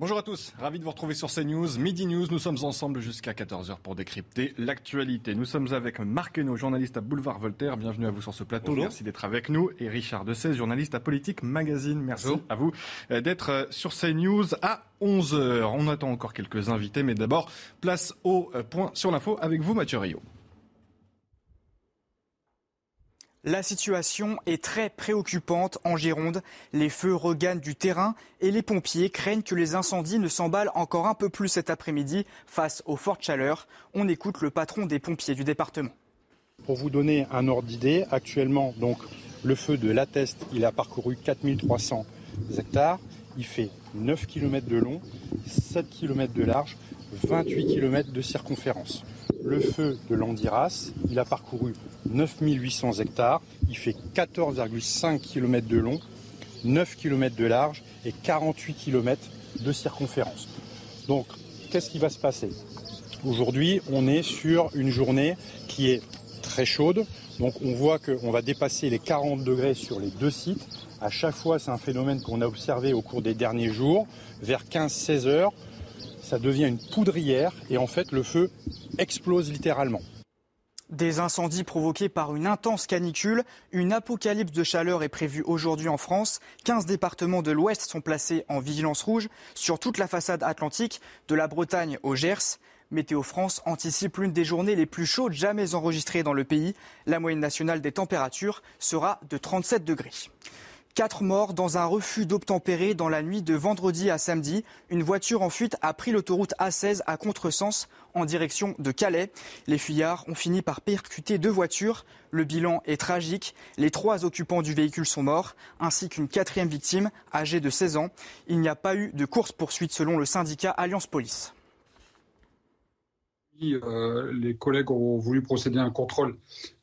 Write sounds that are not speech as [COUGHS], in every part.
Bonjour à tous, ravi de vous retrouver sur CNews, Midi News. Nous sommes ensemble jusqu'à 14h pour décrypter l'actualité. Nous sommes avec Marc Hainaut, journaliste à Boulevard Voltaire. Bienvenue à vous sur ce plateau. Bonjour. Merci d'être avec nous. Et Richard Dessay, journaliste à Politique Magazine. Merci Bonjour. à vous euh, d'être euh, sur CNews à 11h. On attend encore quelques invités, mais d'abord, place au euh, point sur l'info avec vous, Mathieu Rio. La situation est très préoccupante en Gironde. Les feux regagnent du terrain et les pompiers craignent que les incendies ne s'emballent encore un peu plus cet après-midi face aux fortes chaleurs. On écoute le patron des pompiers du département. Pour vous donner un ordre d'idée, actuellement, le feu de l'Atteste, il a parcouru 4300 hectares. Il fait 9 km de long, 7 km de large, 28 km de circonférence. Le feu de l'Andiras, il a parcouru 9800 hectares. Il fait 14,5 km de long, 9 km de large et 48 km de circonférence. Donc, qu'est-ce qui va se passer? Aujourd'hui, on est sur une journée qui est très chaude. Donc on voit qu'on va dépasser les 40 degrés sur les deux sites. À chaque fois, c'est un phénomène qu'on a observé au cours des derniers jours. Vers 15-16 heures, ça devient une poudrière et en fait, le feu explose littéralement. Des incendies provoqués par une intense canicule, une apocalypse de chaleur est prévue aujourd'hui en France. 15 départements de l'Ouest sont placés en vigilance rouge sur toute la façade atlantique, de la Bretagne au Gers. Météo France anticipe l'une des journées les plus chaudes jamais enregistrées dans le pays. La moyenne nationale des températures sera de 37 degrés. Quatre morts dans un refus d'obtempérer dans la nuit de vendredi à samedi. Une voiture en fuite a pris l'autoroute A16 à contresens en direction de Calais. Les fuyards ont fini par percuter deux voitures. Le bilan est tragique. Les trois occupants du véhicule sont morts, ainsi qu'une quatrième victime âgée de 16 ans. Il n'y a pas eu de course-poursuite selon le syndicat Alliance Police. Euh, les collègues ont voulu procéder à un contrôle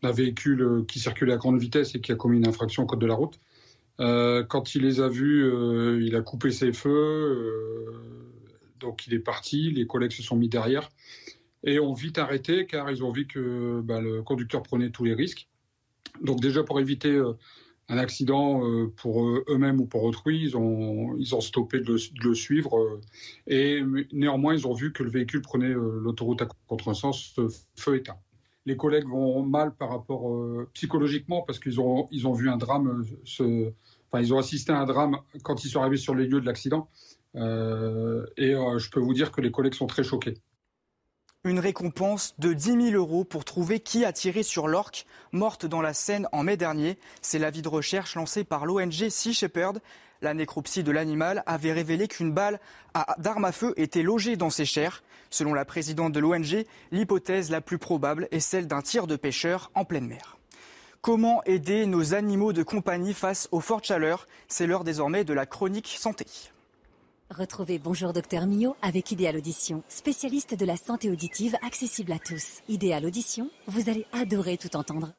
d'un véhicule euh, qui circulait à grande vitesse et qui a commis une infraction au code de la route. Euh, quand il les a vus, euh, il a coupé ses feux, euh, donc il est parti. Les collègues se sont mis derrière et ont vite arrêté car ils ont vu que bah, le conducteur prenait tous les risques. Donc déjà pour éviter un accident pour eux- eux-mêmes ou pour autrui, ils ont, stoppé de le, suivre. et néanmoins, ils ont vu que le véhicule prenait l'autoroute à contresens, feu éteint. Les collègues vont mal par rapport euh, psychologiquement parce qu'ils ont, vu un drame, euh, ils ont assisté à un drame quand ils sont arrivés sur les lieux de l'accident. Euh, et je peux vous dire que les collègues sont très choqués. Une récompense de 10 000 euros pour trouver qui a tiré sur l'orque morte dans la Seine en mai dernier. C'est l'avis de recherche lancé par l'ONG Sea Shepherd. La nécropsie de l'animal avait révélé qu'une balle d'arme à feu était logée dans ses chairs. Selon la présidente de l'ONG, l'hypothèse la plus probable est celle d'un tir de pêcheur en pleine mer. Comment aider nos animaux de compagnie face aux fortes chaleurs? C'est l'heure désormais de la chronique santé. Retrouvez Bonjour Docteur Mio avec Idéal Audition, spécialiste de la santé auditive accessible à tous. Idéal Audition, vous allez adorer tout entendre.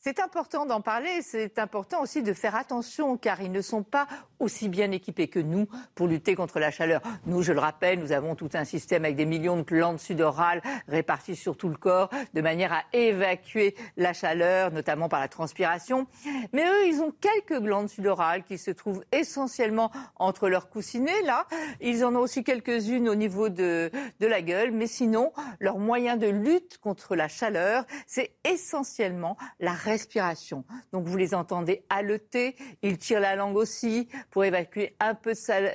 C'est important d'en parler, c'est important aussi de faire attention car ils ne sont pas aussi bien équipés que nous pour lutter contre la chaleur. Nous, je le rappelle, nous avons tout un système avec des millions de glandes sudorales réparties sur tout le corps de manière à évacuer la chaleur, notamment par la transpiration. Mais eux, ils ont quelques glandes sudorales qui se trouvent essentiellement entre leurs coussinets, là. Ils en ont aussi quelques-unes au niveau de, la gueule, mais sinon, leur moyen de lutte contre la chaleur, c'est essentiellement la respiration. Donc vous les entendez haleter, ils tirent la langue aussi pour évacuer un peu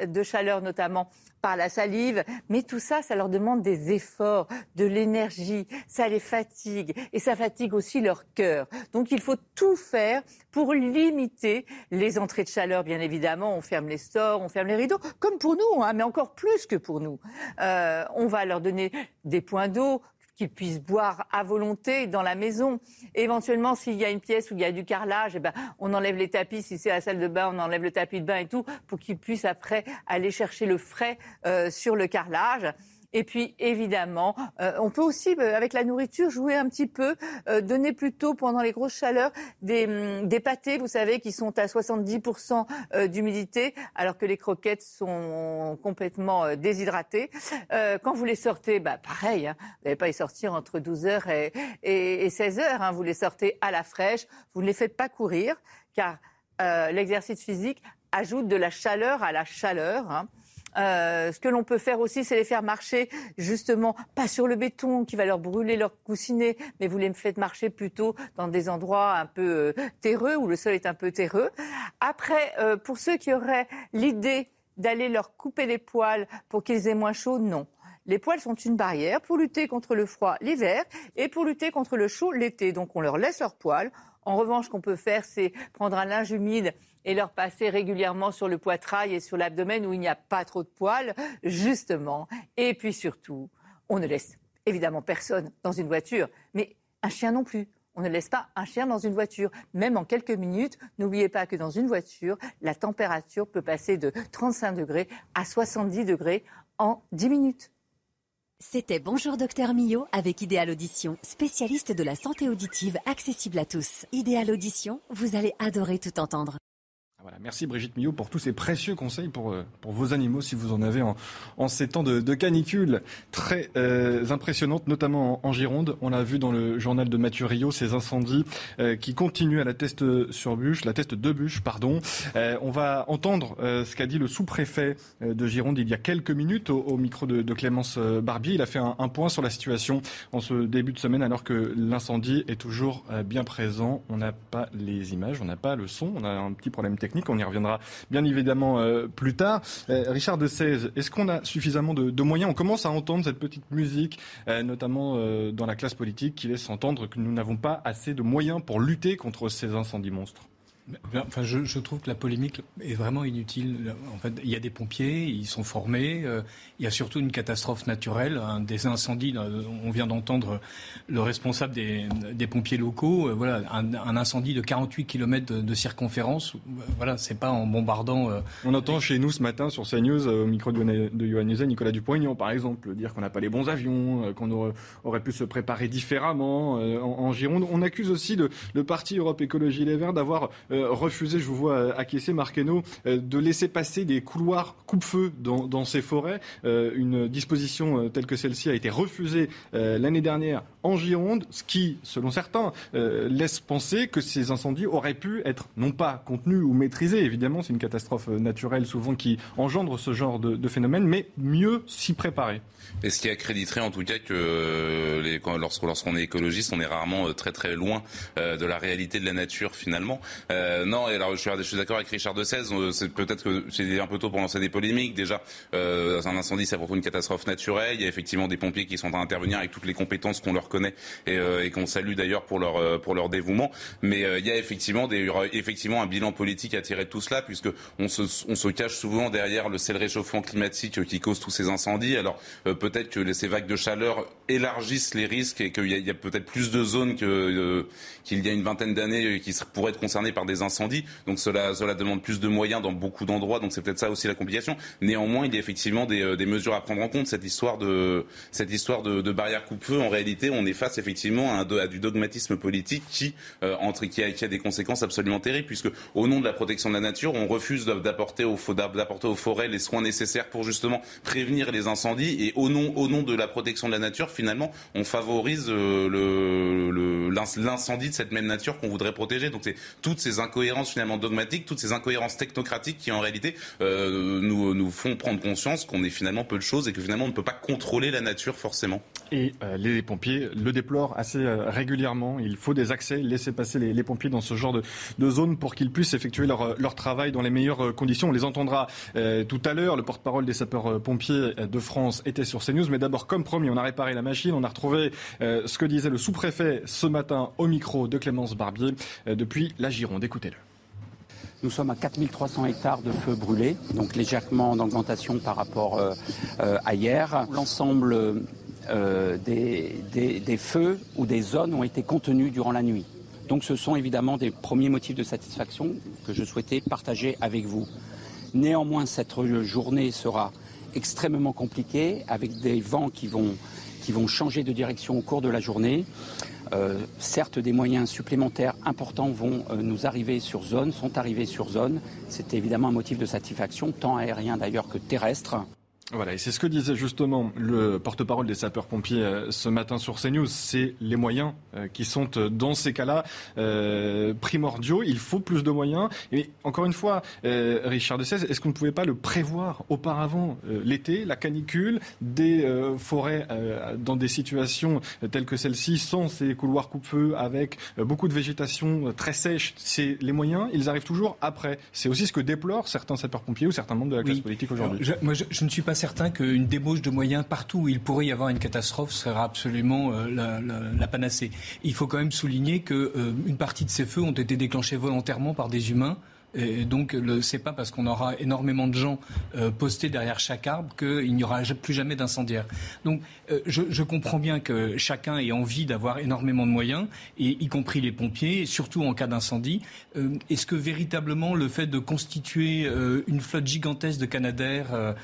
de chaleur, notamment par la salive. Mais tout ça, ça leur demande des efforts, de l'énergie, ça les fatigue et ça fatigue aussi leur cœur. Donc il faut tout faire pour limiter les entrées de chaleur, bien évidemment. On ferme les stores, on ferme les rideaux, comme pour nous, hein, mais encore plus que pour nous. Euh, on va leur donner des points d'eau qu'ils puissent boire à volonté dans la maison. éventuellement, s'il y a une pièce où il y a du carrelage, eh ben, on enlève les tapis. Si c'est la salle de bain, on enlève le tapis de bain et tout, pour qu'ils puissent après aller chercher le frais euh, sur le carrelage. Et puis, évidemment, euh, on peut aussi, euh, avec la nourriture, jouer un petit peu, euh, donner plutôt pendant les grosses chaleurs des, hum, des pâtés, vous savez, qui sont à 70% d'humidité, alors que les croquettes sont complètement déshydratées. quand vous les sortez, bah, pareil, hein, vous n'allez pas les sortir entre 12h et, et, 16h, hein, vous les sortez à la fraîche, vous ne les faites pas courir, car l'exercice physique ajoute de la chaleur à la chaleur. Hein. Euh, ce que l'on peut faire aussi, c'est les faire marcher justement pas sur le béton qui va leur brûler leur coussinet, mais vous les faites marcher plutôt dans des endroits un peu euh, terreux où le sol est un peu terreux. Après, euh, pour ceux qui auraient l'idée d'aller leur couper les poils pour qu'ils aient moins chaud, non. Les poils sont une barrière pour lutter contre le froid l'hiver et pour lutter contre le chaud l'été. Donc on leur laisse leurs poils. En revanche, qu'on peut faire, c'est prendre un linge humide et leur passer régulièrement sur le poitrail et sur l'abdomen où il n'y a pas trop de poils, justement. Et puis surtout, on ne laisse évidemment personne dans une voiture, mais un chien non plus. On ne laisse pas un chien dans une voiture, même en quelques minutes. N'oubliez pas que dans une voiture, la température peut passer de 35 degrés à 70 degrés en 10 minutes. C'était Bonjour Docteur Millot avec Idéal Audition, spécialiste de la santé auditive accessible à tous. Idéal Audition, vous allez adorer tout entendre. Voilà, merci Brigitte Millot pour tous ces précieux conseils pour, euh, pour vos animaux si vous en avez en, ces temps de, canicule très euh, impressionnantes, notamment en, Gironde. On l'a vu dans le journal de Mathieu Rio, ces incendies euh, qui continuent à la teste sur bûche, la teste de bûche, pardon. On va entendre ce qu'a dit le sous-préfet de Gironde il y a quelques minutes au, micro de, de, Clémence Barbier. Il a fait un, un, point sur la situation en ce début de semaine alors que l'incendie est toujours bien présent. On n'a pas les images, on n'a pas le son, on a un petit problème technique on y reviendra bien évidemment euh, plus tard. Euh, Richard de 16, est-ce qu'on a suffisamment de, moyens? On commence à entendre cette petite musique, euh, notamment dans la classe politique, qui laisse entendre que nous n'avons pas assez de moyens pour lutter contre ces incendies monstres. Enfin, je, je, trouve que la polémique est vraiment inutile. En fait, il y a des pompiers, ils sont formés. Euh, il y a surtout une catastrophe naturelle, un, des incendies. on vient d'entendre le responsable des, des pompiers locaux. Euh, voilà, un, un, incendie de 48 km de, de circonférence. Voilà, c'est pas en bombardant. Euh, on entend chez nous ce matin sur CNews, au micro de, de Johan Nicolas Dupont-Aignan, par exemple, dire qu'on n'a pas les bons avions, qu'on aurait, aurait, pu se préparer différemment en, en, Gironde. On accuse aussi le, le parti Europe Écologie Les Verts d'avoir euh, refuser, je vous vois euh, acquiescer, Marqueno, euh, de laisser passer des couloirs coupe-feu dans, dans, ces forêts. une disposition telle que celle-ci a été refusée l'année dernière en Gironde, ce qui, selon certains, laisse penser que ces incendies auraient pu être non pas contenus ou maîtrisés. Évidemment, c'est une catastrophe naturelle souvent qui engendre ce genre de phénomène, mais mieux s'y préparer. Et ce qui accréditerait en tout cas que les, lorsqu'on est écologiste, on est rarement très très loin de la réalité de la nature finalement. Euh, non, et alors je suis, d'accord avec Richard de 16. Euh, c'est peut-être que c'est un peu tôt pour lancer des polémiques. Déjà, euh, un incendie, c'est pour une catastrophe naturelle. Il y a effectivement des pompiers qui sont à intervenir avec toutes les compétences qu'on leur connaît et, euh, qu'on salue d'ailleurs pour leur pour leur dévouement. Mais il y a effectivement des effectivement un bilan politique à tirer de tout cela, puisque on se on se cache souvent derrière le c'est le réchauffement climatique qui cause tous ces incendies. Alors peut-être que ces vagues de chaleur élargissent les risques et qu'il y a, peut-être plus de zones que qu'il y a une vingtaine d'années qui pourraient être concernées par des incendies. Donc cela, demande plus de moyens dans beaucoup d'endroits. Donc c'est peut-être ça aussi la complication. Néanmoins, il y a effectivement des, euh, mesures à prendre en compte. Cette histoire de, cette histoire de, barrière coupe-feu, en réalité, on est face effectivement à, du dogmatisme politique qui, euh, entre, qui a, des conséquences absolument terribles, puisque au nom de la protection de la nature, on refuse d'apporter aux, aux forêts les soins nécessaires pour justement prévenir les incendies. Et au nom, au nom de la protection de la nature, finalement, on favorise euh, l'incendie de cette même nature qu'on voudrait protéger. Donc c'est toutes ces incohérences finalement dogmatiques, toutes ces incohérences technocratiques qui en réalité euh, nous, nous font prendre conscience qu'on est finalement peu de choses et que finalement on ne peut pas contrôler la nature forcément. Et euh, les pompiers le déplorent assez régulièrement. Il faut des accès, laisser passer les, pompiers dans ce genre de, de zone pour qu'ils puissent effectuer leur, leur, travail dans les meilleures conditions. On les entendra tout à l'heure. Le porte-parole des sapeurs-pompiers de France était sur CNews. Mais d'abord, comme promis, on a réparé la machine. On a retrouvé ce que disait le sous-préfet ce matin au micro de Clémence Barbier depuis la Gironde. Écoutez-le. Nous sommes à 4300 hectares de feux brûlés, donc légèrement d'augmentation par rapport euh, euh, à hier. L'ensemble des, feux ou des zones ont été contenues durant la nuit. Donc ce sont évidemment des premiers motifs de satisfaction que je souhaitais partager avec vous. Néanmoins, cette journée sera extrêmement compliquée avec des vents qui vont, qui vont changer de direction au cours de la journée. Euh, certes, des moyens supplémentaires importants vont euh, nous arriver sur zone, sont arrivés sur zone. C'est évidemment un motif de satisfaction, tant aérien d'ailleurs que terrestre. Voilà, et c'est ce que disait justement le porte-parole des sapeurs-pompiers euh, ce matin sur CNews. C'est les moyens euh, qui sont euh, dans ces cas-là primordiaux. Il faut plus de moyens. Et encore une fois, Richard de est-ce qu'on ne pouvait pas le prévoir auparavant L'été, la canicule, des forêts dans des situations telles que celle-ci, sans ces couloirs coupe-feu, avec beaucoup de végétation très sèche? C'est les moyens, ils arrivent toujours après. C'est aussi ce que déplorent certains sapeurs-pompiers ou certains membres de la classe politique aujourd'hui. moi, je ne suis pas certain qu'une débauche de moyens partout où il pourrait y avoir une catastrophe sera absolument euh, la, panacée. Il faut quand même souligner qu'une euh, partie de ces feux ont été déclenchés volontairement par des humains et donc, ce n'est pas parce qu'on aura énormément de gens euh, postés derrière chaque arbre qu'il n'y aura plus jamais d'incendiaire. Donc, euh, je, comprends bien que chacun ait envie d'avoir énormément de moyens, y compris les pompiers, surtout en cas d'incendie. Euh, est-ce que véritablement le fait de constituer une flotte gigantesque de Canadair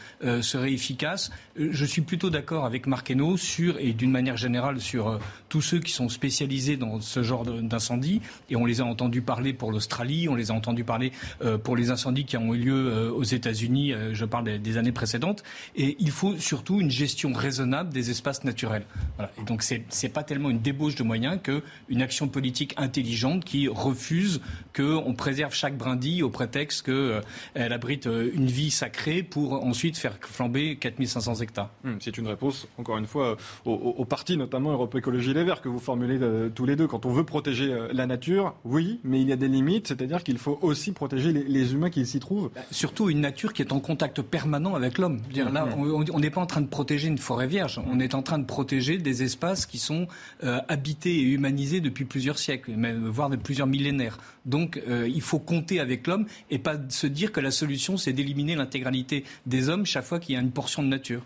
serait efficace? Je suis plutôt d'accord avec Marc sur, et d'une manière générale, sur tous ceux qui sont spécialisés dans ce genre d'incendie. Et on les a entendus parler pour l'Australie, on les a entendus parler pour les incendies qui ont eu lieu euh, aux États-Unis, euh, je parle des, années précédentes. Et il faut surtout une gestion raisonnable des espaces naturels. Voilà. Et donc c'est n'est pas tellement une débauche de moyens qu'une action politique intelligente qui refuse qu'on préserve chaque brindille au prétexte qu'elle abrite une vie sacrée pour ensuite faire flamber 4500 hectares. Hmm, c'est une réponse, encore une fois, au, parti, notamment Europe Écologie Les Verts, que vous formulez tous les deux. Quand on veut protéger la nature, oui, mais il y a des limites, c'est-à-dire qu'il faut aussi protéger protéger les, humains qui s'y trouvent. Bah, surtout une nature qui est en contact permanent avec l'homme. Là, on n'est pas en train de protéger une forêt vierge, on est en train de protéger des espaces qui sont euh, habités et humanisés depuis plusieurs siècles, même, voire de plusieurs millénaires. Donc euh, il faut compter avec l'homme et pas se dire que la solution c'est d'éliminer l'intégralité des hommes chaque fois qu'il y a une portion de nature.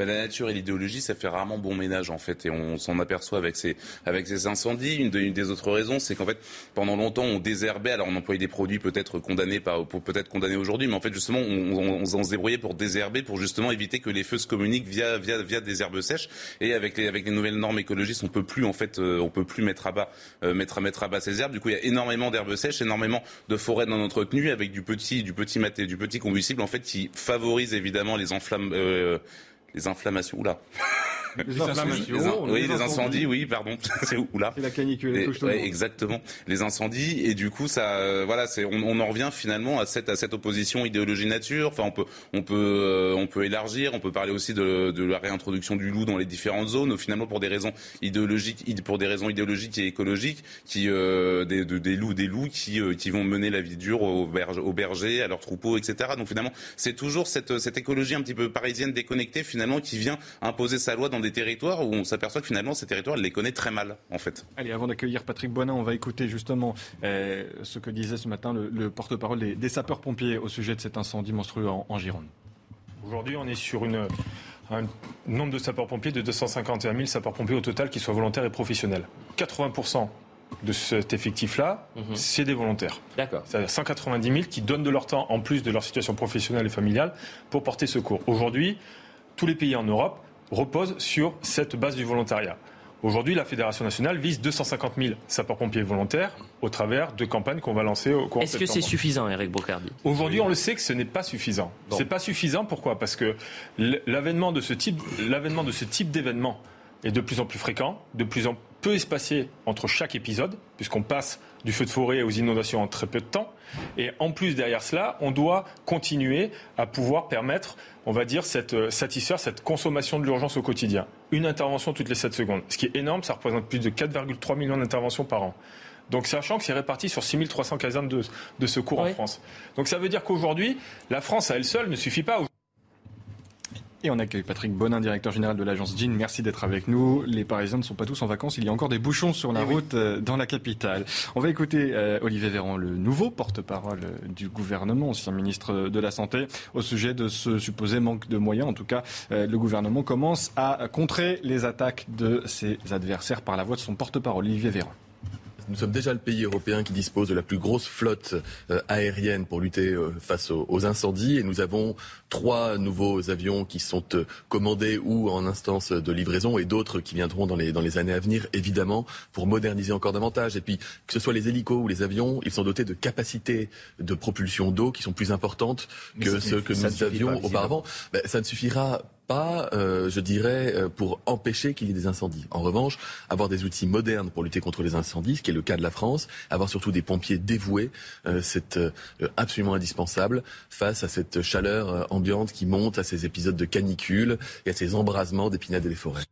Bah, la nature et l'idéologie, ça fait rarement bon ménage en fait, et on s'en aperçoit avec ces avec ces incendies. Une, des autres raisons, c'est qu'en fait, pendant longtemps, on désherbait. Alors, on employait des produits peut-être condamnés par, peut-être condamnés aujourd'hui, mais en fait, justement, on, on, se débrouillait pour désherber, pour justement éviter que les feux se communiquent via via via des herbes sèches. Et avec les avec les nouvelles normes écologistes, on peut plus en fait, euh, on peut plus mettre à bas euh, mettre à mettre à bas ces herbes. Du coup, il y a énormément d'herbes sèches, énormément de forêts non entretenues, avec du petit du petit maté, du petit combustible en fait qui favorise évidemment les enflammes. Euh, les inflammations. Oula. Les inflammations. oui, les incendies, oui, pardon. [LAUGHS] c'est où là C'est la canicule. exactement. Les incendies et du coup, ça, euh, voilà, c'est, on, en revient finalement à cette à cette opposition idéologie nature. Enfin, on peut on peut euh, on peut élargir. On peut parler aussi de, de, la réintroduction du loup dans les différentes zones. Finalement, pour des raisons idéologiques, pour des raisons idéologiques et écologiques, qui euh, des, des loups, des loups qui qui vont mener la vie dure aux, aux bergers, à leurs troupeaux, etc. Donc finalement, c'est toujours cette cette écologie un petit peu parisienne déconnectée finalement qui vient imposer sa loi dans des territoires où on s'aperçoit que finalement ces territoires, elle les connaît très mal en fait. Allez, avant d'accueillir Patrick Boinin, on va écouter justement euh, ce que disait ce matin le, porte-parole des, sapeurs-pompiers au sujet de cet incendie monstrueux en, Gironde. Aujourd'hui, on est sur une, un nombre de sapeurs-pompiers de 251 000 sapeurs-pompiers au total qui soient volontaires et professionnels. 80% de cet effectif-là, mhm. c'est des volontaires. D'accord. C'est-à-dire 190 000 qui donnent de leur temps, en plus de leur situation professionnelle et familiale, pour porter secours. Aujourd'hui, tous les pays en Europe reposent sur cette base du volontariat. Aujourd'hui, la Fédération nationale vise 250 000 sapeurs-pompiers volontaires au travers de campagnes qu'on va lancer au cours Est-ce que c'est suffisant, Eric Brocardi Aujourd'hui, on le sait que ce n'est pas suffisant. Ce C'est pas suffisant, pourquoi? Parce que l'avènement de ce type, l'avènement de ce type d'événement est de plus en plus fréquent, de plus en peu espacé entre chaque épisode, puisqu'on passe du feu de forêt aux inondations en très peu de temps. Et en plus, derrière cela, on doit continuer à pouvoir permettre, on va dire, cette, euh, satisfaire cette consommation de l'urgence au quotidien. Une intervention toutes les 7 secondes. Ce qui est énorme, ça représente plus de 4,3 millions d'interventions par an. Donc sachant que c'est réparti sur 6300 casernes de, de secours en France. Donc ça veut dire qu'aujourd'hui, la France à elle seule ne suffit pas. Et on accueille Patrick Bonin, directeur général de l'agence Jean. Merci d'être avec nous. Les Parisiens ne sont pas tous en vacances. Il y a encore des bouchons sur la eh route euh, dans la capitale. On va écouter euh, Olivier Véran, le nouveau porte-parole euh, du gouvernement, ancien ministre de la Santé, au sujet de ce supposé manque de moyens. En tout cas, le gouvernement commence à contrer les attaques de ses adversaires par la voix de son porte-parole, Olivier Véran. Nous sommes déjà le pays européen qui dispose de la plus grosse flotte euh, aérienne pour lutter euh, face aux, incendies et nous avons trois nouveaux avions qui sont euh, commandés ou en instance de livraison et d'autres qui viendront dans les, dans les années à venir, évidemment, pour moderniser encore davantage. Et puis, que ce soit les hélicos ou les avions, ils sont dotés de capacités de propulsion d'eau qui sont plus importantes que ceux que nous avions auparavant. Ben, ça ne suffira pas, euh, je dirais, euh, pour empêcher qu'il y ait des incendies. En revanche, avoir des outils modernes pour lutter contre les incendies, ce qui est le cas de la France, avoir surtout des pompiers dévoués, euh, c'est absolument indispensable face à cette chaleur ambiante qui monte, à ces épisodes de canicule et à ces embrasements d'épinades et des forêts.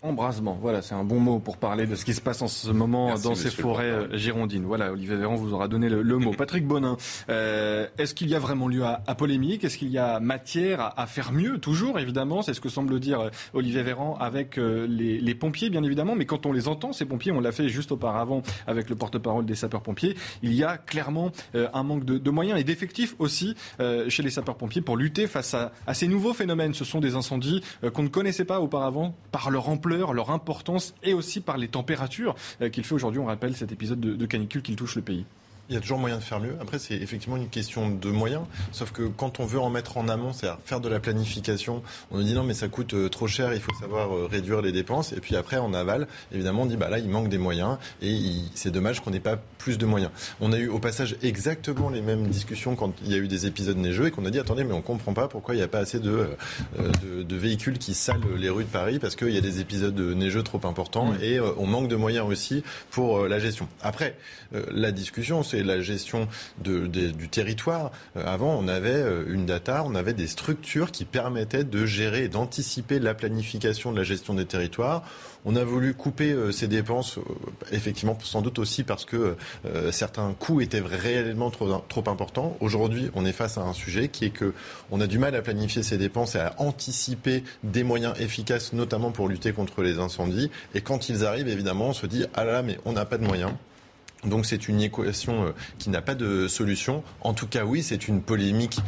Embrasement, voilà, c'est un bon mot pour parler de ce qui se passe en ce moment dans ces forêts euh, girondines. Voilà, Olivier Véran vous aura donné le, mot. [LAUGHS] Patrick Bonin, euh, est-ce qu'il y a vraiment lieu à, polémique? Est-ce qu'il y a matière à, faire mieux? Toujours, évidemment, c'est ce que semble dire euh, Olivier Véran avec les, pompiers, bien évidemment. Mais quand on les entend, ces pompiers, on l'a fait juste auparavant avec le porte-parole des sapeurs-pompiers, il y a clairement un manque de, moyens et d'effectifs aussi chez les sapeurs-pompiers pour lutter face à, à, ces nouveaux phénomènes. Ce sont des incendies qu'on ne connaissait pas auparavant par leur leur importance et aussi par les températures euh, qu'il fait aujourd'hui. On rappelle cet épisode de, de canicule qui touche le pays. Il y a toujours moyen de faire mieux. Après, c'est effectivement une question de moyens. Sauf que quand on veut en mettre en amont, c'est-à-dire faire de la planification, on nous dit non, mais ça coûte euh, trop cher, il faut savoir euh, réduire les dépenses. Et puis après, en aval, évidemment, on dit bah là, il manque des moyens et c'est dommage qu'on n'ait pas plus de moyens. On a eu au passage exactement les mêmes discussions quand il y a eu des épisodes neigeux et qu'on a dit attendez, mais on comprend pas pourquoi il n'y a pas assez de, euh, de, de, véhicules qui salent les rues de Paris parce qu'il y a des épisodes neigeux trop importants mmh. et on manque de moyens aussi pour la gestion. Après, la discussion, c'est la gestion du territoire. Euh, avant, on avait euh, une data, on avait des structures qui permettaient de gérer et d'anticiper la planification de la gestion des territoires. On a voulu couper euh, ces dépenses, effectivement, sans doute aussi parce que certains coûts étaient réellement trop, importants. Aujourd'hui, on est face à un sujet qui est que on a du mal à planifier ces dépenses et à anticiper des moyens efficaces, notamment pour lutter contre les incendies. Et quand ils arrivent, évidemment, on se dit ah là là, mais on n'a pas de moyens. Donc c'est une équation euh, qui n'a pas de solution. En tout cas, oui, c'est une polémique.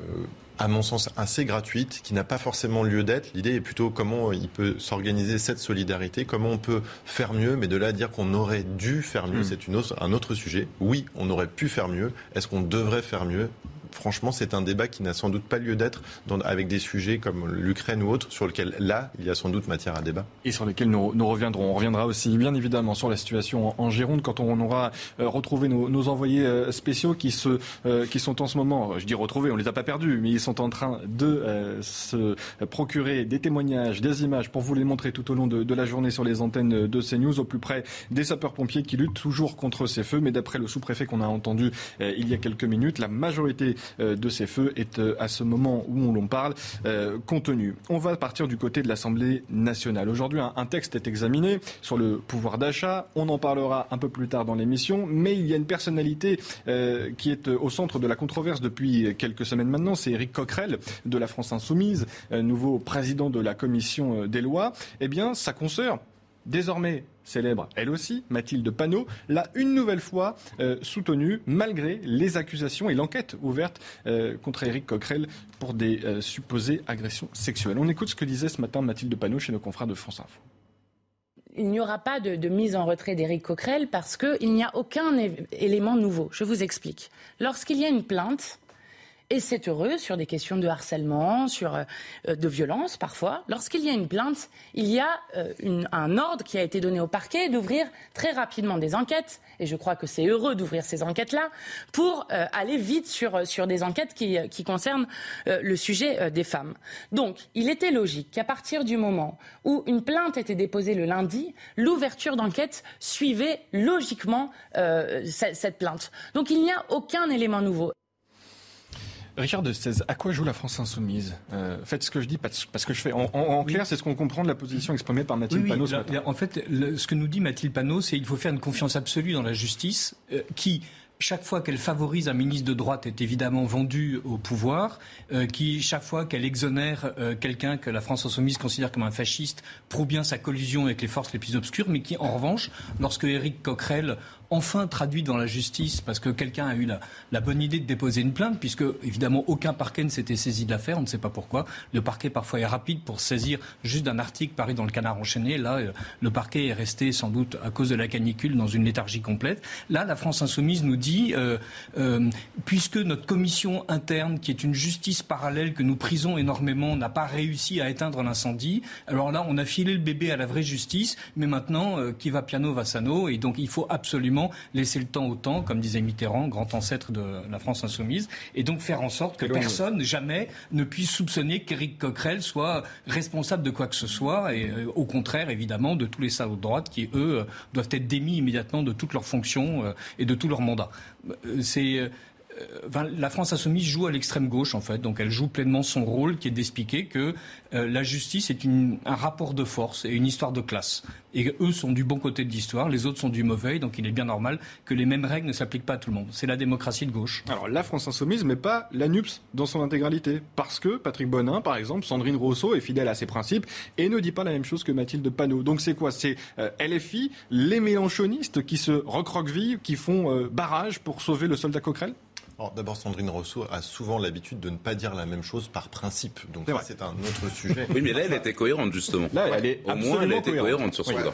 Euh, à mon sens, assez gratuite, qui n'a pas forcément lieu d'être. L'idée est plutôt comment il peut s'organiser cette solidarité, comment on peut faire mieux, mais de là à dire qu'on aurait dû faire mieux, hmm. c'est un autre sujet. Oui, on aurait pu faire mieux. Est-ce qu'on devrait faire mieux? Franchement, c'est un débat qui n'a sans doute pas lieu d'être avec des sujets comme l'Ukraine ou autres, sur lesquels là, il y a sans doute matière à débat. Et sur lesquels nous, reviendrons. On reviendra aussi, bien évidemment, sur la situation en, Gironde quand on aura euh, retrouvé nos, envoyés euh, spéciaux qui, se, euh, sont en ce moment, je dis retrouvés, on ne les a pas perdus, mais ils sont en train de se procurer des témoignages, des images pour vous les montrer tout au long de, de la journée sur les antennes de CNews, au plus près des sapeurs-pompiers qui luttent toujours contre ces feux. Mais d'après le sous-préfet qu'on a entendu il y a quelques minutes, la majorité de ces feux est euh, à ce moment où on l'on parle euh, contenu. On va partir du côté de l'Assemblée nationale. Aujourd'hui, un, texte est examiné sur le pouvoir d'achat. On en parlera un peu plus tard dans l'émission, mais il y a une personnalité qui est au centre de la controverse depuis quelques semaines maintenant. C'est Éric Coquerel de la France Insoumise, nouveau président de la commission des lois. Eh bien, sa consoeur, désormais célèbre, elle aussi, Mathilde Panot, l'a une nouvelle fois euh, soutenue malgré les accusations et l'enquête ouverte euh, contre Éric Coquerel pour des euh, supposées agressions sexuelles. On écoute ce que disait ce matin Mathilde Panot chez nos confrères de France Info. Il n'y aura pas de, mise en retrait d'Éric Coquerel parce qu'il n'y a aucun élément nouveau. Je vous explique. Lorsqu'il y a une plainte, et c'est heureux sur des questions de harcèlement, sur euh, de violence parfois. Lorsqu'il y a une plainte, il y a euh, un ordre qui a été donné au parquet d'ouvrir très rapidement des enquêtes. Et je crois que c'est heureux d'ouvrir ces enquêtes-là pour euh, aller vite sur, sur des enquêtes qui, qui concernent le sujet des femmes. Donc, il était logique qu'à partir du moment où une plainte était déposée le lundi, l'ouverture d'enquête suivait logiquement cette plainte. Donc, il n'y a aucun élément nouveau. Richard de 16, à quoi joue la France insoumise? Euh, Faites ce que je dis, pas ce que je fais. En, clair, c'est ce qu'on comprend de la position exprimée par Mathilde Panot. en fait, ce que nous dit Mathilde Panot, c'est qu'il faut faire une confiance absolue dans la justice, euh, qui chaque fois qu'elle favorise un ministre de droite est évidemment vendue au pouvoir, euh, qui chaque fois qu'elle exonère euh, quelqu'un que la France insoumise considère comme un fasciste, prouve bien sa collusion avec les forces les plus obscures, mais qui en revanche, lorsque Éric Coquerel enfin traduit dans la justice parce que quelqu'un a eu la, bonne idée de déposer une plainte, puisque évidemment aucun parquet ne s'était saisi de l'affaire, on ne sait pas pourquoi. Le parquet parfois est rapide pour saisir juste d'un article paru dans le canard enchaîné. Là, euh, le parquet est resté sans doute à cause de la canicule dans une léthargie complète. Là, la France insoumise nous dit, euh, euh, puisque notre commission interne, qui est une justice parallèle que nous prisons énormément, n'a pas réussi à éteindre l'incendie, alors là, on a filé le bébé à la vraie justice, mais maintenant, qui va piano va sano, et donc il faut absolument laisser le temps au temps, comme disait Mitterrand, grand ancêtre de la France insoumise, et donc faire en sorte que personne, jamais, ne puisse soupçonner qu'Éric Coquerel soit responsable de quoi que ce soit, et euh, au contraire, évidemment, de tous les salauds de droite qui, eux, euh, doivent être démis immédiatement de toutes leurs fonctions euh, et de tous leurs mandats. C'est la France insoumise joue à l'extrême gauche, en fait. Donc elle joue pleinement son rôle, qui est d'expliquer que euh, la justice est un rapport de force et une histoire de classe. Et eux sont du bon côté de l'histoire, les autres sont du mauvais. Donc il est bien normal que les mêmes règles ne s'appliquent pas à tout le monde. C'est la démocratie de gauche. Alors la France insoumise, mais pas la NUPS dans son intégralité. Parce que Patrick Bonin, par exemple, Sandrine Rousseau est fidèle à ses principes et ne dit pas la même chose que Mathilde Panot. Donc c'est quoi? C'est euh, LFI, les mélanchonistes qui se recroquevillent, qui font euh, barrage pour sauver le soldat Coquerel? D'abord, Sandrine Rousseau a souvent l'habitude de ne pas dire la même chose par principe. Donc c'est un autre [LAUGHS] sujet. Oui, mais là, elle était cohérente, justement. Là, elle est Au moins, elle était cohérente, sur ce point.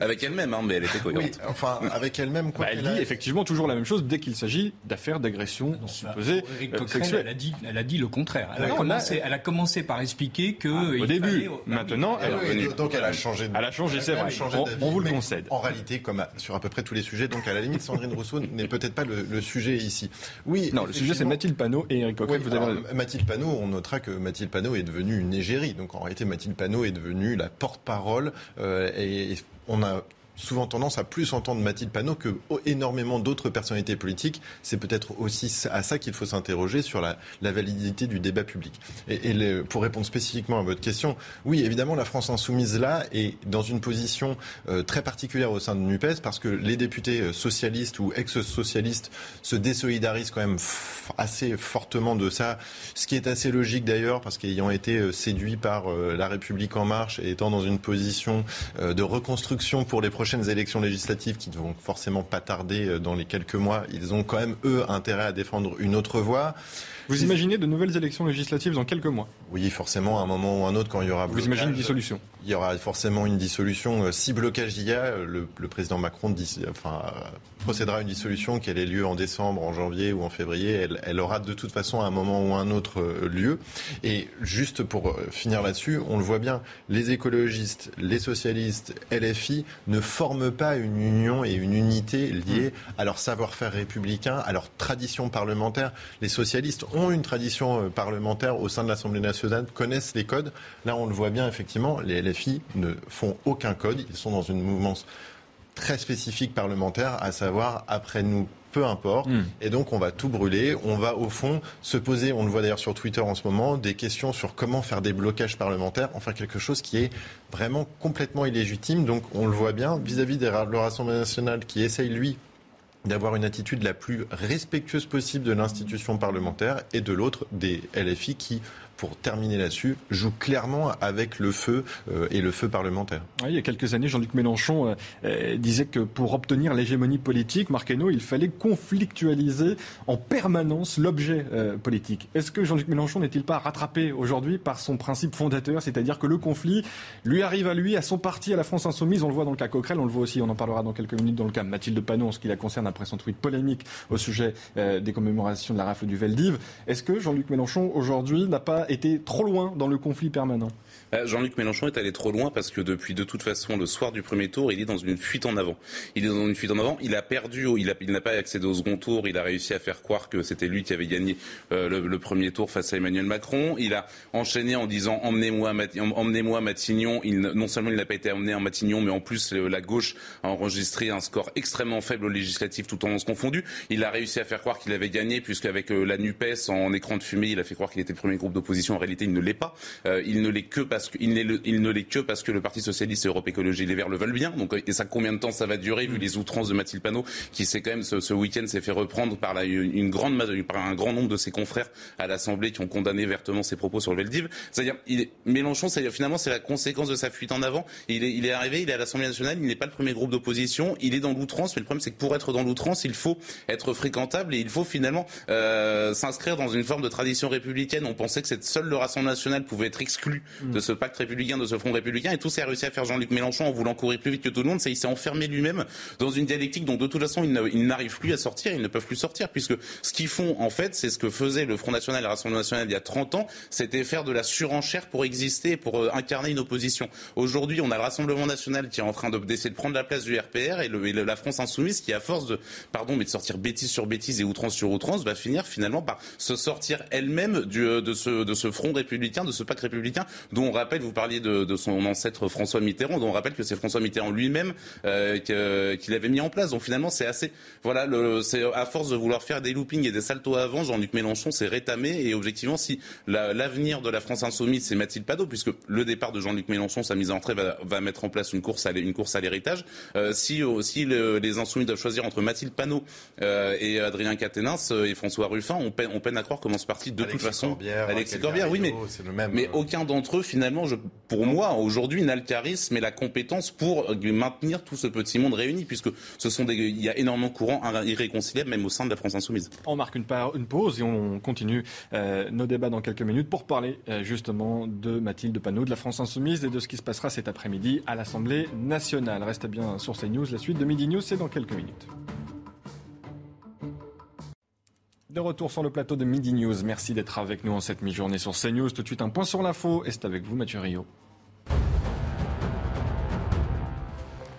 Avec elle-même, hein, mais elle était cohérente. enfin, avec elle-même, quoi. Bah, elle dit effectivement toujours la même chose dès qu'il s'agit d'affaires d'agression supposée euh, sexuelle. Elle a, dit, elle a dit le contraire. Elle, a, commencé, elle a commencé par expliquer que. Ah, au début. Maintenant, elle, donc elle a changé. Elle a changé, c'est vrai. On, vous le concède. En réalité, comme sur à peu près tous les sujets, donc à la limite, Sandrine Rousseau n'est peut-être pas le sujet ici. Oui. Non, le sujet c'est Mathilde Panot et Eric Coquerel. Mathilde Panot, on notera que Mathilde Panot est devenue une égérie. Donc en réalité, Mathilde Panot est devenue la porte-parole euh, et on a souvent tendance à plus entendre Mathilde Panot que énormément d'autres personnalités politiques. C'est peut-être aussi à ça qu'il faut s'interroger sur la, validité du débat public. Et, pour répondre spécifiquement à votre question, oui, évidemment, la France insoumise là est dans une position euh, très particulière au sein de NUPES parce que les députés euh, socialistes ou ex-socialistes se désolidarisent quand même assez fortement de ça, ce qui est assez logique d'ailleurs parce qu'ayant été euh, séduits par la République en marche et étant dans une position de reconstruction pour les prochaines prochaines élections législatives qui ne vont forcément pas tarder euh, dans les quelques mois, ils ont quand même, eux, intérêt à défendre une autre voie. Vous imaginez de nouvelles élections législatives dans quelques mois? Oui, forcément, à un moment ou un autre, quand il y aura. Vous imaginez une dissolution? Il y aura forcément une dissolution. Euh, si blocage il y a, le, président Macron enfin, procédera à une dissolution, qu'elle ait lieu en décembre, en janvier ou en février. Elle, aura de toute façon à un moment ou un autre euh, lieu. Et juste pour euh, finir là-dessus, on le voit bien, les écologistes, les socialistes, LFI ne forment pas une union et une unité liée à leur savoir-faire républicain, à leur tradition parlementaire. Les socialistes ont ont une tradition euh, parlementaire au sein de l'Assemblée nationale, connaissent les codes. Là, on le voit bien, effectivement, les LFI ne font aucun code. Ils sont dans une mouvance très spécifique parlementaire, à savoir après nous peu importe. Hmm. Et donc, on va tout brûler. On va, au fond, se poser, on le voit d'ailleurs sur Twitter en ce moment, des questions sur comment faire des blocages parlementaires, enfin quelque chose qui est vraiment complètement illégitime. Donc, on le voit bien vis-à-vis de l'Assemblée nationale qui essaye, lui, d'avoir une attitude la plus respectueuse possible de l'institution parlementaire et de l'autre des LFI qui pour terminer là-dessus, joue clairement avec le feu euh, et le feu parlementaire. il y a quelques années, Jean-Luc Mélenchon euh, euh, disait que pour obtenir l'hégémonie politique, Marc il fallait conflictualiser en permanence l'objet politique. Est-ce que Jean-Luc Mélenchon n'est-il pas rattrapé aujourd'hui par son principe fondateur, c'est-à-dire que le conflit lui arrive à lui, à son parti, à la France insoumise? On le voit dans le cas Coquerel, on le voit aussi, on en parlera dans quelques minutes dans le cas Mathilde Panot en ce qui la concerne après son tweet polémique au sujet des commémorations de la rafle du Veldiv. Est-ce que Jean-Luc Mélenchon aujourd'hui n'a pas était trop loin dans le conflit permanent euh, Jean-Luc Mélenchon est allé trop loin parce que depuis de toute façon le soir du premier tour, il est dans une fuite en avant. Il est dans une fuite en avant. Il a perdu, il, il n'a pas accédé au second tour. Il a réussi à faire croire que c'était lui qui avait gagné euh, le, premier tour face à Emmanuel Macron. Il a enchaîné en disant emmenez-moi, emmenez-moi Matignon. Il, non seulement il n'a pas été emmené en Matignon, mais en plus la gauche a enregistré un score extrêmement faible au législatif, tout en se confondu. Il a réussi à faire croire qu'il avait gagné puisqu'avec euh, la Nupes en écran de fumée, il a fait croire qu'il était le premier groupe d'opposition d'opposition. En réalité, il ne l'est pas. Euh, il ne l'est que parce que il, le, il ne l'est que parce que le Parti socialiste et Europe Écologie Les Verts le veulent bien. Donc, et ça, combien de temps ça va durer vu les outrances de Mathilde Panot, qui s'est quand même ce, ce week-end s'est fait reprendre par la, une grande par un grand nombre de ses confrères à l'Assemblée qui ont condamné vertement ses propos sur le Veldiv. C'est-à-dire, Mélenchon, c'est finalement c'est la conséquence de sa fuite en avant. Il est, il est arrivé, il est à l'Assemblée nationale, il n'est pas le premier groupe d'opposition, il est dans l'outrance. Mais le problème, c'est que pour être dans l'outrance, il faut être fréquentable et il faut finalement euh, s'inscrire dans une forme de tradition républicaine. On pensait que cette seule le Rassemblement national pouvait être exclu mm. de ce pacte républicain, de ce front républicain, et tout s'est réussi à faire Jean-Luc Mélenchon en voulant courir plus vite que tout le monde. C'est il s'est enfermé lui-même dans une dialectique dont de toute façon il n'arrive plus à sortir, ils ne peuvent plus sortir, puisque ce qu'ils font en fait, c'est ce que faisait le Front National et le Rassemblement National il y a 30 ans, c'était faire de la surenchère pour exister, pour euh, incarner une opposition. Aujourd'hui, on a le Rassemblement National qui est en train d'essayer de prendre la place du RPR et, le, la France Insoumise qui, à force de, pardon, mais de sortir bêtise sur bêtise et outrance sur outrance, va finir finalement par se sortir elle-même euh, de, ce, de ce front républicain, de ce pacte républicain, dont on rappelle, vous parliez de, de son ancêtre François Mitterrand, dont on rappelle que c'est François Mitterrand lui-même euh, qui l'avait mis en place. Donc finalement, c'est assez, voilà, c'est à force de vouloir faire des loopings et des saltos avant, Jean-Luc Mélenchon s'est rétamé et objectivement, si l'avenir de la France insoumise, c'est Mathilde Padot, puisque le départ de Jean-Luc Mélenchon, sa mise en entrée, va, va, mettre en place une course à, une course à l'héritage. Euh, si aussi les insoumis doivent choisir entre Mathilde Panot euh, et Adrien Quatennens euh, et François Ruffin, on peine, on peine à croire comment ce parti, de toute façon, Alexis Corbière, oui, mais, le même, mais aucun d'entre eux, finalement, pour moi, aujourd'hui, n'a le charisme et la compétence pour maintenir tout ce petit monde réuni, puisque il y a énormément de courants irréconciliables, même au sein de la France insoumise. On marque une, une pause et on continue euh, nos débats dans quelques minutes pour parler euh, justement de Mathilde Panot, de la France Insoumise et de ce qui se passera cet après-midi à l'Assemblée nationale. Reste bien sur CNews. La suite de Midi News, c'est dans quelques minutes. De retour sur le plateau de Midi News. Merci d'être avec nous en cette mi-journée sur CNews. Tout de suite, un point sur l'info. Et c'est avec vous, Mathieu Rio.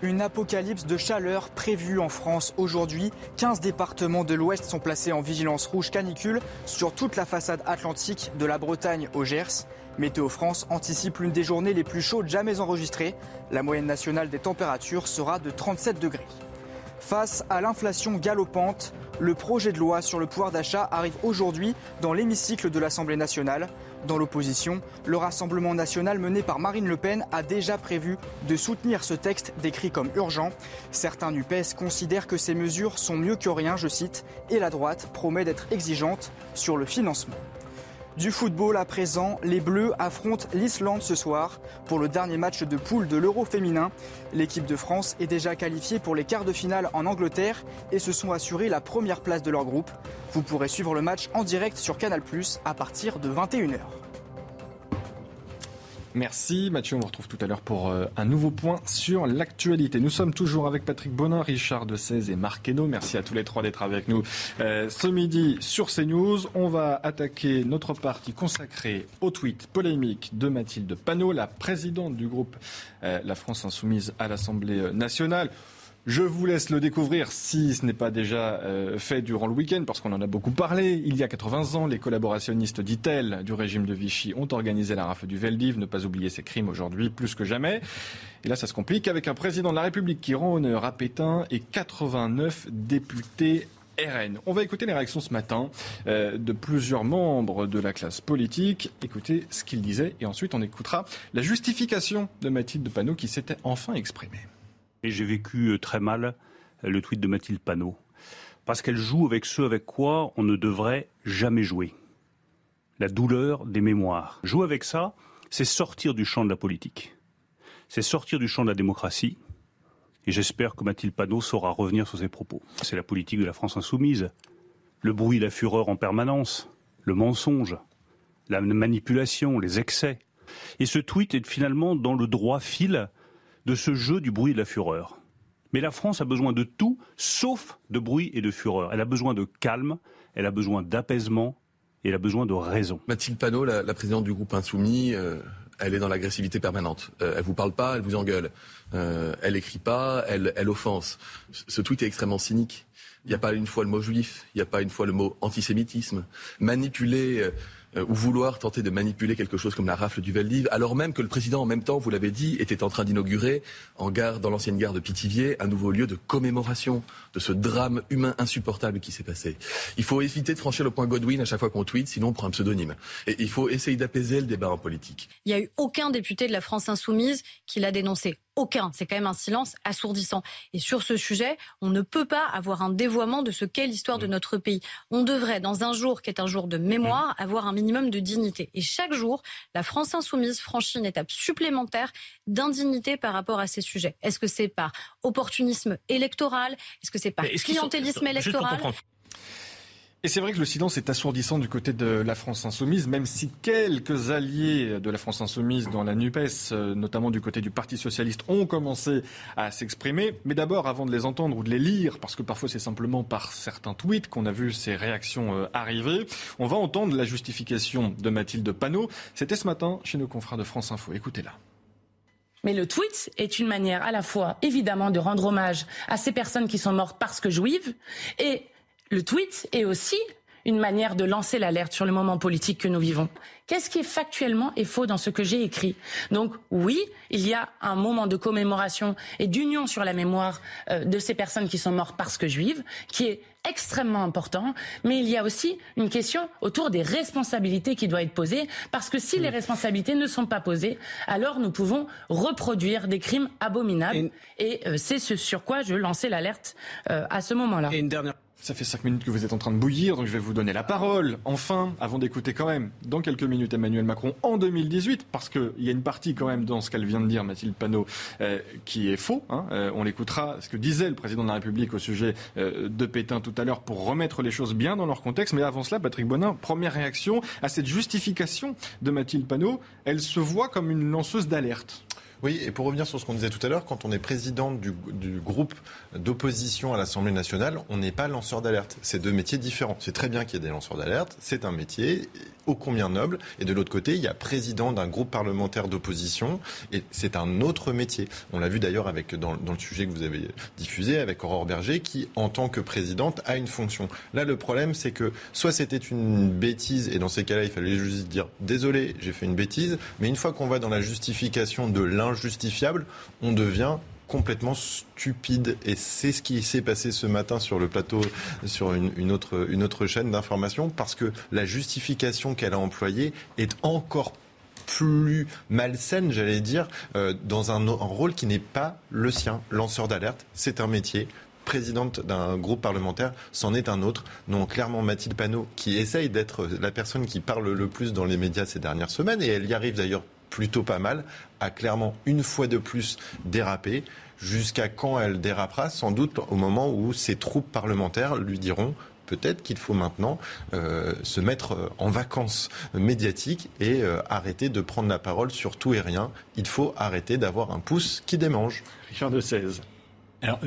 Une apocalypse de chaleur prévue en France aujourd'hui. 15 départements de l'Ouest sont placés en vigilance rouge canicule sur toute la façade atlantique de la Bretagne au Gers. Météo France anticipe l'une des journées les plus chaudes jamais enregistrées. La moyenne nationale des températures sera de 37 degrés. Face à l'inflation galopante, le projet de loi sur le pouvoir d'achat arrive aujourd'hui dans l'hémicycle de l'Assemblée nationale. Dans l'opposition, le Rassemblement national mené par Marine Le Pen a déjà prévu de soutenir ce texte décrit comme urgent. Certains du PS considèrent que ces mesures sont mieux que rien, je cite, et la droite promet d'être exigeante sur le financement. Du football à présent, les Bleus affrontent l'Islande ce soir pour le dernier match de poule de l'Euro féminin. L'équipe de France est déjà qualifiée pour les quarts de finale en Angleterre et se sont assurés la première place de leur groupe. Vous pourrez suivre le match en direct sur Canal à partir de 21h. Merci Mathieu, on vous retrouve tout à l'heure pour euh, un nouveau point sur l'actualité. Nous sommes toujours avec Patrick Bonin, Richard de 16 et Marc Hainaut. Merci à tous les trois d'être avec nous euh, ce midi sur CNews. On va attaquer notre partie consacrée au tweet polémique de Mathilde Panot, la présidente du groupe euh, La France Insoumise à l'Assemblée nationale. Je vous laisse le découvrir si ce n'est pas déjà euh, fait durant le week-end, parce qu'on en a beaucoup parlé. Il y a 80 ans, les collaborationnistes, dit-elle, du régime de Vichy ont organisé la rafle du Veldiv. Ne pas oublier ces crimes aujourd'hui, plus que jamais. Et là, ça se complique avec un président de la République qui rend honneur à Pétain et 89 députés RN. On va écouter les réactions ce matin euh, de plusieurs membres de la classe politique. Écoutez ce qu'ils disaient et ensuite on écoutera la justification de Mathilde Panot qui s'était enfin exprimée. Et j'ai vécu euh, très mal euh, le tweet de Mathilde Panot. Parce qu'elle joue avec ceux avec quoi on ne devrait jamais jouer. La douleur des mémoires. Jouer avec ça, c'est sortir du champ de la politique. C'est sortir du champ de la démocratie. Et j'espère que Mathilde Panot saura revenir sur ses propos. C'est la politique de la France insoumise. Le bruit la fureur en permanence. Le mensonge. La manipulation, les excès. Et ce tweet est finalement dans le droit fil de ce jeu du bruit et de la fureur. Mais la France a besoin de tout, sauf de bruit et de fureur. Elle a besoin de calme, elle a besoin d'apaisement et elle a besoin de raison. Mathilde Panot, la, présidente du groupe Insoumis, euh, elle est dans l'agressivité permanente. Euh, elle vous parle pas, elle vous engueule. Euh, elle écrit pas, elle, elle offense. Ce tweet est extrêmement cynique. Il n'y a pas une fois le mot juif, il n'y a pas une fois le mot antisémitisme. Manipuler euh, ou vouloir tenter de manipuler quelque chose comme la rafle du Veldiv, alors même que le président, en même temps, vous l'avez dit, était en train d'inaugurer en gare, dans l'ancienne gare de Pithiviers un nouveau lieu de commémoration de ce drame humain insupportable qui s'est passé. Il faut éviter de franchir le point Godwin à chaque fois qu'on tweet, sinon on prend un pseudonyme. Et il faut essayer d'apaiser le débat en politique. Il n'y a eu aucun député de la France insoumise qui l'a dénoncé. Aucun. C'est quand même un silence assourdissant. Et sur ce sujet, on ne peut pas avoir un dévoiement de ce qu'est l'histoire de notre pays. On devrait, dans un jour qui est un jour de mémoire, avoir un minimum de dignité. Et chaque jour, la France insoumise franchit une étape supplémentaire d'indignité par rapport à ces sujets. Est-ce que c'est par opportunisme électoral? Est-ce que c'est par clientélisme électoral? Et c'est vrai que le silence est assourdissant du côté de la France insoumise, même si quelques alliés de la France insoumise dans la NUPES, euh, notamment du côté du Parti socialiste, ont commencé à s'exprimer. Mais d'abord, avant de les entendre ou de les lire, parce que parfois c'est simplement par certains tweets qu'on a vu ces réactions euh, arriver, on va entendre la justification de Mathilde Panot. C'était ce matin chez nos confrères de France Info. Écoutez-la. Mais le tweet est une manière à la fois, évidemment, de rendre hommage à ces personnes qui sont mortes parce que juives et le tweet est aussi une manière de lancer l'alerte sur le moment politique que nous vivons. Qu'est-ce qui est factuellement et faux dans ce que j'ai écrit? Donc oui, il y a un moment de commémoration et d'union sur la mémoire euh, de ces personnes qui sont mortes parce que juives, qui est extrêmement important, mais il y a aussi une question autour des responsabilités qui doit être posée, parce que si les responsabilités ne sont pas posées, alors nous pouvons reproduire des crimes abominables, et, euh, c'est ce sur quoi je lançais l'alerte euh, à ce moment-là. Et une dernière ça fait cinq minutes que vous êtes en train de bouillir, donc je vais vous donner la parole. Enfin, avant d'écouter quand même, dans quelques minutes, Emmanuel Macron en 2018, parce qu'il y a une partie quand même dans ce qu'elle vient de dire, Mathilde Panot, euh, qui est faux. Hein. Euh, on l'écoutera, ce que disait le président de la République au sujet euh, de Pétain tout à l'heure, pour remettre les choses bien dans leur contexte. Mais avant cela, Patrick Bonin, première réaction à cette justification de Mathilde Panot. Elle se voit comme une lanceuse d'alerte. Oui, et pour revenir sur ce qu'on disait tout à l'heure, quand on est président du, du groupe d'opposition à l'Assemblée nationale, on n'est pas lanceur d'alerte. C'est deux métiers différents. C'est très bien qu'il y ait des lanceurs d'alerte, c'est un métier ô combien noble. Et de l'autre côté, il y a président d'un groupe parlementaire d'opposition, et c'est un autre métier. On l'a vu d'ailleurs avec dans, dans, le sujet que vous avez diffusé avec Aurore Berger, qui en tant que présidente a une fonction. Là, le problème, c'est que soit c'était une bêtise, et dans ces cas-là, il fallait juste dire désolé, j'ai fait une bêtise, mais une fois qu'on va dans la justification de l'injustifiable, on devient complètement stupide. Et c'est ce qui s'est passé ce matin sur le plateau, sur une, autre, chaîne d'information, parce que la justification qu'elle a employée est encore plus malsaine, j'allais dire, euh, dans un, un rôle qui n'est pas le sien. Lanceur d'alerte, c'est un métier présidente d'un groupe parlementaire, c'en est un autre. Non, clairement, Mathilde Panot, qui essaye d'être la personne qui parle le plus dans les médias ces dernières semaines, et elle y arrive d'ailleurs plutôt pas mal, a clairement une fois de plus dérapé. Jusqu'à quand elle dérapera? Sans doute au moment où ses troupes parlementaires lui diront peut-être qu'il faut maintenant euh, se mettre euh, en vacances médiatiques et euh, arrêter de prendre la parole sur tout et rien. Il faut arrêter d'avoir un pouce qui démange. Richard de 16. Alors,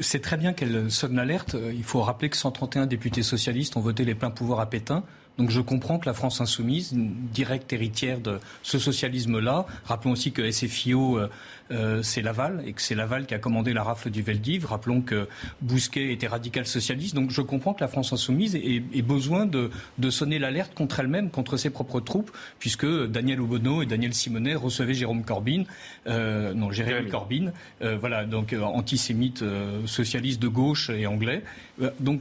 c'est très bien qu'elle sonne l'alerte. Il faut rappeler que 131 députés socialistes ont voté les pleins pouvoirs à Pétain. Donc je comprends que la France insoumise, directe héritière de ce socialisme-là, rappelons aussi que SFIO, euh, euh, c'est Laval, et que c'est Laval qui a commandé la rafle du Veldiv. Rappelons que Bousquet était radical socialiste. Donc je comprends que la France insoumise ait, besoin de, sonner l'alerte contre elle-même, contre ses propres troupes, puisque Daniel Obono et Daniel Simonet recevaient Jérôme Corbyn, euh, non, Jérémy Corbyn, voilà, donc antisémite, socialiste de gauche et anglais. donc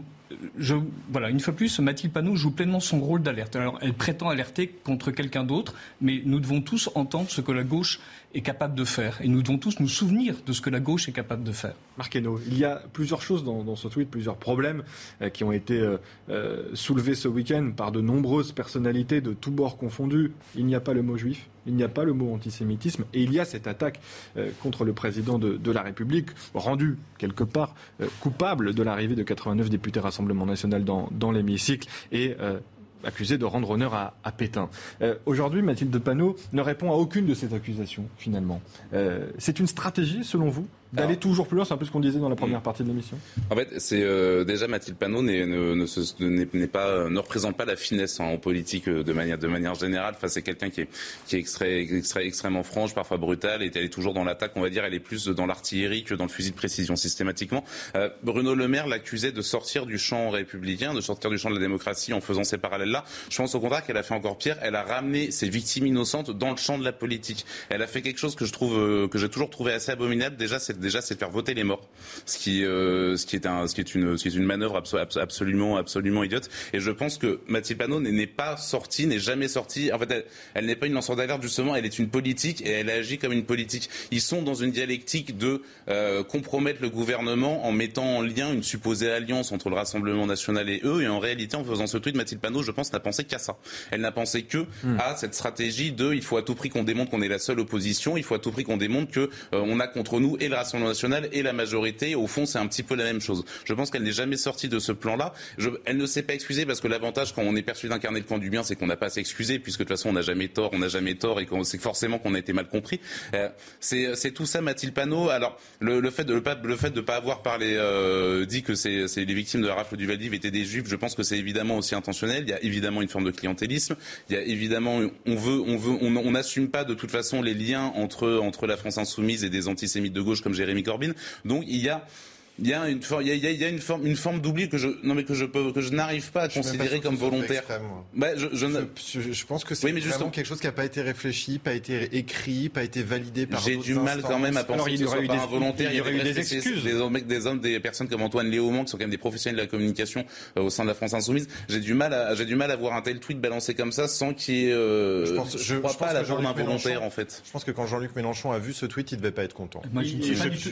je, voilà, une fois plus, Mathilde Panot joue pleinement son rôle d'alerte. Alors, elle prétend alerter contre quelqu'un d'autre, mais nous devons tous entendre ce que la gauche est capable de faire. Et nous devons tous nous souvenir de ce que la gauche est capable de faire. Marc il y a plusieurs choses dans, ce tweet, plusieurs problèmes euh, qui ont été euh, euh, soulevés ce week-end par de nombreuses personnalités de tous bords confondus. Il n'y a pas le mot juif, il n'y a pas le mot antisémitisme, et il y a cette attaque contre le président de, la République, rendu quelque part coupable de l'arrivée de 89 députés Rassemblement national dans, dans l'hémicycle, et accusé de rendre honneur à, Pétain. Euh, aujourd'hui, Mathilde Panot ne répond à aucune de ces accusations, finalement. Euh, c'est une stratégie, selon vous, d'aller toujours plus loin. C'est un peu ce qu'on disait dans la première partie de l'émission. En fait, c'est euh, déjà Mathilde Panot n'est, ne, pas, ne représente pas la finesse en politique euh, de manière, de manière générale. Enfin, c'est quelqu'un qui est, qui est extrait- extrait- extrêmement franche, parfois brutale, et elle est toujours dans l'attaque. On va dire, elle est plus dans l'artillerie que dans le fusil de précision systématiquement. Euh, Bruno Le Maire l'accusait de sortir du champ républicain, de sortir du champ de la démocratie en faisant ces parallèles-là. Je pense au contraire qu'elle a fait encore pire. Elle a ramené ses victimes innocentes dans le champ de la politique. Elle a fait quelque chose que je trouve, euh, que j'ai toujours trouvé assez abominable. Déjà, c'est déjà c'est de faire voter les morts, ce qui, euh, ce qui est un, ce qui est une, ce qui est une manœuvre abso- abso- absolument, absolument idiote. Et je pense que Mathilde Panot n'est pas sortie, n'est jamais sortie. En fait, elle, elle n'est pas une lanceur d'alerte justement. Elle est une politique et elle agit comme une politique. Ils sont dans une dialectique de euh, compromettre le gouvernement en mettant en lien une supposée alliance entre le Rassemblement national et eux. Et en réalité, en faisant ce tweet, Mathilde Panot, je pense, n'a pensé qu'à ça. Elle n'a pensé que à cette stratégie de il faut à tout prix qu'on démontre qu'on est la seule opposition, il faut à tout prix qu'on démontre que euh, on a contre nous et le Rassemblement national et la majorité. Au fond, c'est un petit peu la même chose. Je pense qu'elle n'est jamais sortie de ce plan-là. Elle ne s'est pas excusée parce que l'avantage quand on est perçu d'incarner le camp du bien, c'est qu'on n'a pas à s'excuser puisque de toute façon on n'a jamais tort, on n'a jamais tort et c'est forcément qu'on a été mal compris. Euh, c'est tout ça, Mathilde Panot. Alors le, fait de le, pas- avoir parlé euh, dit que c'est les victimes de la rafle du Valdiv étaient des juifs. Je pense que c'est évidemment aussi intentionnel. Il y a évidemment une forme de clientélisme. Il y a évidemment on veut on veut on n'assume pas de toute façon les liens entre entre la France insoumise et des antisémites de gauche comme Jérémy Corbyn. Donc il y a il y a une forme, il y a, il y a- il y a une forme, une forme d'oubli que je, non mais que je peux, que je n'arrive pas à Je pas considérer comme volontaire. Bah, je, je ne- Je, je pense que c'est Oui, mais vraiment justement- quelque chose qui n'a pas été réfléchi, pas été écrit, pas été validé par J'ai du mal quand même à penser involontaire. il y aurait eu des vrais spécialistes, excuses. Des hommes, des hommes, des personnes comme Antoine Léaumont qui sont quand même des professionnels de la communication euh, au sein de la France Insoumise. J'ai du mal à, j'ai du mal à voir un tel tweet balancé comme ça sans qu'il y ait, euh, Je pense, je, crois je pas à la forme involontaire en fait. Je pense que quand Jean-Luc Mélenchon a vu ce tweet, il devait pas être content. Moi, je ne suis, pas du tout-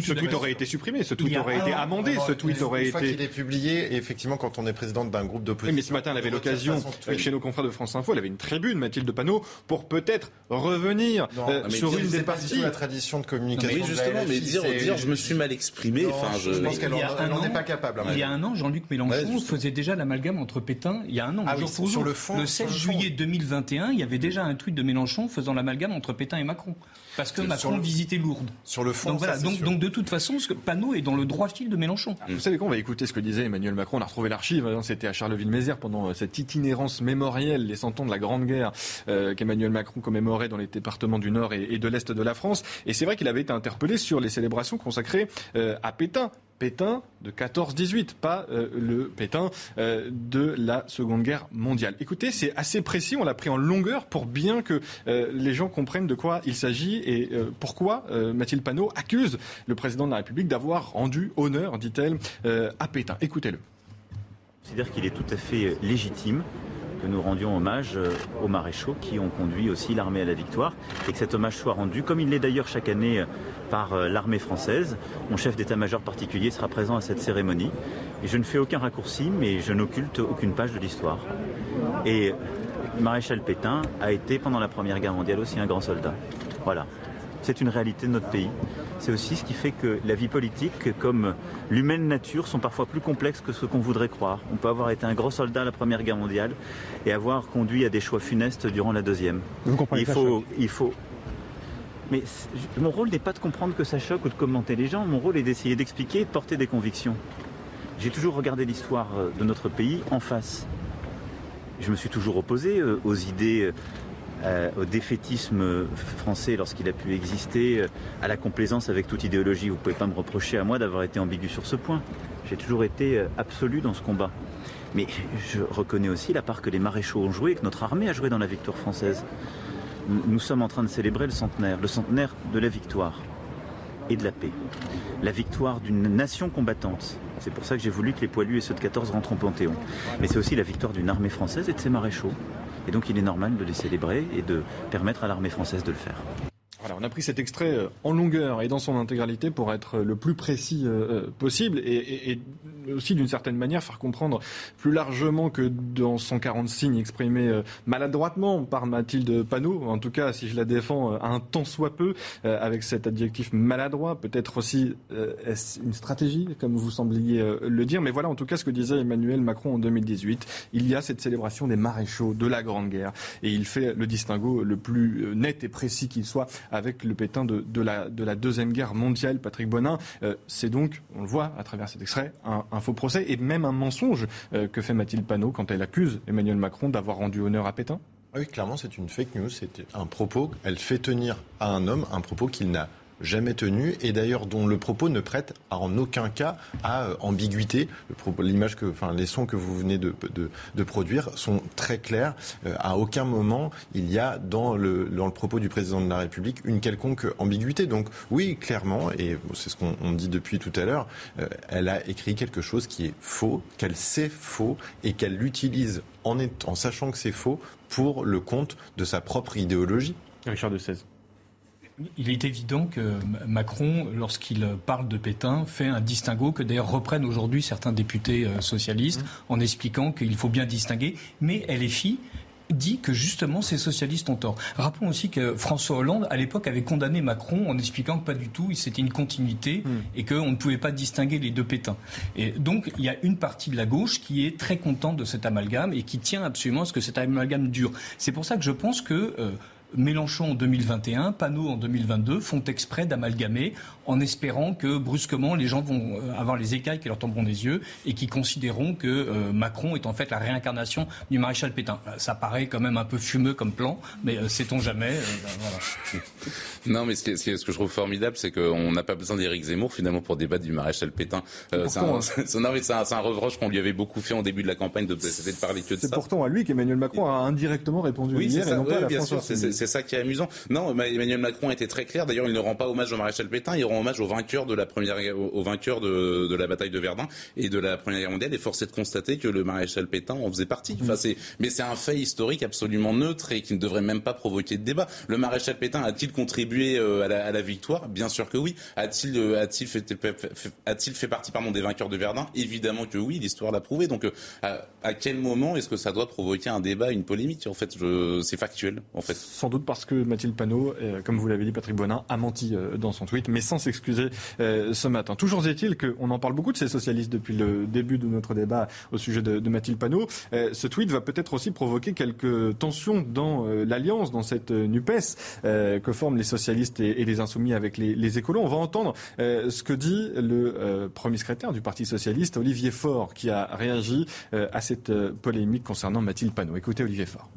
ne Ce tweet aurait été supprimé, ce Il tweet aurait été amendé, ce tweet Une aurait fois été. qu'il est publié, et effectivement, quand on est président d'un groupe d'opposition. Oui, mais ce matin, elle avait l'occasion, chez nos confrères de France Info, elle avait une tribune, Mathilde Panot, pour peut-être revenir euh, sur une c'est des parties. la tradition de communication. Oui, justement, mais dire, dire, je me suis mal exprimé. Enfin, je pense qu'elle Il y a en- un elle en an- est pas capable. mon Il y a un an, Jean-Luc Mélenchon faisait déjà l'amalgame entre Pétain. Il y a un an, Ah sur le fond, le sur 16 le fond. juillet 2021, il y avait déjà un tweet de Mélenchon faisant l'amalgame entre Pétain et Macron. Parce que Macron le- visitait Lourdes. Sur le fond, Donc voilà, ça, c'est donc, sûr. donc de toute façon, ce que Panot est dans le droit fil de Mélenchon. Vous savez quoi On va écouter ce que disait Emmanuel Macron. On a retrouvé l'archive. hein, C'était à Charleville-Mézières pendant euh, cette itinérance mémorielle, les cent ans de la Grande Guerre euh, qu'Emmanuel Macron commémorait dans les départements du Nord et, et de l'Est de la France. Et c'est vrai qu'il avait été interpellé sur les célébrations consacrées euh, à Pétain. Pétain de 14-18, pas euh, le Pétain euh, de la Seconde Guerre mondiale. Écoutez, c'est assez précis, on l'a pris en longueur pour bien que euh, les gens comprennent de quoi il s'agit et pourquoi Mathilde Panot accuse le président de la République d'avoir rendu honneur, dit-elle, à Pétain. Écoutez-le. Je considère qu'il est tout à fait légitime que nous rendions hommage euh, aux maréchaux qui ont conduit aussi l'armée à la victoire et que cet hommage soit rendu, comme il l'est d'ailleurs chaque année euh, par euh, l'armée française. Mon chef d'état-major particulier sera présent à cette cérémonie. Et je ne fais aucun raccourci, mais je n'occulte aucune page de l'histoire. Et maréchal Pétain a été pendant la Première Guerre mondiale aussi un grand soldat. Voilà. C'est une réalité de notre pays. C'est aussi ce qui fait que la vie politique, comme l'humaine nature, sont parfois plus complexes que ce qu'on voudrait croire. On peut avoir été un gros soldat à la Première Guerre mondiale et avoir conduit à des choix funestes durant la Deuxième. Vous comprenez il faut, il faut. Mais mon rôle n'est pas de comprendre que ça choque ou de commenter les gens. Mon rôle est d'essayer d'expliquer et de porter des convictions. J'ai toujours regardé l'histoire euh, de notre pays en face. Je me suis toujours opposé euh, aux idées, euh, au défaitisme français lorsqu'il a pu exister, euh, à la complaisance avec toute idéologie. Vous ne pouvez pas me reprocher à moi d'avoir été ambigu sur ce point. J'ai toujours été euh, absolu dans ce combat. Mais je reconnais aussi la part que les maréchaux ont joué, que notre armée a joué dans la victoire française. Nous- Nous sommes en train de célébrer le centenaire, le centenaire de la victoire et de la paix. La victoire d'une nation combattante. C'est pour ça que j'ai voulu que les poilus et ceux de 14 rentrent au Panthéon. Mais c'est aussi la victoire d'une armée française et de ses maréchaux. Et donc il est normal de les célébrer et de permettre à l'armée française de le faire. Voilà, on a pris cet extrait euh, en longueur et dans son intégralité pour être le plus précis euh, euh, possible et, aussi d'une certaine manière faire comprendre plus largement que dans 140 signes exprimés maladroitement par Mathilde Panot, en tout cas si je la défends un tant soit peu, avec cet adjectif maladroit, peut-être aussi est-ce une stratégie, comme vous sembliez le dire, mais voilà en tout cas ce que disait Emmanuel Macron en 2018. Il y a cette célébration des maréchaux de la Grande Guerre et il fait le distinguo le plus net et précis qu'il soit avec le Pétain de, de, la, de la Deuxième Guerre mondiale, Patrick Bonin. C'est donc, on le voit à travers cet extrait, un, faux procès et même un mensonge euh, que fait Mathilde Panot quand elle accuse Emmanuel Macron d'avoir rendu honneur à Pétain? Oui, clairement, c'est une fake news. C'est un propos. Elle fait tenir à un homme un propos qu'il n'a jamais tenu et d'ailleurs dont le propos ne prête en aucun cas à euh, ambiguïté. L'image que, enfin, les sons que vous venez de, de, produire sont très clairs. Euh, à aucun moment il y a dans le, dans le propos du président de la République une quelconque ambiguïté. Donc oui, clairement, et c'est ce qu'on dit depuis tout à l'heure, euh, elle a écrit quelque chose qui est faux, qu'elle sait faux et qu'elle l'utilise en, en sachant que c'est faux pour le compte de sa propre idéologie. Richard de 16. Il est évident que Macron, lorsqu'il parle de Pétain, fait un distinguo que d'ailleurs reprennent aujourd'hui certains députés euh, socialistes mmh. en expliquant qu'il faut bien distinguer. Mais LFI dit que justement ces socialistes ont tort. Rappelons aussi que François Hollande, à l'époque, avait condamné Macron en expliquant que pas du tout, c'était une continuité mmh. et qu'on ne pouvait pas distinguer les deux Pétains. Et donc, il y a une partie de la gauche qui est très contente de cet amalgame et qui tient absolument à ce que cet amalgame dure. C'est pour ça que je pense que euh, Mélenchon en 2021, Panot en 2022 font exprès d'amalgamer en espérant que brusquement les gens vont euh, avoir les écailles qui leur tomberont des yeux et qui considéreront que euh, Macron est en fait la réincarnation du maréchal Pétain. Euh, ça paraît quand même un peu fumeux comme plan, mais sait-on jamais. Ben, [LAUGHS] non, mais ce, que je trouve formidable, c'est qu'on n'a pas besoin d'Éric Zemmour finalement pour débattre du maréchal Pétain. c'est un, [LAUGHS] un, reproche qu'on lui avait beaucoup fait en début de la campagne de, de parler que de ça. C'est pourtant à lui qu'Emmanuel Macron a indirectement répondu oui, hier et non pas à la bien sûr, c'est ça qui est amusant. Non, Emmanuel Macron était très clair. D'ailleurs, il ne rend pas hommage au maréchal Pétain, il rend hommage au vainqueur de la première, au vainqueur de, de, la bataille de Verdun et de la Première Guerre mondiale. Et force est de constater que le maréchal Pétain en faisait partie. Enfin, c'est, mais c'est un fait historique absolument neutre et qui ne devrait même pas provoquer de débat. Le maréchal Pétain a-t-il contribué euh, à la, à la, victoire? Bien sûr que oui. A-t-il, euh, a-t-il fait, a-t-il fait partie pardon des vainqueurs de Verdun? Évidemment que oui. L'histoire l'a prouvé. Donc, euh, à, à, quel moment est-ce que ça doit provoquer un débat, une polémique? En fait, c'est factuel. En fait. Sans doute parce que Mathilde Panot, comme vous l'avez dit, Patrick Bonin, a menti dans son tweet, mais sans s'excuser euh, ce matin. Toujours est-il qu'on en parle beaucoup de ces socialistes depuis le début de notre débat au sujet de, Mathilde Panot. ce tweet va peut-être aussi provoquer quelques tensions dans l'alliance, dans cette NUPES que forment les socialistes et, les insoumis avec les, les, écolos. On va entendre ce que dit le premier secrétaire du Parti socialiste, Olivier Faure, qui a réagi à cette polémique concernant Mathilde Panot. Écoutez Olivier Faure.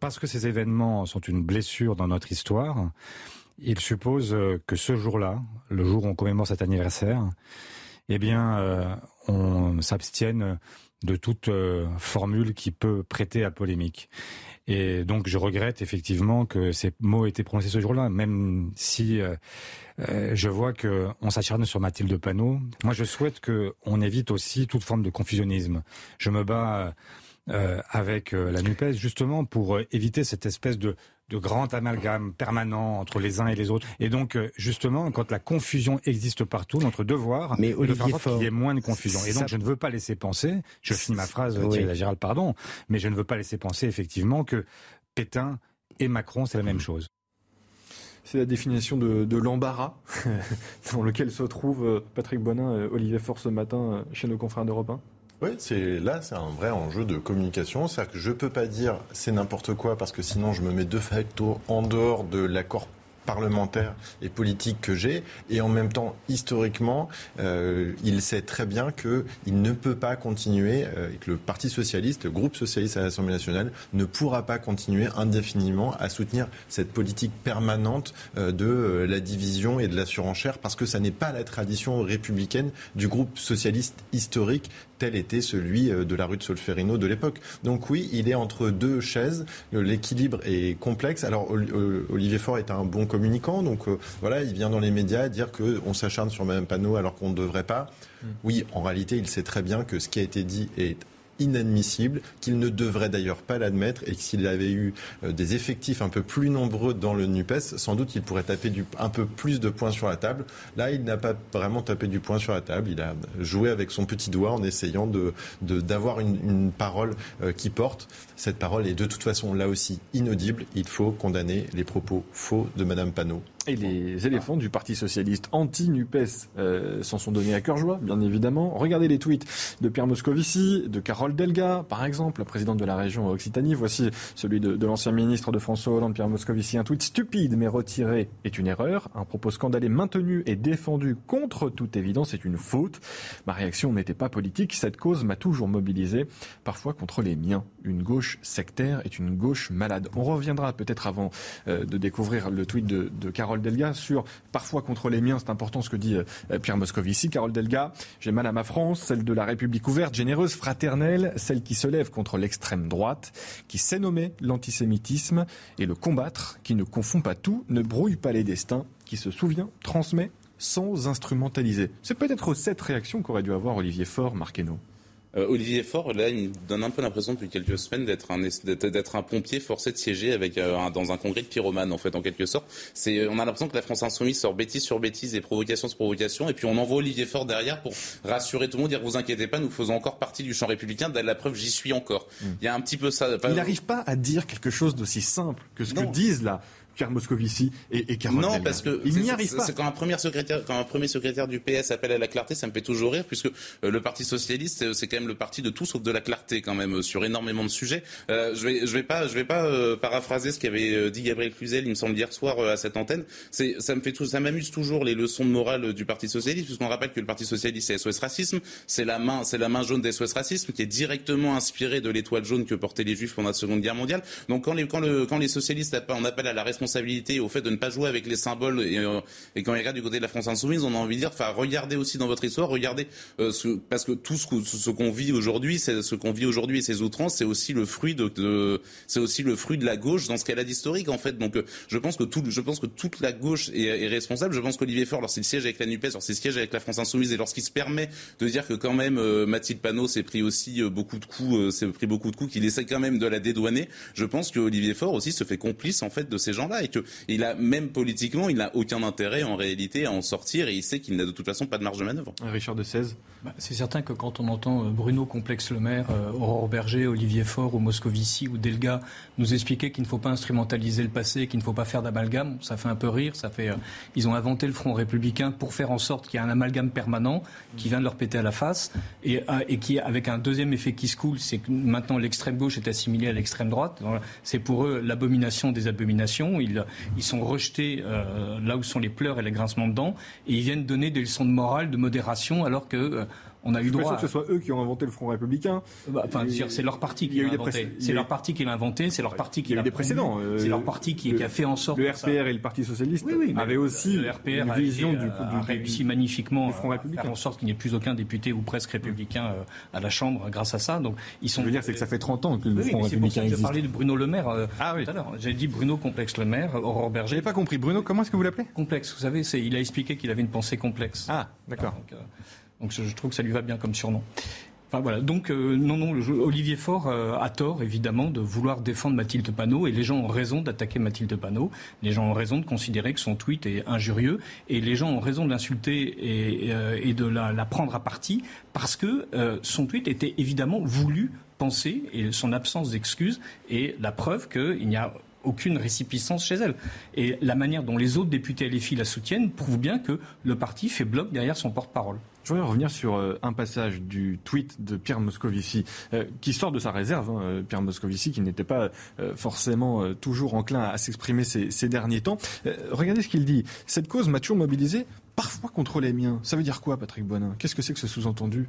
Parce que ces événements sont une blessure dans notre histoire, il suppose que ce jour-là, le jour où on commémore cet anniversaire, eh bien, euh, on s'abstienne de toute euh, formule qui peut prêter à polémique. Et donc, je regrette effectivement que ces mots aient été prononcés ce jour-là, même si euh, je vois que on s'acharne sur Mathilde Panot. Moi, je souhaite qu'on évite aussi toute forme de confusionnisme. Je me bats euh, avec euh, la NUPES, justement pour euh, éviter cette espèce de, de grand amalgame permanent entre les uns et les autres. Et donc, justement, quand la confusion existe partout, notre devoir Mais de faire en sorte qu'il y ait moins de confusion. Et donc, je ne veux pas laisser penser, je finis ma phrase, oui. Gérald, pardon, mais je ne veux pas laisser penser effectivement que Pétain et Macron, c'est la même chose. C'est la définition de, de l'embarras [LAUGHS] dans lequel se trouve Patrick Bonin, Olivier Faure ce matin chez nos confrères d'Europe 1 oui, c'est là, c'est un vrai enjeu de communication. C'est-à-dire que je peux pas dire c'est n'importe quoi parce que sinon je me mets de facto en dehors de l'accord parlementaire et politique que j'ai. Et en même temps, historiquement, euh, il sait très bien qu'il ne peut pas continuer, euh, et que le Parti socialiste, le groupe socialiste à l'Assemblée nationale, ne pourra pas continuer indéfiniment à soutenir cette politique permanente euh, de la division et de la surenchère, parce que ça n'est pas la tradition républicaine du groupe socialiste historique tel était celui de la rue de Solferino de l'époque. Donc oui, il est entre deux chaises. L'équilibre est complexe. Alors Olivier Faure est un bon communicant. Donc euh, voilà, il vient dans les médias dire qu'on s'acharne sur Mme Panot alors qu'on ne devrait pas. Mm. Oui, en réalité, il sait très bien que ce qui a été dit est inadmissible, qu'il ne devrait d'ailleurs pas l'admettre et que s'il avait eu euh, des effectifs un peu plus nombreux dans le NUPES, sans doute il pourrait taper un peu plus de points sur la table. Là, il n'a pas vraiment tapé du poing sur la table. Il a joué avec son petit doigt en essayant d'avoir une, une, parole euh, qui porte. Cette parole est de toute façon là aussi inaudible. Il faut condamner les propos faux de Madame Panot et les éléphants du Parti socialiste anti-NUPES euh, s'en sont donnés à cœur joie, bien évidemment. Regardez les tweets de Pierre Moscovici, de Carole Delga, par exemple, la présidente de la région Occitanie. Voici celui de, de l'ancien ministre de François Hollande, Pierre Moscovici. Un tweet stupide mais retiré est une erreur. Un propos scandalé maintenu et défendu contre toute évidence est une faute. Ma réaction n'était pas politique. Cette cause m'a toujours mobilisé, parfois contre les miens. Une gauche sectaire est une gauche malade. On reviendra peut-être avant euh, de découvrir le tweet de, de Carole Delga sur parfois contre les miens, c'est important ce que dit euh, Pierre Moscovici. Carole Delga, j'ai mal à ma France, celle de la République ouverte, généreuse, fraternelle, celle qui se lève contre l'extrême droite, qui sait nommer l'antisémitisme et le combattre, qui ne confond pas tout, ne brouille pas les destins, qui se souvient, transmet sans instrumentaliser. C'est peut-être cette réaction qu'aurait dû avoir Olivier Faure, Marqueno. Euh, Olivier Faure, là, il donne un peu l'impression depuis quelques semaines d'être un, d'être un pompier forcé de siéger avec, euh, dans un congrès de pyromanes, en fait, en quelque sorte. C'est, on a l'impression que la France Insoumise sort bêtise sur bêtise et provocation sur provocation, et puis on envoie Olivier Faure derrière pour rassurer tout le monde, dire vous inquiétez pas, nous faisons encore partie du champ républicain, la preuve, j'y suis encore. Mm. Il y a un petit peu ça. il n'arrive pas à dire quelque chose d'aussi simple que ce que disent là Pierre Moscovici et, et Cameron Non, parce que il n'y arrive pas. C'est quand un premier secrétaire, quand un premier secrétaire du PS appelle à la clarté, ça me fait toujours rire, puisque euh, le Parti socialiste, c'est quand même le parti de tout sauf de la clarté, quand même, sur énormément de sujets. Euh, je vais, je vais pas, je vais pas euh, paraphraser ce qu'avait euh, dit Gabriel Cluzel, il me semble hier soir à cette antenne. C'est, ça me fait tout, ça m'amuse toujours les leçons de morale du Parti socialiste, puisqu'on rappelle que le Parti socialiste c'est SOS Racisme, c'est la main, c'est la main jaune des SOS Racisme qui est directement inspirée de l'étoile jaune que portaient les Juifs pendant la Seconde Guerre mondiale. Donc quand les, quand le, quand les socialistes on appelle à la responsabilité au fait de ne pas jouer avec les symboles. Et, euh, et quand on regarde du côté de la France insoumise, on a envie de dire, enfin, regardez aussi dans votre histoire, regardez, euh, ce, parce que tout ce, qu'on vit aujourd'hui, ce qu'on vit aujourd'hui et ces outrances, c'est aussi le fruit de, c'est aussi le fruit de la gauche dans ce qu'elle a d'historique en fait. Donc, euh, je pense que tout, je pense que toute la gauche est, responsable. Je pense qu'Olivier Faure, lorsqu'il siège avec la Nupes, lorsqu'il siège avec la France insoumise et lorsqu'il se permet de dire que quand même Mathilde Panot s'est pris aussi beaucoup de coups, s'est pris beaucoup de coups, qu'il essaie quand même de la dédouaner. Je pense que Olivier Faure aussi se fait complice en fait de ces gens-là et que il a même politiquement il n'a aucun intérêt en réalité à en sortir et il sait qu'il n'a de toute façon pas de marge de manœuvre. Richard de 16 C'est certain que quand on entend euh, Bruno Complexe Le Maire, euh, Aurore Berger, Olivier Faure ou Moscovici ou Delga nous expliquer qu'il ne faut pas instrumentaliser le passé, qu'il ne faut pas faire d'amalgame, ça fait un peu rire. Ça fait, euh, ils ont inventé le Front républicain pour faire en sorte qu'il y ait un amalgame permanent qui vient de leur péter à la face et, qui, avec un deuxième effet qui se coule, c'est que maintenant l'extrême gauche est assimilée à l'extrême droite. C'est pour eux l'abomination des abominations. Ils, sont rejetés là où sont les pleurs et les grincements de dents, et ils viennent donner des leçons de morale, de modération, alors que on a eu droit. que ce soit eux qui ont inventé le Front républicain. Bah, enfin, c'est leur parti qui l'a inventé. C'est leur parti qui l'a inventé. C'est leur parti qui l'a. des précédents. Euh, c'est leur parti qui, a fait en sorte. Le RPR et le Parti socialiste avaient aussi une vision du, a réussi magnifiquement Front républicain, faire en sorte qu'il n'y ait plus aucun député ou presque républicain à la Chambre grâce à ça. Donc ils sont. Je veux dire, c'est que ça fait 30 ans que le Front républicain existe. Je parlais de Bruno Le Maire ah, oui. tout à l'heure. J'ai dit Bruno complexe Le Maire, Aurore Berger. J'ai pas compris. Bruno, comment est-ce que vous l'appelez? Complexe. Vous savez, il a expliqué qu'il avait une pensée complexe. Ah, d'accord. Donc je, trouve que ça lui va bien comme surnom. Enfin voilà, donc euh, non, non, Olivier Faure euh, a tort évidemment de vouloir défendre Mathilde Panot et les gens ont raison d'attaquer Mathilde Panot. Les gens ont raison de considérer que son tweet est injurieux et les gens ont raison de l'insulter et, euh, de la, prendre à partie parce que son tweet était évidemment voulu penser et son absence d'excuses est la preuve qu'il n'y a aucune récipiscence chez elle. Et la manière dont les autres députés LFI la soutiennent prouve bien que le parti fait bloc derrière son porte-parole. Je voudrais revenir sur euh, un passage du tweet de Pierre Moscovici, euh, qui sort de sa réserve. Hein, euh, Pierre Moscovici, qui n'était pas forcément toujours enclin à, s'exprimer ces, derniers temps. regardez ce qu'il dit. Cette cause m'a toujours mobilisé, parfois contre les miens. Ça veut dire quoi, Patrick Bonin? Qu'est-ce que c'est que ce sous-entendu?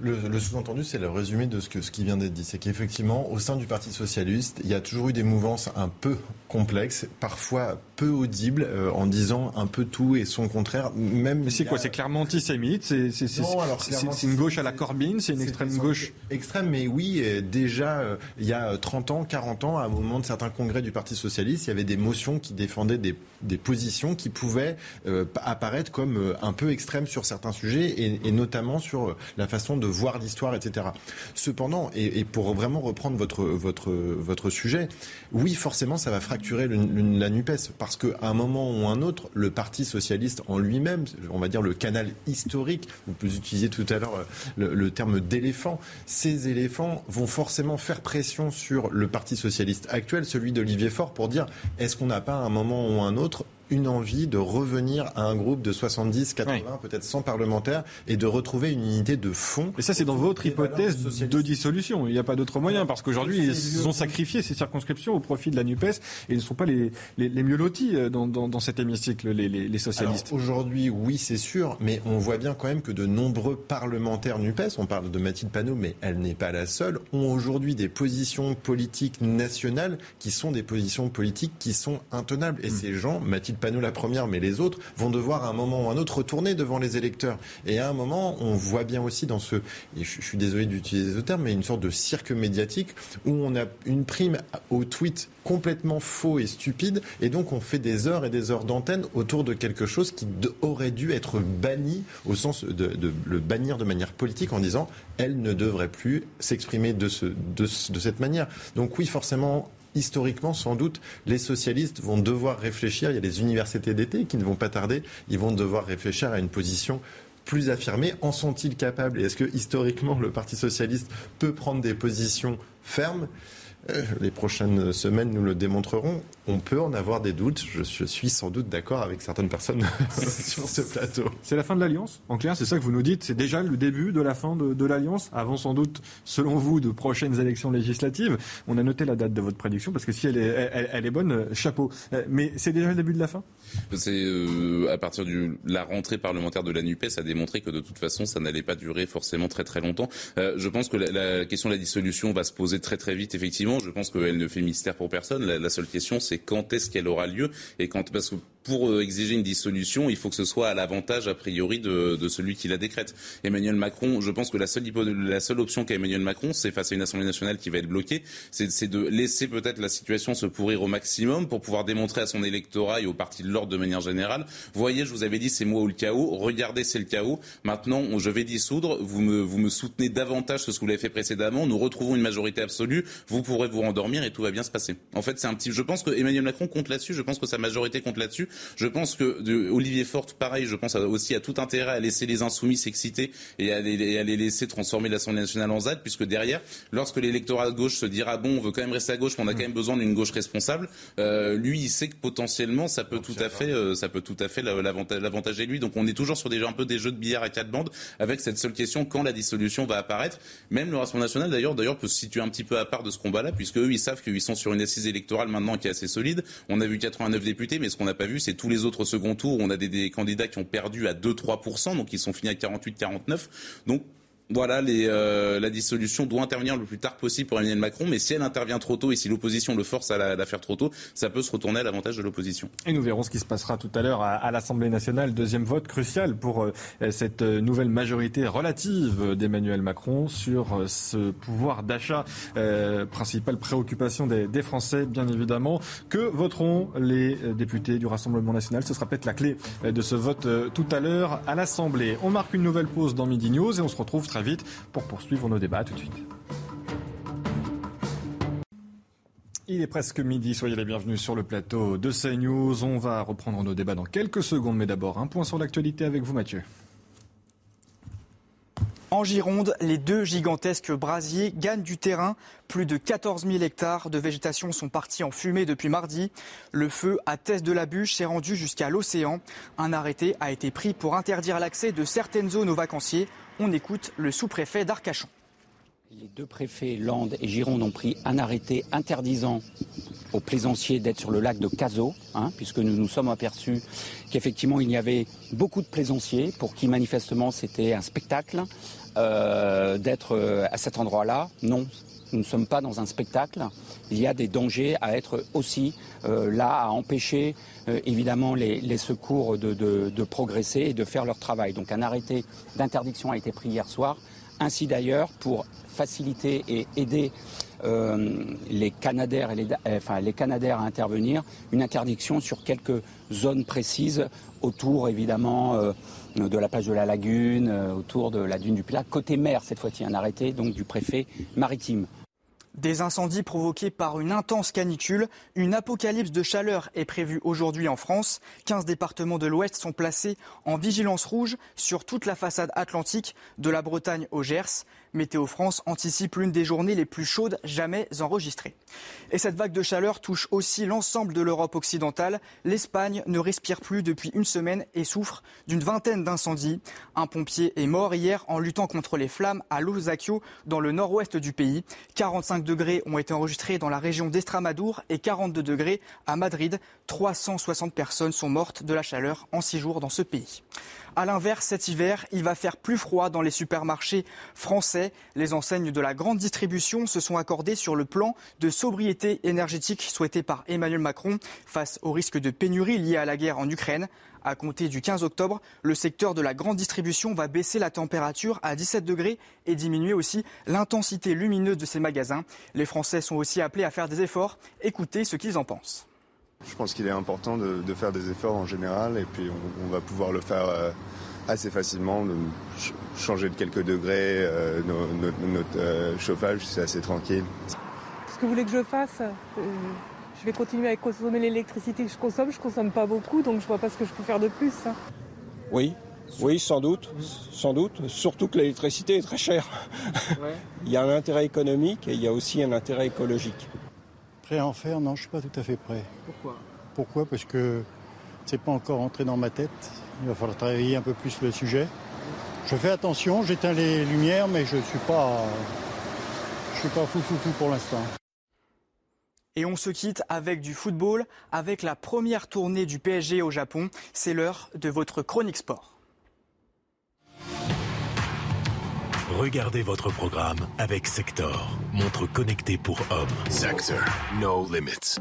Le, sous-entendu, c'est le résumé de ce, que, ce qui vient d'être dit. C'est qu'effectivement, au sein du Parti socialiste, il y a toujours eu des mouvances un peu complexe, parfois peu audible, euh, en disant un peu tout et son contraire. Même c'est quoi C'est clairement antisémite C'est une gauche à la Corbyn C'est une extrême gauche Extrême, mais oui, euh, déjà, euh, il y a 30 ans, 40 ans, à un moment de certains congrès du Parti Socialiste, il y avait des motions qui défendaient des, des positions qui pouvaient euh, apparaître comme un peu extrêmes sur certains sujets, et, et notamment sur la façon de voir l'histoire, etc. Cependant, et, et pour vraiment reprendre votre, votre, votre sujet, oui, forcément, ça va fracturer la NUPES, parce qu'à un moment ou un autre, le Parti Socialiste en lui-même, on va dire le canal historique, vous utilisiez tout à l'heure euh, le, le terme d'éléphant, ces éléphants vont forcément faire pression sur le Parti socialiste actuel, celui d'Olivier Faure, pour dire est-ce qu'on n'a pas à un moment ou un autre une envie de revenir à un groupe de 70, 80, peut-être 100 parlementaires et de retrouver une unité de fond. Et ça, c'est dans votre hypothèse de dissolution. Il n'y a pas d'autre moyen, parce qu'aujourd'hui, ils ont sacrifié ces circonscriptions au profit de la NUPES, et ils ne sont pas les, les, les mieux lotis euh, dans, dans, dans cet hémicycle, les, les, socialistes. Aujourd'hui, oui, c'est sûr, mais on voit bien quand même que de nombreux parlementaires NUPES, on parle de Mathilde Panot, mais elle n'est pas la seule, ont aujourd'hui des positions politiques nationales qui sont des positions politiques qui sont intenables. Et ces gens, Mathilde Panot la première, mais les autres, vont devoir à un moment ou un autre retourner devant les électeurs. Et à un moment, on voit bien aussi dans ce, je, suis désolé d'utiliser ce terme, mais une sorte de cirque médiatique où on a une prime au tweet complètement faux et stupide, et donc on fait des heures et des heures d'antenne autour de quelque chose qui aurait dû être banni au sens de, le bannir de manière politique en disant elle ne devrait plus s'exprimer de, ce- de cette manière. Donc oui, forcément. Historiquement, sans doute, les socialistes vont devoir réfléchir. Il y a les universités d'été qui ne vont pas tarder. Ils vont devoir réfléchir à une position plus affirmée. En sont-ils capables? Et est-ce que historiquement, le Parti socialiste peut prendre des positions fermes? Les prochaines semaines nous le démontreront. On peut en avoir des doutes. Je, suis sans doute d'accord avec certaines personnes [LAUGHS] sur ce plateau. C'est la fin de l'alliance En clair, c'est ça que vous nous dites C'est déjà le début de la fin de, l'alliance Avant sans doute, selon vous, de prochaines élections législatives. On a noté la date de votre prédiction parce que si elle est, elle est bonne, euh, chapeau. Euh, Mais c'est déjà le début de la fin? C'est euh, à partir de la rentrée parlementaire de la NUPES a démontré que de toute façon ça n'allait pas durer forcément très très longtemps. Euh, je pense que la, question de la dissolution va se poser très très vite effectivement. Je pense qu'elle ne fait mystère pour personne. La, la seule question c'est quand est-ce qu'elle aura lieu et quand parce que pour euh, exiger une dissolution, il faut que ce soit à l'avantage a priori de, de celui qui la décrète. Emmanuel Macron, je pense que la seule, la seule option qu'a Emmanuel Macron, c'est face à une Assemblée nationale qui va être bloquée, c'est de laisser peut-être la situation se pourrir au maximum pour pouvoir démontrer à son électorat et au parti de l'ordre de manière générale, voyez, je vous avais dit c'est moi ou le chaos, regardez c'est le chaos, maintenant je vais dissoudre, vous me, vous me soutenez davantage que ce que vous l'avez fait précédemment, nous retrouvons une majorité absolue, vous pourrez vous rendormir et tout va bien se passer. En fait, c'est un petit, je pense que Emmanuel Macron compte là-dessus, je pense que sa majorité compte là-dessus, je pense que Olivier Forte, pareil, je pense aussi à tout intérêt à laisser les insoumis s'exciter et à les, laisser transformer l'Assemblée nationale en ZAD, puisque derrière, lorsque l'électorat de gauche se dira bon, on veut quand même rester à gauche, mais on a quand même besoin d'une gauche responsable, euh, lui, il sait que potentiellement, ça peut tout à fait, euh, ça peut tout à fait la- l'avantage- l'avantager lui. Donc, on est toujours sur des un peu des jeux de billard à quatre bandes, avec cette seule question quand la dissolution va apparaître. Même le Rassemblement national, d'ailleurs, d'ailleurs, peut se situer un petit peu à part de ce combat-là, puisque eux, ils savent qu'ils sont sur une assise électorale maintenant qui est assez solide. On a vu 89 députés, mais ce qu'on n'a pas vu, c'est tous les autres second tours. où On a des, des candidats qui ont perdu à 2-3%, donc ils sont finis à 48-49. Donc voilà, euh, la dissolution doit intervenir le plus tard possible pour Emmanuel Macron, mais si elle intervient trop tôt et si l'opposition le force à la, faire trop tôt, ça peut se retourner à l'avantage de l'opposition. Et nous verrons ce qui se passera tout à l'heure à, l'Assemblée nationale. Deuxième vote crucial pour euh, cette euh, nouvelle majorité relative d'Emmanuel Macron sur euh, ce pouvoir d'achat, principale préoccupation des, Français, bien évidemment. Que voteront les députés du Rassemblement national? Ce sera peut-être la clé de ce vote tout à l'heure à l'Assemblée. On marque une nouvelle pause dans Midi News et on se retrouve très vite pour poursuivre nos débats. Tout de suite. Il est presque midi, soyez les bienvenus sur le plateau de CNews. On va reprendre nos débats dans quelques secondes, mais d'abord un point sur l'actualité avec vous Mathieu. En Gironde, les deux gigantesques brasiers gagnent du terrain. Plus de 14 000 hectares de végétation sont partis en fumée depuis mardi. Le feu à Thèse de la Bûche s'est rendu jusqu'à l'océan. Un arrêté a été pris pour interdire l'accès de certaines zones aux vacanciers. On écoute le sous-préfet d'Arcachon. Les deux préfets, Landes et Gironde, ont pris un arrêté interdisant aux plaisanciers d'être sur le lac de Cazaux, hein, puisque nous nous sommes aperçus qu'effectivement il y avait beaucoup de plaisanciers pour qui manifestement c'était un spectacle euh, d'être euh, à cet endroit-là. Non, nous ne sommes pas dans un spectacle. Il y a des dangers à être aussi euh, là, à empêcher évidemment les, secours de, progresser et de faire leur travail. Donc un arrêté d'interdiction a été pris hier soir. Ainsi d'ailleurs, pour faciliter et aider les les Canadaires à intervenir, une interdiction sur quelques zones précises autour évidemment de la plage de la Lagune, euh, autour de la dune du Pilat, côté mer cette fois-ci, un arrêté donc du préfet maritime. Des incendies provoqués par une intense canicule. Une apocalypse de chaleur est prévue aujourd'hui en France. 15 départements de l'Ouest sont placés en vigilance rouge sur toute la façade atlantique de la Bretagne au Gers. Météo France anticipe l'une des journées les plus chaudes jamais enregistrées. Et cette vague de chaleur touche aussi l'ensemble de l'Europe occidentale. L'Espagne ne respire plus depuis une semaine et souffre d'une vingtaine d'incendies. Un pompier est mort hier en luttant contre les flammes à Lozacchio dans le nord-ouest du pays. 45 degrés ont été enregistrés dans la région d'Estramadour et 42 degrés à Madrid. 360 personnes sont mortes de la chaleur en six jours dans ce pays. À l'inverse, cet hiver, il va faire plus froid dans les supermarchés français. Les enseignes de la grande distribution se sont accordées sur le plan de sobriété énergétique souhaité par Emmanuel Macron face au risque de pénurie lié à la guerre en Ukraine. À compter du 15 octobre, le secteur de la grande distribution va baisser la température à 17 degrés et diminuer aussi l'intensité lumineuse de ses magasins. Les Français sont aussi appelés à faire des efforts. Écoutez ce qu'ils en pensent. Je pense qu'il est important de, faire des efforts en général et puis on, va pouvoir le faire euh, assez facilement, de changer de quelques degrés euh, notre, euh, chauffage, c'est assez tranquille. Ce que vous voulez que je fasse? Je vais continuer à consommer l'électricité que je consomme, je consomme pas beaucoup donc je vois pas ce que je peux faire de plus. Hein. Oui, oui, sans doute, sans doute. Surtout que l'électricité est très chère. [LAUGHS] il y a un intérêt économique et il y a aussi un intérêt écologique. Prêt à en faire? Non, je ne suis pas tout à fait prêt. Pourquoi? Pourquoi? Parce que c'est pas encore entré dans ma tête. Il va falloir travailler un peu plus le sujet. Je fais attention, j'éteins les lumières, mais je suis pas, je suis pas fou fou fou pour l'instant. Et on se quitte avec du football, avec la première tournée du PSG au Japon. C'est l'heure de votre chronique sport. Regardez votre programme avec Sector, montre connectée pour hommes. Sector, no limits.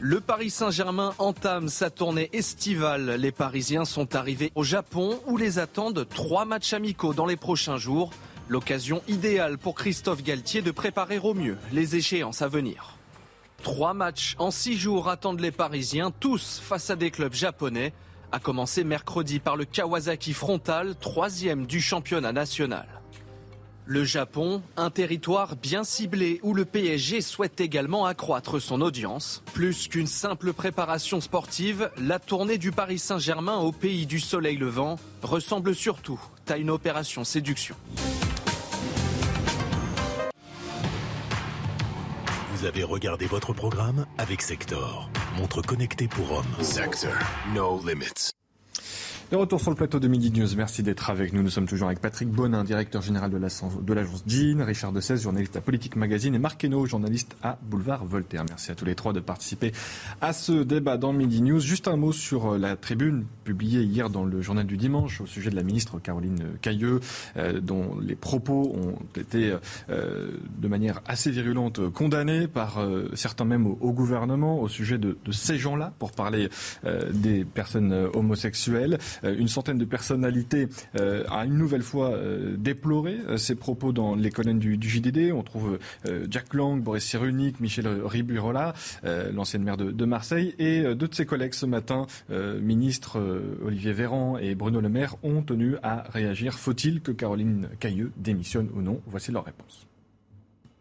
Le Paris Saint-Germain entame sa tournée estivale. Les Parisiens sont arrivés au Japon où les attendent trois matchs amicaux dans les prochains jours. L'occasion idéale pour Christophe Galtier de préparer au mieux les échéances à venir. Trois matchs en six jours attendent les Parisiens, tous face à des clubs japonais. A commencer mercredi par le Kawasaki Frontal, troisième du championnat national. Le Japon, un territoire bien ciblé où le PSG souhaite également accroître son audience. Plus qu'une simple préparation sportive, la tournée du Paris Saint-Germain au pays du soleil levant ressemble surtout à une opération séduction. Vous avez regardé votre programme avec Sector, montre connectée pour hommes. Sector, no limits. De retour sur le plateau de Midi News. Merci d'être avec nous. Nous sommes toujours avec Patrick Bonin, directeur général de l'agence Jean, Richard Dessès, journaliste à Politique Magazine et Marc Hainaut, journaliste à Boulevard Voltaire. Merci à tous les trois de participer à ce débat dans Midi News. Juste un mot sur euh, la tribune publiée hier dans le journal du dimanche au sujet de la ministre Caroline Cailleux, euh, dont les propos ont été euh, de manière assez virulente condamnés par certains même au, gouvernement au sujet de, de ces gens-là, pour parler des personnes homosexuelles. Euh, une centaine de personnalités euh, a une nouvelle fois euh, déploré ces propos dans les colonnes du, JDD. On trouve Jack Lang, Boris Cyrulnik, Michel Riburola, l'ancienne maire de, Marseille, et deux de ses collègues ce matin, ministres Olivier Véran et Bruno Le Maire, ont tenu à réagir. Faut-il que Caroline Cailleux démissionne ou non? Voici leur réponse.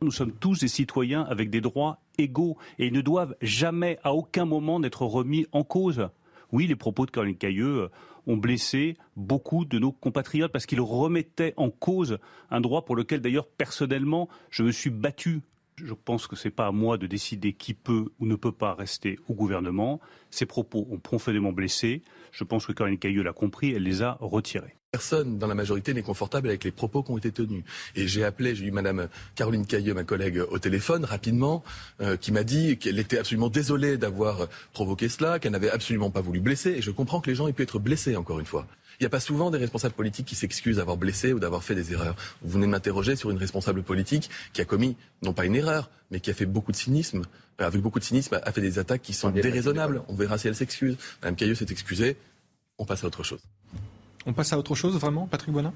Nous sommes tous des citoyens avec des droits égaux et ne doivent jamais, à aucun moment, n'être remis en cause. Oui, les propos de Caroline Cailleux ont blessé beaucoup de nos compatriotes parce qu'ils remettaient en cause un droit pour lequel d'ailleurs personnellement je me suis battu Je pense que ce n'est pas à moi de décider qui peut ou ne peut pas rester au gouvernement. Ces propos ont profondément blessé. Je pense que Caroline Cailleux l'a compris, elle les a retirés. Personne dans la majorité n'est confortable avec les propos qui ont été tenus. Et j'ai appelé, j'ai eu Madame Caroline Cailleux, ma collègue, au téléphone rapidement, euh, qui m'a dit qu'elle était absolument désolée d'avoir provoqué cela, qu'elle n'avait absolument pas voulu blesser. Et je comprends que les gens aient pu être blessés, encore une fois. Il n'y a pas souvent des responsables politiques qui s'excusent d'avoir blessé ou d'avoir fait des erreurs. Vous venez de m'interroger sur une responsable politique qui a commis, non pas une erreur, mais qui a fait beaucoup de cynisme, euh, avec beaucoup de cynisme, a fait des attaques qui sont déraisonnables. On verra si elle s'excuse. Madame Cailleux s'est excusée. On passe à autre chose. On passe à autre chose, vraiment, Patrick Bonin?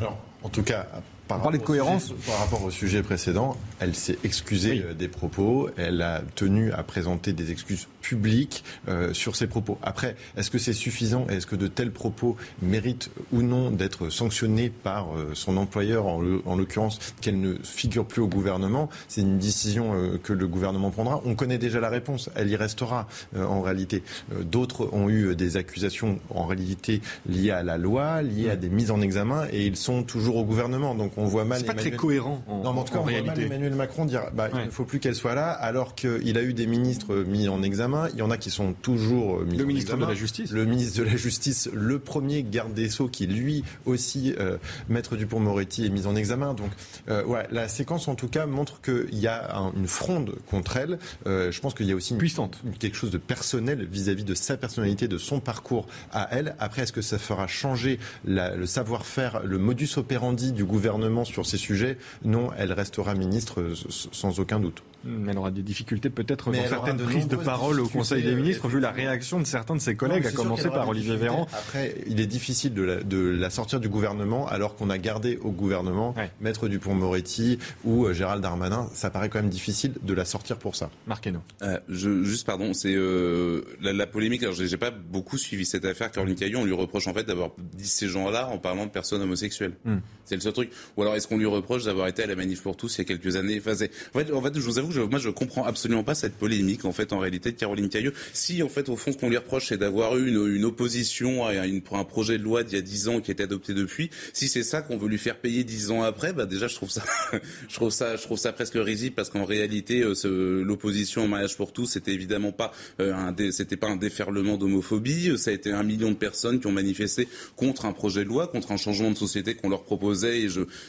Alors, en tout cas, par de cohérence. sujet, par rapport au sujet précédent, elle s'est excusée euh, des propos, elle a tenu à présenter des excuses publiques euh, sur ses propos. Après, est-ce que c'est suffisant Est-ce que de tels propos méritent ou non d'être sanctionnés par euh, son employeur, en, l'occurrence qu'elle ne figure plus au gouvernement? C'est une décision euh, que le gouvernement prendra. On connaît déjà la réponse, elle y restera euh, en réalité. D'autres ont eu des accusations en réalité liées à la loi, liées à des mises en examen, et ils sont toujours au gouvernement. Donc on voit mal. C'est pas très Emmanuel- cohérent, en- non, mais en tout cas, en on voit mal réalité. Emmanuel Macron dire bah, il ne faut plus qu'elle soit là, alors qu'il a eu des ministres mis en examen. Il y en a qui sont toujours euh, mis Le en ministre examen. de la Justice. Le ministre de la Justice, le premier garde des Sceaux, qui lui aussi, euh, Maître Dupont-Moretti, est mis en examen. Donc, euh, ouais, la séquence, en tout cas, montre qu'il y a un- une fronde contre elle. Euh, je pense qu'il y a aussi une, Puissante. quelque chose de personnel vis-à-vis de sa personnalité, de son parcours à elle. Après, est-ce que ça fera changer la- le savoir-faire, le modus operandi du gouvernement sur ces sujets Non, elle restera ministre euh, sans aucun doute. Hmm, Elle aura des difficultés peut-être Mais dans certaines de prises de parole au Conseil des difficultés, ministres, euh, vu la réaction de certains de ses collègues, Non, à commencer par Olivier. Véran. Après, il est difficile de la, de la sortir du gouvernement alors qu'on a gardé au gouvernement Maître Dupont-Moretti ou euh, Gérald Darmanin. Ça paraît quand même difficile de la sortir pour ça. Marc. Euh, je, juste pardon, c'est euh, la, la polémique. Alors j'ai pas beaucoup suivi cette affaire. Caroline Caillon, on lui reproche en fait d'avoir dit ces gens-là en parlant de personnes homosexuelles. Hmm. C'est le seul truc. Ou alors est-ce qu'on lui reproche d'avoir été à la manif pour tous il y a quelques années? Enfin, en, fait, en fait, je vous avoue, moi je comprends absolument pas cette polémique en fait en réalité de Caroline Cailleux. Si en fait au fond ce qu'on lui reproche c'est d'avoir eu une, opposition à pour un projet de loi d'il y a 10 ans qui a été adopté depuis, si c'est ça qu'on veut lui faire payer 10 ans après, bah déjà je trouve ça, [LAUGHS] je trouve ça, je trouve ça presque risible parce qu'en réalité euh, l'opposition au mariage pour tous c'était évidemment pas euh, un c'était pas un déferlement d'homophobie, euh, ça a été un million de personnes qui ont manifesté contre un projet de loi, contre un changement de société qu'on leur proposait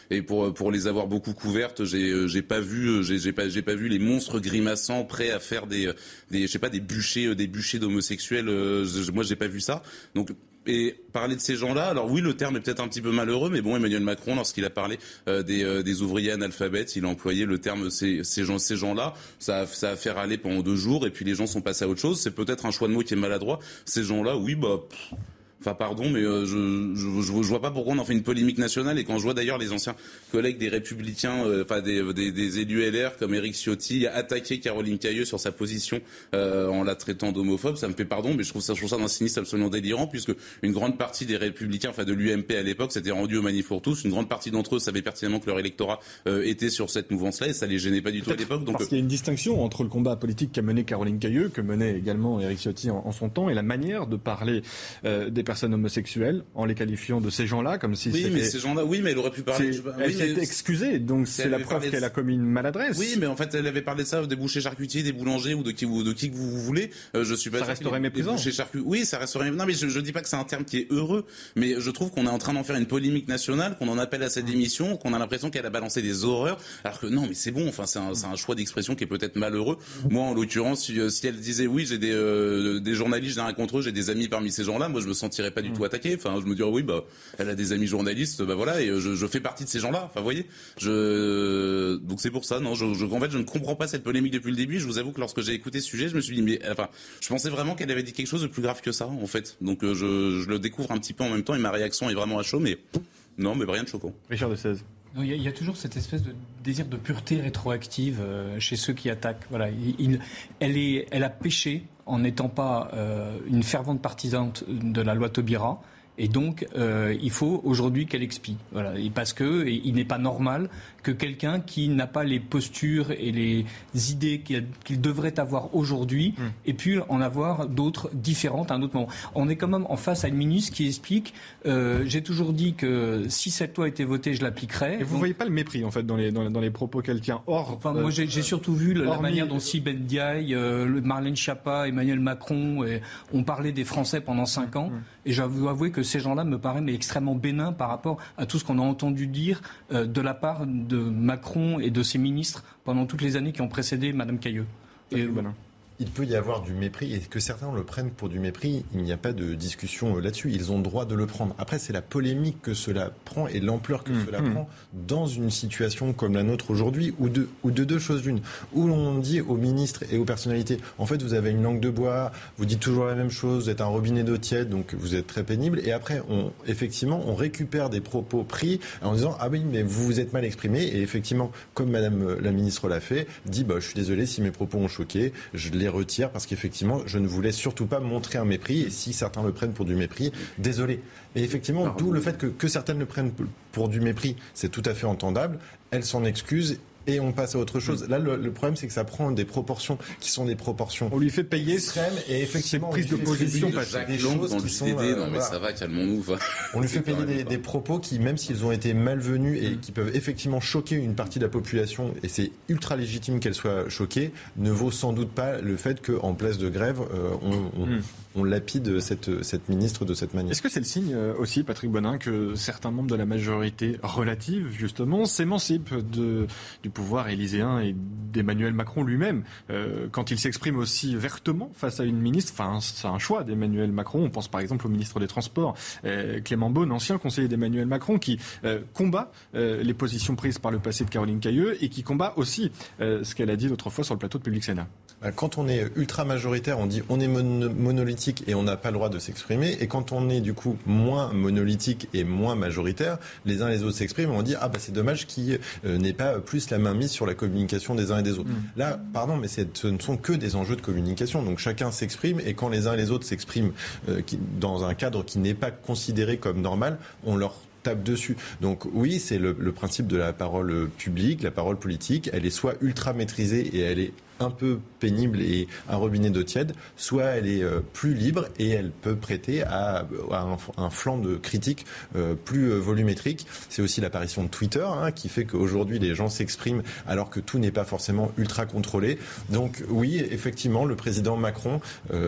et pour les avoir beaucoup couvertes, j'ai pas vu j'ai pas vu monstres grimaçants prêts à faire des euh, je sais pas des bûchers euh, des bûchers d'homosexuels euh, moi j'ai pas vu ça. Donc et parler de ces gens-là, alors oui, le terme est peut-être un petit peu malheureux, mais bon, Emmanuel Macron, lorsqu'il a parlé des, des ouvriers analphabètes, il a employé le terme ces, gens, ces gens-là. Ça, a- ça a fait râler pendant deux jours, et puis les gens sont passés à autre chose. C'est peut-être un choix de mots qui est maladroit. Ces gens-là, oui, bah. Enfin, pardon, mais euh, je, je, je, vois pas pourquoi on en fait une polémique nationale. Et quand je vois d'ailleurs les anciens collègues des Républicains, euh, enfin des, des, des élus LR comme Éric Ciotti attaquer Caroline Cailleux sur sa position euh, en la traitant d'homophobe, ça me fait pardon, mais je trouve ça, je trouve ça d'un cynisme absolument délirant, puisque une grande partie des Républicains, enfin de l'UMP à l'époque, s'était rendu au manif pour tous. Une grande partie d'entre eux savaient pertinemment que leur électorat était sur cette mouvance-là, et ça les gênait pas du tout à l'époque. Donc Parce qu'il y a une distinction entre le combat politique qu'a mené Caroline Cailleux, que menait également Éric Ciotti en, en son temps, et la manière de parler des personnes homosexuelles en les qualifiant de ces gens-là, comme si oui, mais ces gens-là, oui, mais elle aurait pu parler. Je sais pas, Elle oui, s'est mais- excusée, donc c'est la preuve de- qu'elle a commis une maladresse. Oui, mais en fait, elle avait parlé de ça, des bouchers charcutiers, des boulangers ou de qui, ou de qui que vous voulez. Euh, je suis pas Ça resterait méprisant. charcu- Oui, ça resterait. Non, mais je, je dis pas que c'est un terme qui est heureux, mais je trouve qu'on est en train d'en faire une polémique nationale, qu'on en appelle à sa Mmh. démission, qu'on a l'impression qu'elle a balancé des horreurs, alors que non, mais c'est bon. Enfin, c'est un, choix d'expression qui est peut-être malheureux. Mmh. Moi, en l'occurrence, si, euh, si elle disait oui, j'ai des, euh, des journalistes, j'ai rien contre eux, j'ai des amis parmi ces gens-là, moi, je me sentirais pas du Mmh. tout attaqué. Enfin, je me dirais oui, bah, elle a des amis journalistes, bah voilà, et euh, je, je fais partie de ces gens-là. Enfin, vous voyez, je donc c'est pour ça. Non, je, je- en fait, je ne comprends pas cette polémique depuis le début. Je vous avoue que lorsque j'ai écouté ce sujet, je me suis dit, mais enfin, je pensais vraiment qu'elle avait dit quelque chose de plus grave que ça, en fait. Donc, euh, je, je le découvre un petit peu en même temps, et ma réaction est vraiment à chaud, mais non, mais rien de choquant. Richard de 16. Non, Il y, a- il y a toujours cette espèce de désir de pureté rétroactive euh, chez ceux qui attaquent. Voilà, il- il- elle, est, elle a péché en n'étant pas euh, une fervente partisane de la loi Taubira. Et donc, euh, il faut aujourd'hui qu'elle expie. Voilà. Et parce que il n'est pas normal que quelqu'un qui n'a pas les postures et les idées qu'il devrait avoir aujourd'hui Hmm. ait pu en avoir d'autres différentes à un autre moment. On est quand même en face à une ministre qui explique euh, j'ai toujours dit que si cette loi était votée, je l'appliquerai. Et vous Donc, voyez pas le mépris en fait dans les, dans les, dans les propos qu'elle tient. Or, Enfin, moi, j'ai j'ai surtout vu la- manière dont Sibeth Ndiaye, euh, Marlène Schiappa, Emmanuel Macron et, ont parlé des Français pendant cinq ans. Et j'avoue avouer que ces gens-là me paraissent mais extrêmement bénins par rapport à tout ce qu'on a entendu dire euh, de la part de Macron et de ses ministres pendant toutes les années qui ont précédé Madame Cailleux. Et, Il peut y avoir du mépris et que certains le prennent pour du mépris, il n'y a pas de discussion euh, là-dessus. Ils ont le droit de le prendre. Après, c'est la polémique que cela prend et l'ampleur que cela mmh. prend dans une situation comme la nôtre aujourd'hui, ou de, ou de deux choses l'une. Où l'on dit aux ministres et aux personnalités, en fait, vous avez une langue de bois, vous dites toujours la même chose, vous êtes un robinet d'eau tiède, donc vous êtes très pénible. Et après, on, effectivement, on récupère des propos pris en disant, ah oui, mais vous vous êtes mal exprimé. Et effectivement, comme Madame euh, la ministre l'a fait, dit, bah, je suis désolé si mes propos ont choqué, je les retire parce qu'effectivement, je ne voulais surtout pas montrer un mépris. Et si certains le prennent pour du mépris, désolé. Mais effectivement, d'où le fait que, que certaines le prennent pour du mépris, c'est tout à fait entendable. Elle s'en excuse. Et on passe à autre chose. Là, le, le problème, c'est que ça prend des proportions qui sont des proportions. On lui fait payer extrêmes et effectivement, lui de fait position. Jacques des choses dans qui sont, euh, non mais voilà. ça va, calmons-nous. On lui fait payer des, propos qui, même s'ils ont été malvenus Mm. et qui peuvent effectivement choquer une partie de la population, et c'est ultra légitime qu'elle soit choquée, ne vaut sans doute pas le fait qu'en place de grève, euh, on, on- Mm. On lapide cette, cette ministre de cette manière. Est-ce que c'est le signe euh, aussi, Patrick Bonin, que certains membres de la majorité relative, justement, s'émancipent du pouvoir élyséen et d'Emmanuel Macron lui-même euh, quand il s'exprime aussi vertement face à une ministre Enfin, c'est un choix d'Emmanuel Macron. On pense par exemple au ministre des Transports, euh, Clément Beaune, ancien conseiller d'Emmanuel Macron, qui combat les positions prises par le passé de Caroline Cailleux et qui combat aussi ce qu'elle a dit l'autre fois sur le plateau de Public Sénat. Bah, Quand on est ultra majoritaire, on dit on est mono- monolithique et on n'a pas le droit de s'exprimer. Et quand on est du coup moins monolithique et moins majoritaire, les uns et les autres s'expriment. On dit ah bah c'est dommage qu'il euh, n'ait pas plus la main mise sur la communication des uns et des autres. Là, pardon, mais ce ne sont que des enjeux de communication. Donc chacun s'exprime et quand les uns et les autres s'expriment euh, dans un cadre qui n'est pas considéré comme normal, on leur tape dessus. Donc oui, c'est le, principe de la parole publique, la parole politique. Elle est soit ultra maîtrisée et elle est un peu pénible et un robinet d'eau tiède, soit elle est euh, plus libre et elle peut prêter à, un, flanc de critique euh, plus euh, volumétrique. C'est aussi l'apparition de Twitter hein, qui fait qu'aujourd'hui les gens s'expriment alors que tout n'est pas forcément ultra contrôlé. Donc oui, effectivement, le président Macron,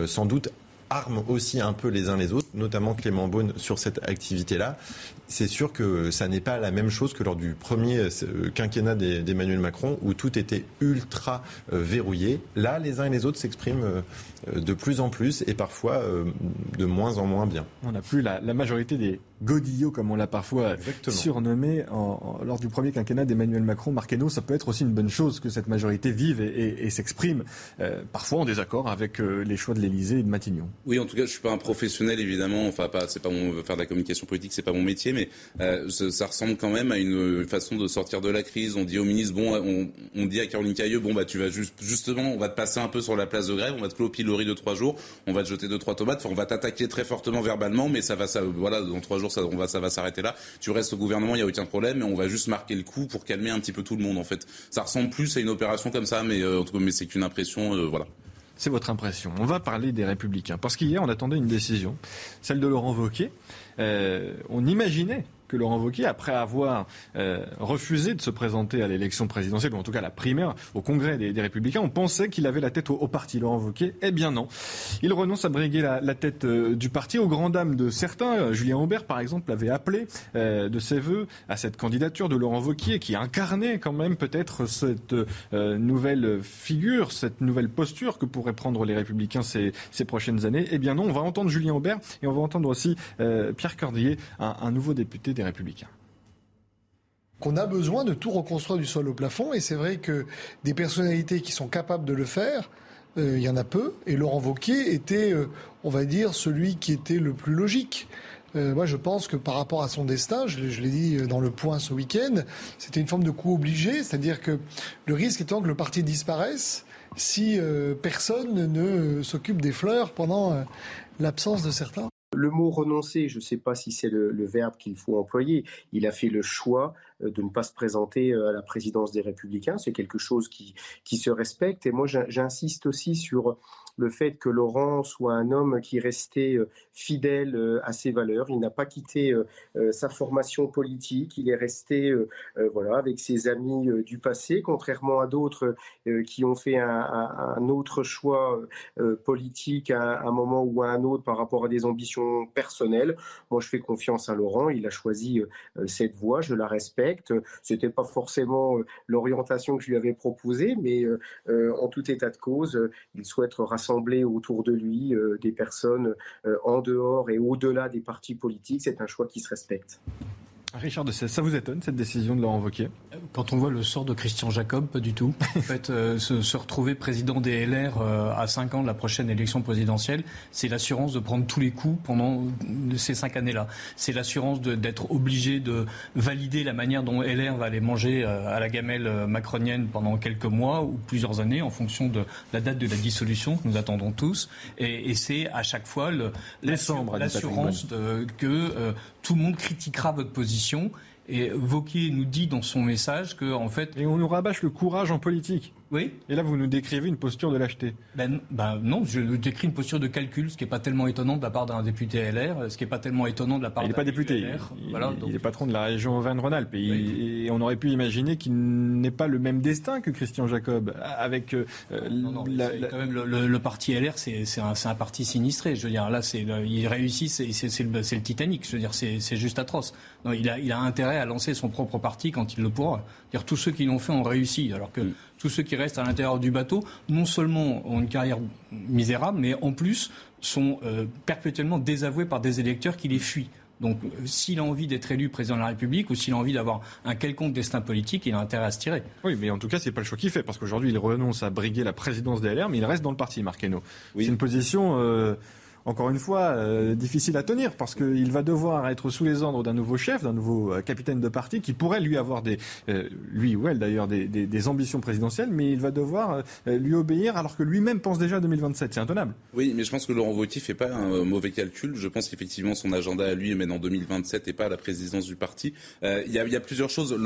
sans doute, arme aussi un peu les uns les autres, notamment Clément Beaune sur cette activité-là. C'est sûr que ça n'est pas la même chose que lors du premier euh, quinquennat d'E- d'Emmanuel Macron où tout était ultra euh, verrouillé. Là, les uns et les autres s'expriment euh, euh, de plus en plus et parfois euh, de moins en moins bien. On n'a plus la, la majorité des godillots, comme on l'a parfois surnommé en- en- lors du premier quinquennat d'Emmanuel Macron. Marqueno, ça peut être aussi une bonne chose que cette majorité vive et, et- et s'exprime, euh, parfois en désaccord avec euh, les choix de l'Élysée et de Matignon. Oui, en tout cas, je suis pas un professionnel évidemment. Enfin, pas, c'est pas mon faire de la communication politique, c'est pas mon métier, mais euh, ça, ça ressemble quand même à une façon de sortir de la crise. On dit au ministre, bon, on, on dit à Caroline Cailleux, bon bah tu vas juste, justement, on va te passer un peu sur la place de grève, on va te au de trois jours, on va te jeter deux trois tomates, on va t'attaquer très fortement verbalement, mais ça va, ça, voilà, dans trois jours, ça, on va, ça va s'arrêter là. Tu restes au gouvernement, il y a aucun problème, mais on va juste marquer le coup pour calmer un petit peu tout le monde. En fait, ça ressemble plus à une opération comme ça, mais euh, en tout cas, mais c'est qu'une impression, euh, voilà. C'est votre impression. On va parler des Républicains. Parce qu'hier, on attendait une décision, celle de Laurent Wauquiez. Euh, on imaginait que Laurent Wauquiez, après avoir euh, refusé de se présenter à l'élection présidentielle, ou en tout cas à la primaire, au congrès des, Républicains, on pensait qu'il avait la tête au, parti, Laurent Wauquiez. Eh bien non. Il renonce à briguer la, tête euh, du parti, aux grandes dames de certains. Euh, Julien Aubert, par exemple, avait appelé de ses voeux à cette candidature de Laurent Wauquiez, qui incarnait quand même peut-être cette nouvelle figure, cette nouvelle posture que pourraient prendre les Républicains ces, prochaines années. Eh bien non, on va entendre Julien Aubert et on va entendre aussi Pierre Cordier, un, un nouveau député Républicains. qu'on a besoin de tout reconstruire du sol au plafond. Et c'est vrai que des personnalités qui sont capables de le faire, euh, il y en a peu. Et Laurent Wauquiez était, euh, on va dire, celui qui était le plus logique. Euh, moi, je pense que par rapport à son destin, je, l'ai- dit dans le point ce week-end, c'était une forme de coup obligé, c'est-à-dire que le risque étant que le parti disparaisse si personne ne s'occupe des fleurs pendant l'absence de certains. Le mot renoncer, je ne sais pas si c'est le, verbe qu'il faut employer. Il a fait le choix euh, de ne pas se présenter euh, à la présidence des Républicains. C'est quelque chose qui se respecte. Et moi, j'insiste aussi sur le fait que Laurent soit un homme qui restait euh, fidèle à ses valeurs. Il n'a pas quitté sa formation politique. Il est resté voilà, avec ses amis du passé, contrairement à d'autres qui ont fait un, autre choix politique à un moment ou à un autre par rapport à des ambitions personnelles. Moi, je fais confiance à Laurent. Il a choisi cette voie. Je la respecte. C'était pas forcément euh, l'orientation que je lui avais proposée, mais euh, euh, en tout état de cause, il souhaite rassembler autour de lui des personnes en dehors et au-delà des partis politiques. C'est un choix qui se respecte. Richard de ça vous étonne cette décision de Laurent Wauquiez? Quand on voit le sort de Christian Jacob, pas du tout. En fait, euh, se, retrouver président des LR euh, à 5 ans de la prochaine élection présidentielle, c'est l'assurance de prendre tous les coups pendant ces 5 années-là. C'est l'assurance d'être obligé de valider la manière dont LR va aller manger euh, à la gamelle macronienne pendant quelques mois ou plusieurs années en fonction de la date de la dissolution que nous attendons tous. Et, et c'est à chaque fois l'assurance que tout le monde critiquera votre position. Et Vauquier nous dit dans son message que, en fait. Et on nous rabâche le courage en politique. Oui. Et là, vous nous décrivez une posture de lâcheté. Ben, ben non, je décris une posture de calcul, ce qui n'est pas tellement étonnant de la part d'un député LR, ce qui n'est pas tellement étonnant de la part d'un député pas député. LR. Il, voilà, il, est patron de la région Auvergne-Rhône-Alpes. Et, on aurait pu imaginer qu'il n'ait pas le même destin que Christian Jacob. Avec euh, non, non, quand même le, parti LR, c'est un, un, parti sinistré. Je veux dire, là, il réussit, c'est le, le, Titanic. Je veux dire, c'est juste atroce. Non, il, a, il a intérêt à lancer son propre parti quand il le pourra. Dire tous ceux qui l'ont fait ont réussi, alors que tous ceux qui restent à l'intérieur du bateau, non seulement ont une carrière misérable, mais en plus sont euh, perpétuellement désavoués par des électeurs qui les fuient. Donc, euh, s'il a envie d'être élu président de la République ou s'il a envie d'avoir un quelconque destin politique, il a intérêt à se tirer. Oui, mais en tout cas, c'est pas le choix qu'il fait, parce qu'aujourd'hui, il renonce à briguer la présidence des LR, mais il reste dans le parti, Oui. C'est une position. Euh, encore une fois, euh, difficile à tenir parce qu'il va devoir être sous les ordres d'un nouveau chef, d'un nouveau euh, capitaine de parti qui pourrait lui avoir des, euh, lui ou elle d'ailleurs, des, ambitions présidentielles, mais il va devoir lui obéir alors que lui-même pense déjà à 2027. C'est intenable. Oui, mais je pense que Laurent Wauquiez fait pas un mauvais calcul. Je pense qu'effectivement son agenda à lui est maintenant 2027 et pas à la présidence du parti. Il y, a plusieurs choses.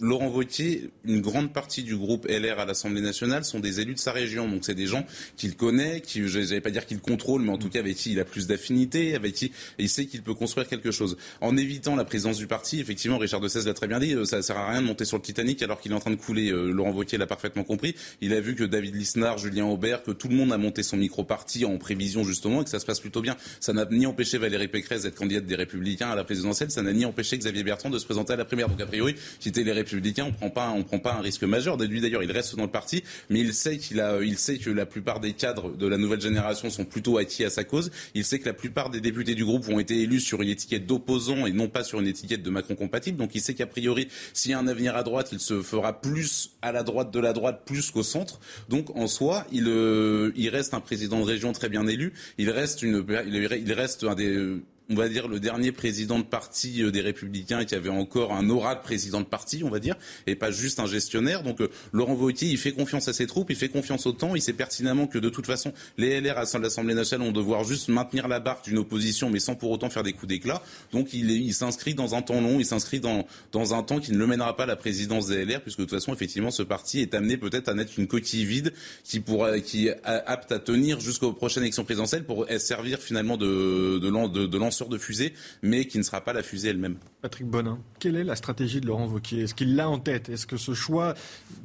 Laurent Wauquiez, une grande partie du groupe LR à l'Assemblée nationale sont des élus de sa région. Donc c'est des gens qu'il connaît, qui, je n'allais pas dire qu'il contrôle, mais en tout cas avec qui il a plus d'affinité, avec qui il sait qu'il peut construire quelque chose. En évitant la présence du parti, effectivement, Richard de l'a très bien dit, euh, ça ne sert à rien de monter sur le Titanic alors qu'il est en train de couler. Euh, Laurent Wauquiez l'a parfaitement compris. Il a vu que David Lisnard, Julien Aubert, que tout le monde a monté son micro-parti en prévision justement et que ça se passe plutôt bien. Ça n'a ni empêché Valérie Pécresse d'être candidate des Républicains à la présidentielle, ça n'a ni empêché Xavier Bertrand de se présenter à la première. Donc a priori, quitter les Républicains, on prend pas, on prend pas un risque majeur. Lui d'ailleurs, il reste dans le parti, mais il sait qu'il a, il sait que la plupart des cadres de la nouvelle génération sont plutôt acquis à sa cause. Il sait que la plupart des députés du groupe ont été élus sur une étiquette d'opposant et non pas sur une étiquette de Macron compatible. Donc il sait qu'a priori, s'il y a un avenir à droite, il se fera plus à la droite de la droite plus qu'au centre. Donc en soi, il, euh, il reste un président de région très bien élu. Il reste une, il reste un des on va dire, le dernier président de parti euh, des Républicains qui avait encore un aura de président de parti, on va dire, et pas juste un gestionnaire. Donc euh, Laurent Wauquiez, il fait confiance à ses troupes, il fait confiance au temps, il sait pertinemment que de toute façon, les LR à l'Assemblée nationale vont devoir juste maintenir la barre d'une opposition, mais sans pour autant faire des coups d'éclat. Donc il, s'inscrit dans un temps long, il s'inscrit dans, dans un temps qui ne le mènera pas à la présidence des LR, puisque de toute façon, effectivement, ce parti est amené peut-être à naître une coquille vide qui, pourra, qui est apte à tenir jusqu'aux prochaines élections présidentielles pour servir finalement de, de, de, de de fusée, mais qui ne sera pas la fusée elle-même. Patrick Bonin, quelle est la stratégie de Laurent Wauquiez? Est-ce qu'il l'a en tête? Est-ce que ce choix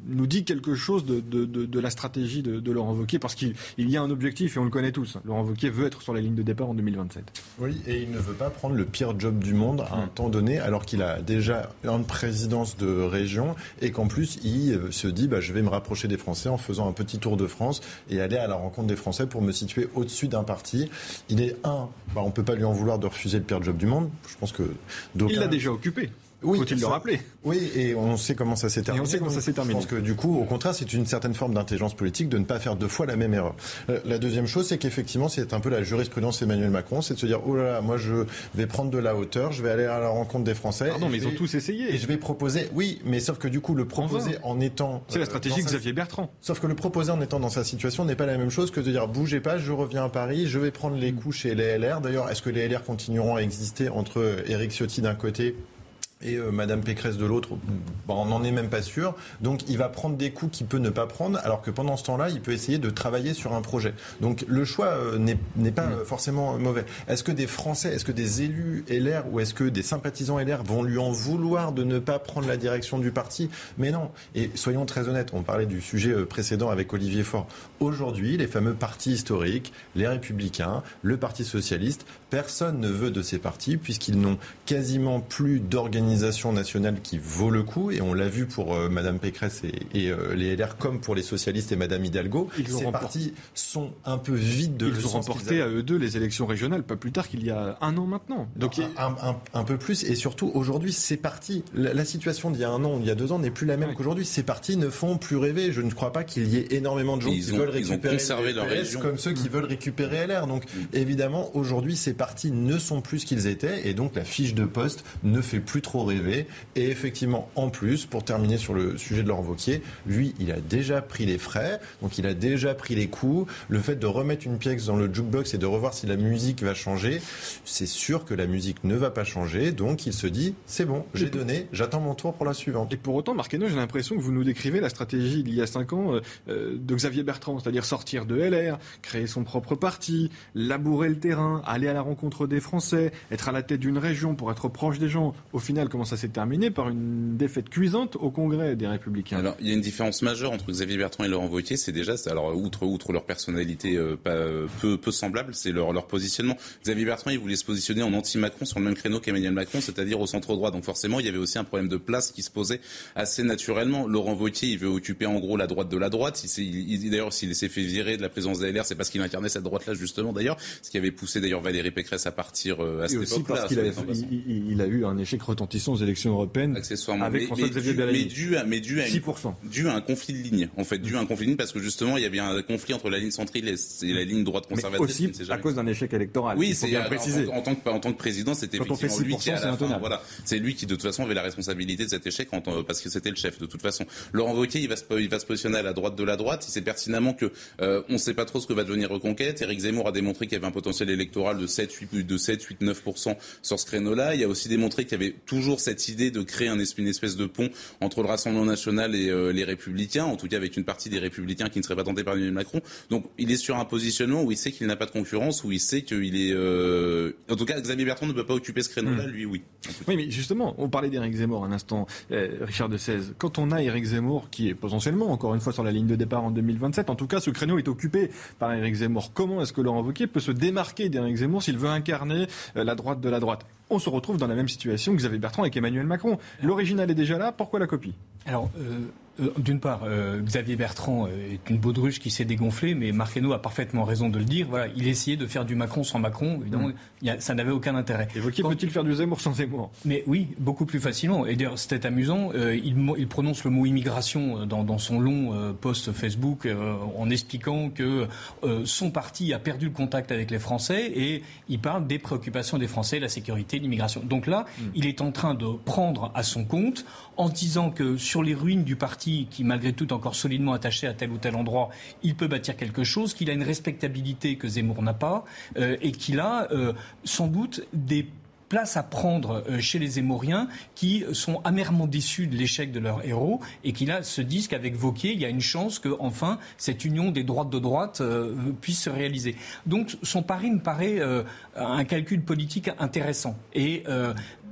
nous dit quelque chose de, de, la stratégie de, Laurent Wauquiez? Parce qu'il y a un objectif et on le connaît tous. Laurent Wauquiez veut être sur la ligne de départ en 2027. Oui, et il ne veut pas prendre le pire job du monde à un temps donné, alors qu'il a déjà une présidence de région et qu'en plus il se dit bah, je vais me rapprocher des Français en faisant un petit tour de France et aller à la rencontre des Français pour me situer au-dessus d'un parti. Il est un, bah, on ne peut pas lui en vouloir de refuser le pire job du monde. Je pense que il l'a déjà occupé. Oui, Faut-il le rappeler Oui, et on sait comment ça s'est terminé. on sait comment ça s'est terminé. Je pense que du coup, au contraire, c'est une certaine forme d'intelligence politique de ne pas faire deux fois la même erreur. Euh, la deuxième chose, c'est qu'effectivement, c'est un peu la jurisprudence Emmanuel Macron, c'est de se dire oh là là, moi je vais prendre de la hauteur, je vais aller à la rencontre des Français. Pardon, mais ils ont tous essayé. Et je vais proposer, oui, mais sauf que du coup, le proposer en, étant. C'est la stratégie Xavier Bertrand. Sauf que le proposer en étant dans sa situation n'est pas la même chose que de dire bougez pas, je reviens à Paris, je vais prendre les coups chez les LR. D'ailleurs, est-ce que les LR continueront à exister entre Éric Ciotti d'un côté et euh, Madame Pécresse de l'autre, bon, on n'en est même pas sûr. Donc il va prendre des coups qu'il peut ne pas prendre, alors que pendant ce temps-là, il peut essayer de travailler sur un projet. Donc le choix euh, n'est pas euh, forcément mauvais. Est-ce que des Français, est-ce que des élus LR ou est-ce que des sympathisants LR vont lui en vouloir de ne pas prendre la direction du parti? Mais non. Et soyons très honnêtes, on parlait du sujet précédent avec Olivier Faure. Aujourd'hui, les fameux partis historiques, les Républicains, le Parti socialiste, personne ne veut de ces partis puisqu'ils n'ont quasiment plus d'organisation nationale qui vaut le coup, et on l'a vu pour euh, Madame Pécresse et, euh, les LR comme pour les socialistes et Madame Hidalgo. Ils Ces partis sont un peu vides de Ils ont remporté à eux deux les élections régionales, pas plus tard qu'il y a un an maintenant. Donc un, peu plus, et surtout aujourd'hui, ces partis, la, situation d'il y a un an, il y a deux ans n'est plus la même qu'aujourd'hui. Ces partis ne font plus rêver. Je ne crois pas qu'il y ait énormément de gens qui veulent récupérer leur comme ceux qui mm. veulent récupérer LR. Donc mm. évidemment, aujourd'hui, ces partis ne sont plus ce qu'ils étaient, et donc la fiche de poste ne fait plus trop rêver. Et effectivement, en plus, pour terminer sur le sujet de Laurent Wauquiez, lui, il a déjà pris les frais, donc il a déjà pris les coups. Le fait de remettre une pièce dans le jukebox et de revoir si la musique va changer, c'est sûr que la musique ne va pas changer. Donc il se dit, c'est bon, j'ai donné, j'attends mon tour pour la suivante. Et pour autant, Marc j'ai l'impression que vous nous décrivez la stratégie d'il y a cinq ans euh, euh, de Xavier Bertrand, c'est-à-dire sortir de LR, créer son propre parti, labourer le terrain, aller à la rencontre des Français, être à la tête d'une région pour être proche des gens. Au final, comment ça s'est terminé par une défaite cuisante au Congrès des Républicains? Alors, il y a une différence majeure entre Xavier Bertrand et Laurent Wauquiez, c'est déjà, alors outre outre leur personnalité euh, pas, peu peu semblable, c'est leur leur positionnement. Xavier Bertrand, il voulait se positionner en anti-Macron sur le même créneau qu'Emmanuel Macron, c'est-à-dire au centre droit. Donc forcément, il y avait aussi un problème de place qui se posait assez naturellement. Laurent Wauquiez, il veut occuper en gros la droite de la droite. Il, d'ailleurs, s'il s'est fait virer de la présidence des LR, c'est parce qu'il incarnait cette droite-là justement d'ailleurs, ce qui avait poussé d'ailleurs Valérie Pécresse à partir euh, à cette époque-là. il, a eu un échec retentissant aux élections européennes accessoirement. Avec mais, mais, dû, à, mais dû à 6%. Dû à un conflit de ligne. En fait, dû à un conflit de ligne parce que justement, il y avait un conflit entre la ligne centrale et la ligne droite conservatrice. Mais aussi à cause d'un échec électoral. Oui, c'est bien précisé. En, tant que, en tant que président, c'était effectivement lui qui, à la fin, voilà, c'est lui qui de toute façon avait la responsabilité de cet échec parce que c'était le chef de toute façon. Laurent Wauquiez, il va se, il va se positionner à la droite de la droite. Il sait pertinemment que euh, on ne sait pas trop ce que va devenir Reconquête. Éric Zemmour a démontré qu'il y avait un potentiel électoral de 7, 8, de 7, 8, 9 sur ce créneau-là. Il a aussi démontré qu'il y avait toujours cette idée de créer un, une espèce de pont entre le Rassemblement national et euh, les Républicains, en tout cas avec une partie des Républicains qui ne seraient pas tentés par Emmanuel Macron. Donc il est sur un positionnement où il sait qu'il n'a pas de concurrence, où il sait qu'il est... Euh... En tout cas, Xavier Bertrand ne peut pas occuper ce créneau-là, hmm. lui oui. Oui, mais justement, on parlait d'Éric Zemmour un instant, euh, Richard de 16. Quand on a Éric Zemmour, qui est potentiellement, encore une fois, sur la ligne de départ en 2027, en tout cas, ce créneau est occupé par Éric Zemmour. Comment est-ce que Laurent Wauquiez peut se démarquer d'Éric Zemmour s'il veut incarner euh, la droite de la droite on se retrouve dans la même situation que Xavier Bertrand avec Emmanuel Macron. L'original est déjà là, pourquoi la copie? Euh, d'une part, euh, Xavier Bertrand euh, est une baudruche qui s'est dégonflée, mais Marqueno a parfaitement raison de le dire. Voilà, il essayait de faire du Macron sans Macron. Évidemment, mm. ça n'avait aucun intérêt. Évoqué peut-il faire du Zemmour sans Zemmour? Mais oui, beaucoup plus facilement. Et d'ailleurs, c'était amusant. il, il, prononce le mot immigration dans, dans son long post Facebook en expliquant que son parti a perdu le contact avec les Français et il parle des préoccupations des Français, la sécurité, l'immigration. Donc là, mm. il est en train de prendre à son compte en disant que sur les ruines du parti, qui malgré tout encore solidement attaché à tel ou tel endroit, il peut bâtir quelque chose, qu'il a une respectabilité que Zemmour n'a pas, euh, et qu'il a euh, sans doute des places à prendre euh, chez les Zémoriens qui sont amèrement déçus de l'échec de leur héros et qui là se disent qu'avec Vauquier, il y a une chance que enfin cette union des droites de droite puisse se réaliser. Donc son pari me paraît un calcul politique intéressant. Et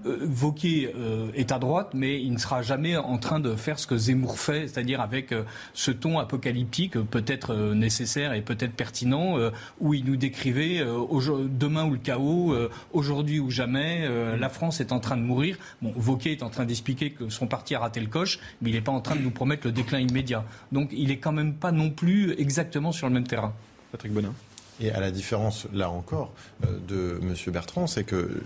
Vauquier euh, est à droite, mais il ne sera jamais en train de faire ce que Zemmour fait, c'est-à-dire avec euh, ce ton apocalyptique peut-être nécessaire et peut-être pertinent, où il nous décrivait demain ou le chaos, aujourd'hui ou jamais, la France est en train de mourir. Bon, Vauquier est en train d'expliquer que son parti a raté le coche, mais il n'est pas en train de nous promettre le déclin immédiat. Donc il n'est quand même pas non plus exactement sur le même terrain. Patrick Bonin. Et à la différence, là encore, euh, de M. Bertrand, c'est que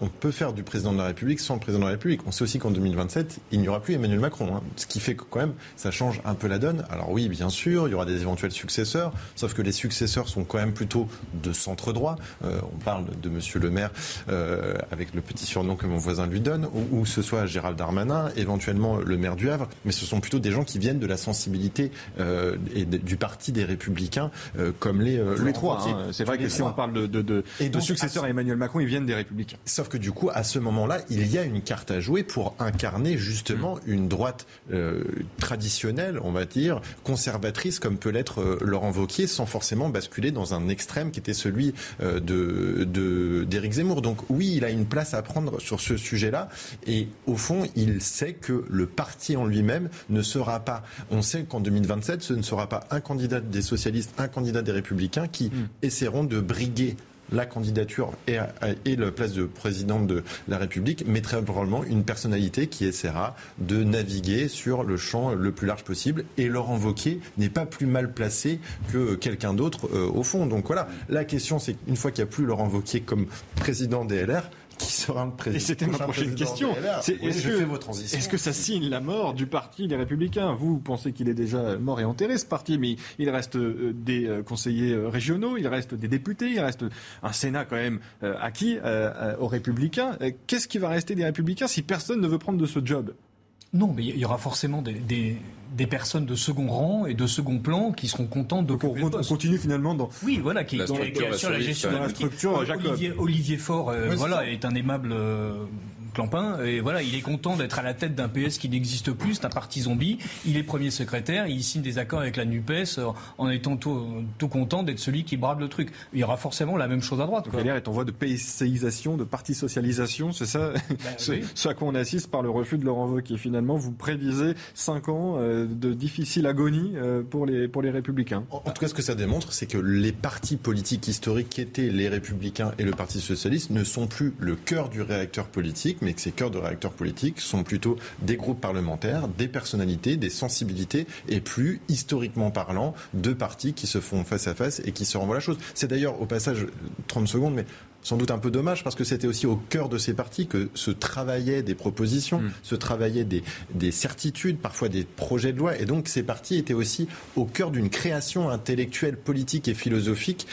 on peut faire du président de la République sans le président de la République. On sait aussi qu'en 2027, il n'y aura plus Emmanuel Macron. Hein. Ce qui fait que quand même, ça change un peu la donne. Alors oui, bien sûr, il y aura des éventuels successeurs, sauf que les successeurs sont quand même plutôt de centre droit. Euh, on parle de M. Le Maire euh, avec le petit surnom que mon voisin lui donne, ou, ou ce soit Gérald Darmanin, éventuellement le maire du Havre, mais ce sont plutôt des gens qui viennent de la sensibilité euh, et du parti des Républicains, comme les, les trois. Hein. C'est vrai que si on parle de, de, de, de successeurs à Emmanuel Macron, ils viennent des Républicains. Sauf que du coup, à ce moment-là, il y a une carte à jouer pour incarner justement mm. une droite euh, traditionnelle, on va dire, conservatrice, comme peut l'être euh, Laurent Wauquiez, sans forcément basculer dans un extrême qui était celui euh, de d'Éric Zemmour. Donc oui, il a une place à prendre sur ce sujet-là, et au fond, il sait que le parti en lui-même ne sera pas. On sait qu'en 2027, ce ne sera pas un candidat des socialistes, un candidat des républicains qui mm. Essaieront de briguer la candidature et, et la place de président de la République, mais très probablement une personnalité qui essaiera de naviguer sur le champ le plus large possible. Et Laurent Wauquiez n'est pas plus mal placé que quelqu'un d'autre euh, au fond. Donc voilà, la question c'est qu'une fois qu'il n'y a plus Laurent Wauquiez comme président des LR, qui sera le président. Et c'était ma prochaine question. Est-ce que, ça signe la mort du parti des Républicains? Vous pensez qu'il est déjà mort et enterré ce parti, mais il reste euh, des euh, conseillers euh, régionaux, il reste des députés, il reste un Sénat quand même acquis aux Républicains. Qu'est-ce qui va rester des Républicains si personne ne veut prendre de ce job? Non, mais il y aura forcément des, des, personnes de second rang et de second plan qui seront contentes de Donc on, continue finalement dans oui voilà qui la dans, sur la gestion de la structure Olivier, Olivier Faure euh, voilà est un aimable euh, Clampin, et voilà, il est content d'être à la tête d'un PS qui n'existe plus, c'est un parti zombie. Il est premier secrétaire, il signe des accords avec la Nupes euh, en étant tout, content d'être celui qui brade le truc. Il y aura forcément la même chose à droite. Donc est en voie de PSCisation, de parti socialisation, c'est ça [LAUGHS] ben ce, à quoi on assiste par le refus de Laurent Wauquiez. Finalement, vous prédisez 5 ans euh, de difficile agonie euh, pour les, pour les Républicains. En, tout cas, ce que ça démontre, c'est que les partis politiques historiques qui étaient les Républicains et le Parti Socialiste ne sont plus le cœur du réacteur politique, mais que ces cœurs de réacteurs politiques sont plutôt des groupes parlementaires, des personnalités, des sensibilités, et plus, historiquement parlant, deux partis qui se font face à face et qui se renvoient la chose. C'est d'ailleurs, au passage, 30 secondes, mais sans doute un peu dommage parce que c'était aussi au cœur de ces partis que se travaillaient des propositions, mm. se travaillaient des, des, certitudes, parfois des projets de loi. Et donc ces partis étaient aussi au cœur d'une création intellectuelle, politique et philosophique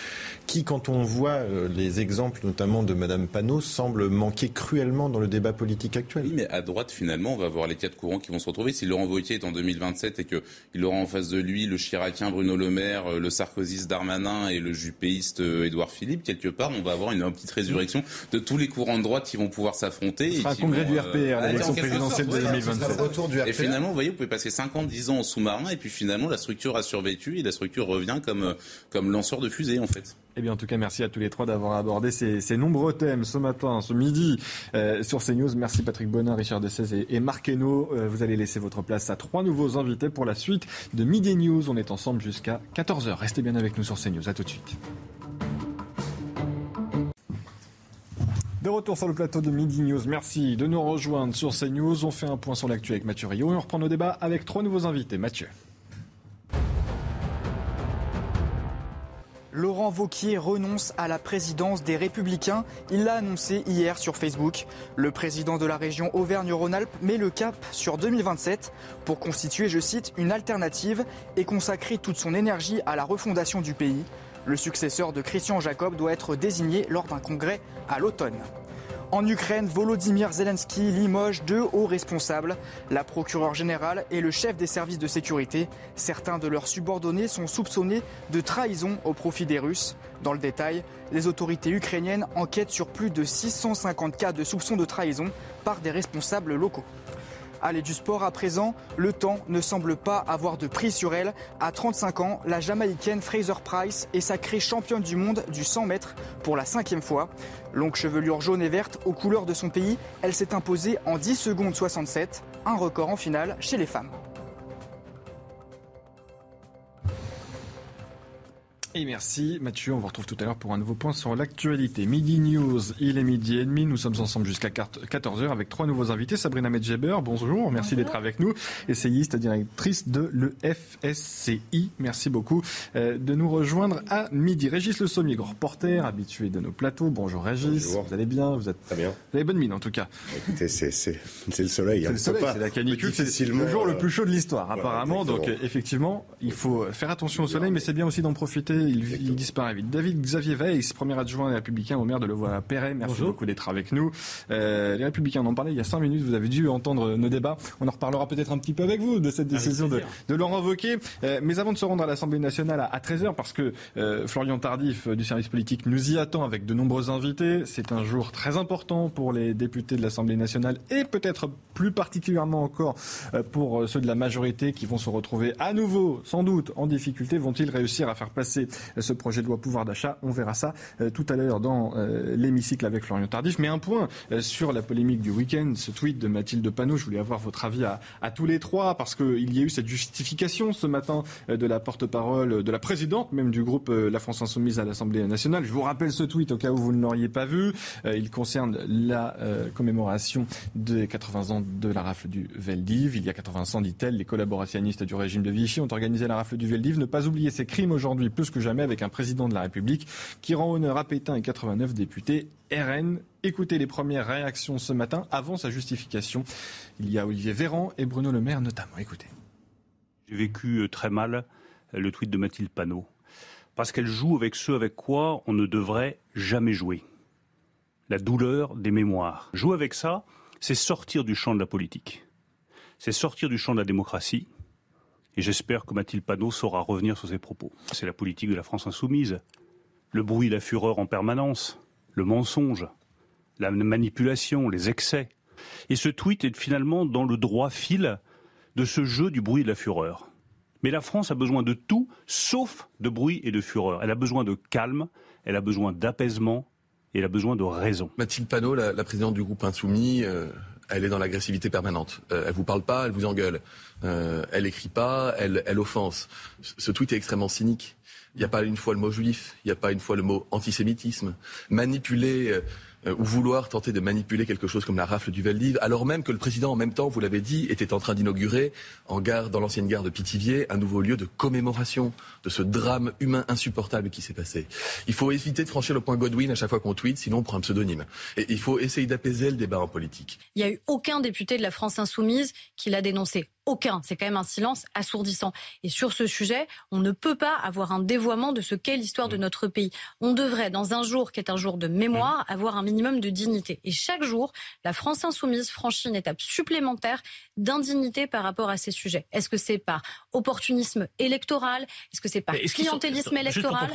qui, quand on voit euh, les exemples notamment de Madame Panot, semble manquer cruellement dans le débat politique actuel. Oui, mais à droite, finalement, on va voir les quatre courants qui vont se retrouver. Si Laurent Wauquiez est en 2027 et qu'il aura en face de lui le Chiracien Bruno Le Maire, euh, le Sarkozyste Darmanin et le Juppéiste euh, Édouard Philippe, quelque part, on va avoir une petite résurrection de tous les courants de droite qui vont pouvoir s'affronter. Ce sera un congrès du RPR, l'élection présidentielle de 2027. Et finalement, vous voyez, vous pouvez passer 5 ans, 10 ans en sous-marin et puis finalement, la structure a survécu et la structure revient comme, comme lanceur de fusée, en fait. Eh bien, en tout cas, merci à tous les trois d'avoir abordé ces, nombreux thèmes ce matin, ce midi euh, sur CNews. Merci Patrick Bonin, Richard Dessez et, et Marc Hainaut. Euh, vous allez laisser votre place à trois nouveaux invités pour la suite de Midi News. On est ensemble jusqu'à 14h. Restez bien avec nous sur CNews. À tout de suite. De retour sur le plateau de Midi News. Merci de nous rejoindre sur CNews. On fait un point sur l'actu avec Mathieu Rio et on reprend nos débats avec trois nouveaux invités. Mathieu. Laurent Vauquier renonce à la présidence des Républicains. Il l'a annoncé hier sur Facebook. Le président de la région Auvergne-Rhône-Alpes met le cap sur 2027 pour constituer, je cite, une alternative et consacrer toute son énergie à la refondation du pays. Le successeur de Christian Jacob doit être désigné lors d'un congrès à l'automne. En Ukraine, Volodymyr Zelensky limoge deux hauts responsables, la procureure générale et le chef des services de sécurité. Certains de leurs subordonnés sont soupçonnés de trahison au profit des Russes. Dans le détail, les autorités ukrainiennes enquêtent sur plus de 650 cas de soupçons de trahison par des responsables locaux. Allez du sport à présent, le temps ne semble pas avoir de prix sur elle. À 35 ans, la Jamaïcaine Fraser Price est sacrée championne du monde du 100 mètres pour la cinquième fois. Longue chevelure jaune et verte aux couleurs de son pays, elle s'est imposée en 10 secondes 67, un record en finale chez les femmes. Et merci Mathieu, on vous retrouve tout à l'heure pour un nouveau point sur l'actualité. Midi News, il est midi et demi, nous sommes ensemble jusqu'à 14h avec trois nouveaux invités. Sabrina Medjeber, bonjour, merci d'être avec nous. Essayiste, directrice de l'EFSCI, merci beaucoup euh, de nous rejoindre à midi. Régis Le Sommier, reporter, habitué de nos plateaux. Bonjour Régis, vous allez bien? Vous êtes Très bien. Vous avez bonne mine en tout cas. Écoutez, c'est le soleil. C'est hein. le soleil, Pas c'est la canicule, c'est le jour le plus chaud de l'histoire apparemment. Donc euh, effectivement, il faut faire attention au soleil, mais c'est bien aussi d'en profiter il, il disparaît vite. David Xavier Weiss, premier adjoint des Républicains au maire de Levallois-Perret, merci beaucoup d'être avec nous. Euh, les Républicains, on en parlait il y a cinq minutes, vous avez dû entendre nos débats. On en reparlera peut-être un petit peu avec vous de cette décision de, de, Laurent Wauquiez. Euh, mais avant de se rendre à l'Assemblée nationale à, à 13h, parce que euh, Florian Tardif euh, du service politique nous y attend avec de nombreux invités, c'est un jour très important pour les députés de l'Assemblée nationale et peut-être plus particulièrement encore euh, pour ceux de la majorité qui vont se retrouver à nouveau, sans doute, en difficulté. Vont-ils réussir à faire passer ce projet de loi pouvoir d'achat. On verra ça euh, tout à l'heure dans euh, l'hémicycle avec Florian Tardif. Mais un point euh, sur la polémique du week-end, ce tweet de Mathilde Panot. Je voulais avoir votre avis à, tous les trois parce qu'il y a eu cette justification ce matin de la porte-parole, de la présidente même du groupe La France Insoumise à l'Assemblée nationale. Je vous rappelle ce tweet au cas où vous ne l'auriez pas vu. il concerne la commémoration des 80 ans de la rafle du Veldiv. Il y a 80 ans, dit-elle, les collaborationnistes du régime de Vichy ont organisé la rafle du Veldiv. Ne pas oublier ces crimes aujourd'hui plus que jamais avec un président de la République qui rend honneur à Pétain et 89 députés RN. Écoutez les premières réactions ce matin avant sa justification. Il y a Olivier Véran et Bruno Le Maire notamment. Écoutez. J'ai vécu euh, très mal euh, le tweet de Mathilde Panot parce qu'elle joue avec ce avec quoi on ne devrait jamais jouer. La douleur des mémoires. Jouer avec ça, c'est sortir du champ de la politique. C'est sortir du champ de la démocratie. Et j'espère que Mathilde Panot saura revenir sur ses propos. C'est la politique de la France insoumise. Le bruit, la fureur en permanence, le mensonge, la manipulation, les excès. Et ce tweet est finalement dans le droit fil de ce jeu du bruit et de la fureur. Mais la France a besoin de tout, sauf de bruit et de fureur. Elle a besoin de calme, elle a besoin d'apaisement, et elle a besoin de raison. Mathilde Panot, la, présidente du groupe Insoumis, euh, elle est dans l'agressivité permanente. Euh, elle vous parle pas, elle vous engueule. Euh, elle écrit pas, elle, elle offense. Ce tweet est extrêmement cynique. Il n'y a pas une fois le mot juif, il n'y a pas une fois le mot antisémitisme. Manipuler euh, ou vouloir tenter de manipuler quelque chose comme la rafle du Veldiv, alors même que le président, en même temps, vous l'avez dit, était en train d'inaugurer en gare, dans l'ancienne gare de Pithiviers, un nouveau lieu de commémoration de ce drame humain insupportable qui s'est passé. Il faut éviter de franchir le point Godwin à chaque fois qu'on tweet, sinon on prend un pseudonyme. Et il faut essayer d'apaiser le débat en politique. Il n'y a eu aucun député de la France insoumise qui l'a dénoncé aucun. C'est quand même un silence assourdissant. Et sur ce sujet, on ne peut pas avoir un dévoiement de ce qu'est l'histoire de notre pays. On devrait, dans un jour qui est un jour de mémoire, avoir un minimum de dignité. Et chaque jour, la France insoumise franchit une étape supplémentaire d'indignité par rapport à ces sujets. Est-ce que c'est par opportunisme électoral? Est-ce que c'est par clientélisme électoral?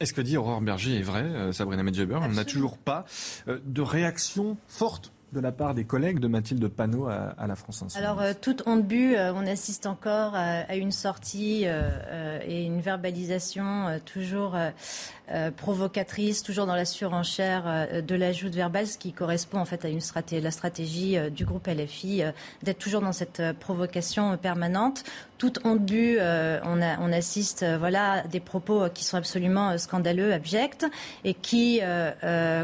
est-ce que dit Aurore Berger est vrai, euh, Sabrina Medjeber On n'a toujours pas euh, de réaction forte de la part des collègues de Mathilde Panot à, la France Insoumise. Alors, euh, toute honte bu, euh, on assiste encore à, à une sortie euh, et une verbalisation euh, toujours euh, provocatrice, toujours dans la surenchère de l'ajout de verbal, ce qui correspond en fait à la stratégie du groupe LFI d'être toujours dans cette provocation permanente. Toute honte bu, on, assiste voilà, à des propos qui sont absolument scandaleux, abjects, et qui,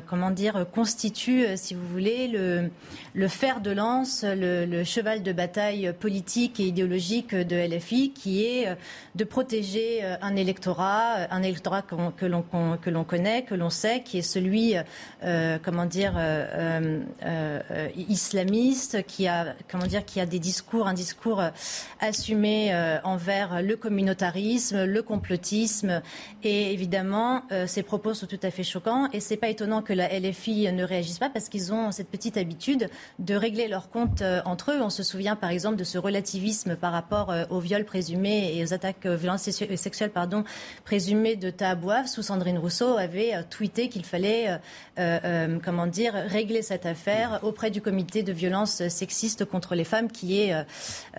comment dire, constituent, si vous voulez, le fer de lance, le, cheval de bataille politique et idéologique de LFI, qui est euh, de protéger euh, un électorat, un électorat que l'on que l'on connaît, que l'on sait, qui est celui, euh, comment dire, euh, euh, islamiste, qui a, comment dire, qui a des discours, un discours assumé envers le communautarisme, le complotisme, et évidemment, ces propos sont tout à fait choquants. Et c'est pas étonnant que la LFI ne réagisse pas parce qu'ils ont cette petite habitude de régler leurs comptes euh, entre eux. On se souvient par exemple de ce relativisme par rapport euh, aux viols présumés et aux attaques euh, violences sexuelles pardon, présumées de Tahabouaf, sous Sandrine Rousseau avait tweeté qu'il fallait euh, comment dire, régler cette affaire auprès du comité de violence sexiste contre les femmes qui, est,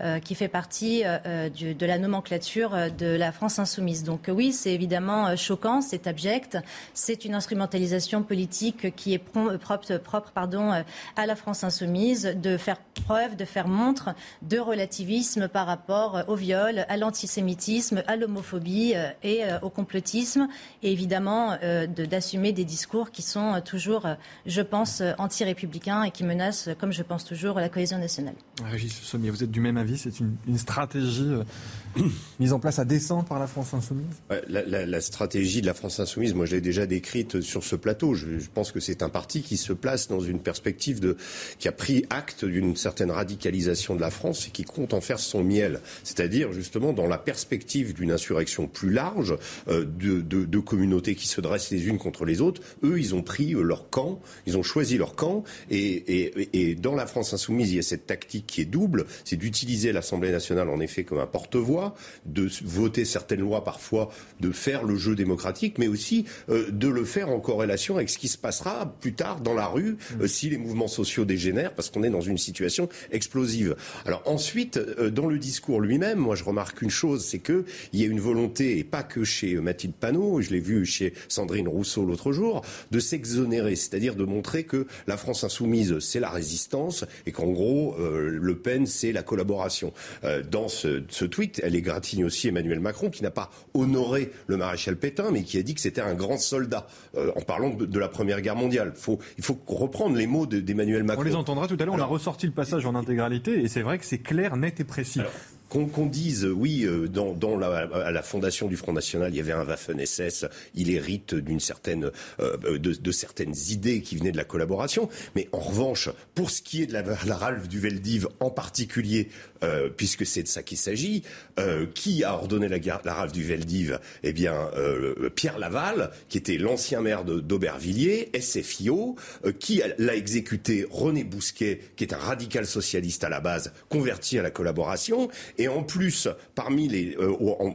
euh, qui fait partie euh, de la nomenclature de la France insoumise. Donc oui, c'est évidemment choquant, c'est abject, c'est une instrumentalisation politique qui est propre, à la France insoumise de faire preuve, de faire montre de relativisme par rapport au viol, à l'antisémitisme, à l'homophobie et au complotisme, d'assumer des discours qui sont toujours, je pense, anti-républicains et qui menacent, comme je pense toujours, la cohésion nationale. Régis Sommier, vous êtes du même avis C'est une, stratégie [COUGHS] mise en place à dessein par la France insoumise? La, stratégie de la France insoumise, moi je l'ai déjà décrite sur ce plateau. Je, je pense que c'est un parti qui se place dans une perspective de, qui a pris acte d'une certaine radicalisation de la France et qui compte en faire son miel. C'est-à-dire justement dans la perspective d'une insurrection plus large, euh, de, de, de, communautés qui se dressent les unes contre les autres. Eux, ils ont pris euh, leur camp, ils ont choisi leur camp, et, et, et dans la France insoumise, il y a cette tactique qui est double, c'est d'utiliser l'Assemblée nationale en effet comme un porte-voix, de voter certaines lois parfois de faire le jeu démocratique, mais aussi euh, de le faire en corrélation avec ce qui se passera plus tard dans la rue euh, si les mouvements sociaux dégénèrent, parce qu'on est dans une situation explosive. Alors ensuite, euh, dans le discours lui-même, moi je remarque une chose, c'est que il y a une volonté, et pas que chez Mathilde Panot, je l'ai vu chez Sandrine Rousseau l'autre jour, de s'exonérer, c'est-à-dire de montrer que la France insoumise, c'est la résistance, et qu'en gros, Le Pen, c'est la collaboration. dans ce, ce tweet, elle égratigne aussi Emmanuel Macron, qui n'a pas honoré le maréchal Pétain, mais qui a dit que c'était un grand soldat, euh, en parlant de, de, la Première Guerre mondiale. Faut, il faut reprendre les mots d'Emmanuel Macron. On les entendra tout à l'heure, on a ressorti le passage en intégralité, et c'est vrai que c'est clair, net et précis. Alors, qu'on dise, oui, euh, dans, dans la, à la fondation du Front National, il y avait un Waffen-SS, il hérite d'une certaine, euh, de, de, certaines idées qui venaient de la collaboration. Mais en revanche, pour ce qui est de la, la Ralph du Veldiv en particulier, euh, puisque c'est de ça qu'il s'agit, euh, qui a ordonné la, la Ralph du Veldiv? Eh bien, euh, Pierre Laval, qui était l'ancien maire d'Aubervilliers, SFIO, qui l'a exécuté René Bousquet, qui est un radical socialiste à la base, converti à la collaboration. Et en plus, parmi les,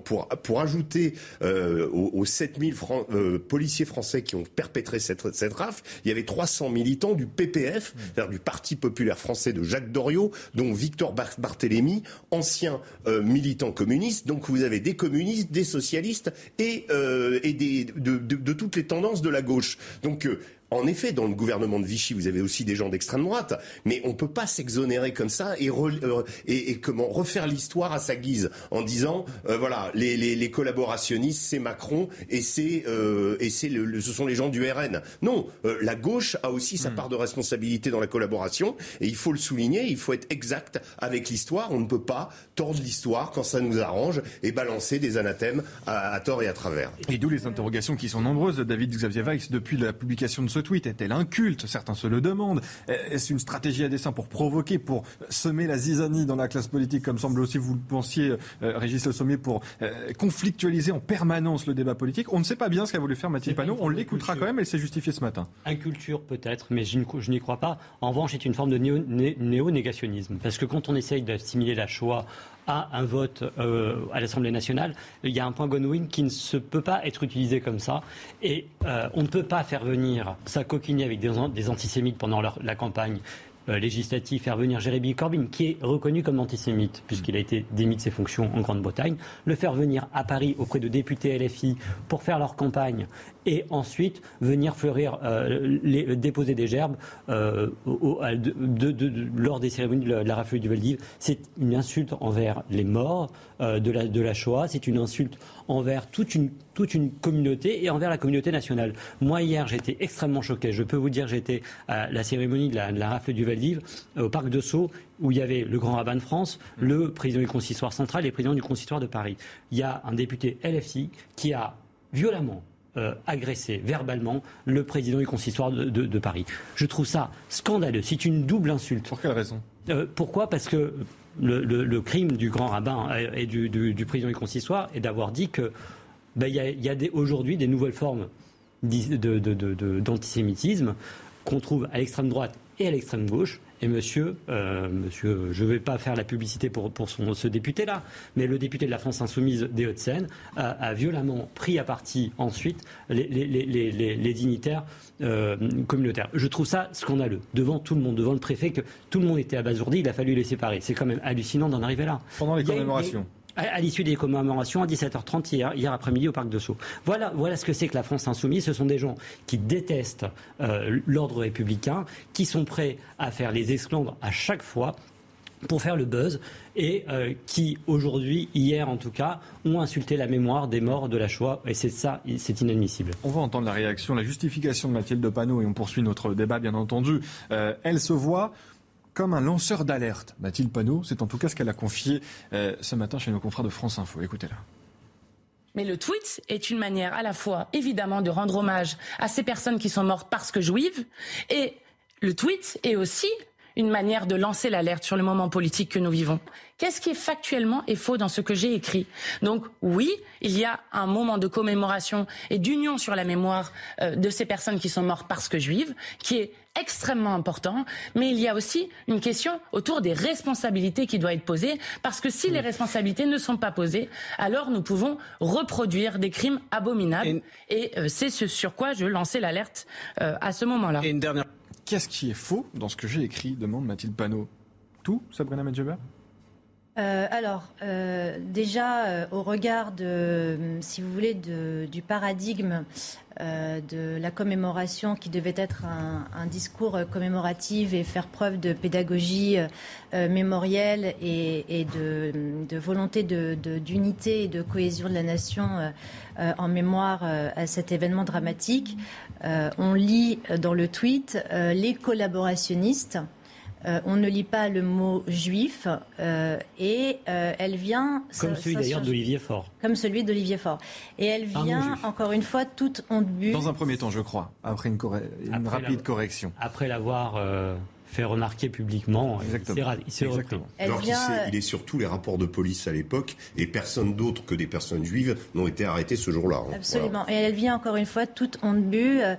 pour, pour ajouter aux, aux 7000 Fran euh, policiers français qui ont perpétré cette, cette rafle, il y avait 300 militants du PPF, mmh. c'est-à-dire du Parti populaire français de Jacques Doriot, dont Victor Bar Barthélémy, ancien euh, militant communiste. Donc vous avez des communistes, des socialistes et, euh, de, de, de, toutes les tendances de la gauche. Donc en effet, dans le gouvernement de Vichy, vous avez aussi des gens d'extrême droite, mais on ne peut pas s'exonérer comme ça et, re, euh, et, et, comment refaire l'histoire à sa guise en disant euh, voilà les, les, les collaborationnistes c'est Macron et c'est euh, et c'est le, le, ce sont les gens du RN. Non, euh, la gauche a aussi sa mmh. part de responsabilité dans la collaboration et il faut le souligner, il faut être exact avec l'histoire. On ne peut pas tordre l'histoire quand ça nous arrange et balancer des anathèmes à, à tort et à travers. Et d'où les interrogations qui sont nombreuses, David Xavier Weiss, depuis la publication de ce tweet Est-elle un culte? Certains se le demandent. Est-ce une stratégie à dessein pour provoquer, pour semer la zizanie dans la classe politique, comme semble aussi vous le pensiez, euh, Régis Le Sommier, pour euh, conflictualiser en permanence le débat politique? On ne sait pas bien ce qu'a voulu faire Mathilde Panot. On l'écoutera quand même, elle s'est justifiée ce matin. Inculture peut-être, mais je n'y crois pas. En revanche, c'est une forme de néo-négationnisme. Parce que quand on essaye d'assimiler la Shoah à un vote euh, à l'Assemblée nationale, il y a un point Gonwin qui ne se peut pas être utilisé comme ça. Et euh, on ne peut pas faire venir ça coquiner avec des, antisémites pendant la campagne euh, législative, faire venir Jérémy Corbyn, qui est reconnu comme antisémite, puisqu'il a été démis de ses fonctions en Grande-Bretagne, le faire venir à Paris auprès de députés LFI pour faire leur campagne et ensuite venir fleurir, euh, déposer des gerbes euh, lors des cérémonies de la, rafle du Veldiv. C'est une insulte envers les morts euh, de, la, Shoah, c'est une insulte envers toute une, communauté et envers la communauté nationale. Moi, hier, j'étais extrêmement choqué. Je peux vous dire, j'étais à la cérémonie de la, de rafle du Veldiv au parc de Sceaux où il y avait le grand rabbin de France, le président du consistoire central et le président du consistoire de Paris. Il y a un député LFI qui a violemment euh, agresser verbalement le président du consistoire de, de, de, Paris. Je trouve ça scandaleux. C'est une double insulte. Pour quelle raison? Euh, Pourquoi? Parce que le, le, le, crime du grand rabbin et du, du, du président du consistoire est d'avoir dit que ben, y a, y a aujourd'hui des nouvelles formes d'antisémitisme qu'on trouve à l'extrême droite et à l'extrême gauche et monsieur, euh, monsieur je ne vais pas faire la publicité pour, pour son, ce député-là, mais le député de la France Insoumise des Hauts-de-Seine a, a, violemment pris à partie ensuite les, les, les, les dignitaires euh, communautaires. Je trouve ça scandaleux, devant tout le monde, devant le préfet, que tout le monde était abasourdi, il a fallu les séparer. C'est quand même hallucinant d'en arriver là. Pendant les commémorations à, l'issue des commémorations à 17h30 hier, après-midi au Parc de Sceaux. Voilà, voilà ce que c'est que la France insoumise. Ce sont des gens qui détestent euh, l'ordre républicain, qui sont prêts à faire les esclandres à chaque fois pour faire le buzz et euh, qui aujourd'hui, hier en tout cas, ont insulté la mémoire des morts de la Shoah et c'est ça, c'est inadmissible. On va entendre la réaction, la justification de Mathilde Panot et on poursuit notre débat bien entendu. Euh, elle se voit comme un lanceur d'alerte. Mathilde Panot, c'est en tout cas ce qu'elle a confié euh, ce matin chez nos confrères de France Info. Écoutez-la. Mais le tweet est une manière à la fois, évidemment, de rendre hommage à ces personnes qui sont mortes parce que juives, et le tweet est aussi une manière de lancer l'alerte sur le moment politique que nous vivons. Qu'est-ce qui est factuellement et faux dans ce que j'ai écrit? Donc oui, il y a un moment de commémoration et d'union sur la mémoire euh, de ces personnes qui sont mortes parce que juives, qui est extrêmement important, mais il y a aussi une question autour des responsabilités qui doit être posée, parce que si les responsabilités ne sont pas posées, alors nous pouvons reproduire des crimes abominables, et, euh, c'est ce sur quoi je lançais l'alerte euh, à ce moment-là. Et une dernière Qu'est-ce qui est faux dans ce que j'ai écrit demande Mathilde Panot? Tout, Sabrina Medjeber? Euh, alors, euh, déjà, euh, au regard de, si vous voulez, du paradigme de la commémoration qui devait être un, discours commémoratif et faire preuve de pédagogie mémorielle et, de, volonté d'unité et de cohésion de la nation en mémoire à cet événement dramatique, on lit dans le tweet les collaborationnistes euh, on ne lit pas le mot juif euh, et euh, elle vient. Comme celui d'ailleurs d'Olivier Faure. Comme celui d'Olivier Faure. Et elle vient, encore une fois, toute honte bu. Dans un premier temps, je crois, après une, une rapide correction. Après l'avoir fait remarquer publiquement. Exactement. Il s'est Alors il est sur tous les rapports de police à l'époque et personne d'autre que des personnes juives n'ont été arrêtées ce jour-là. Hein. Absolument. Et elle vient encore une fois toute honte bu euh,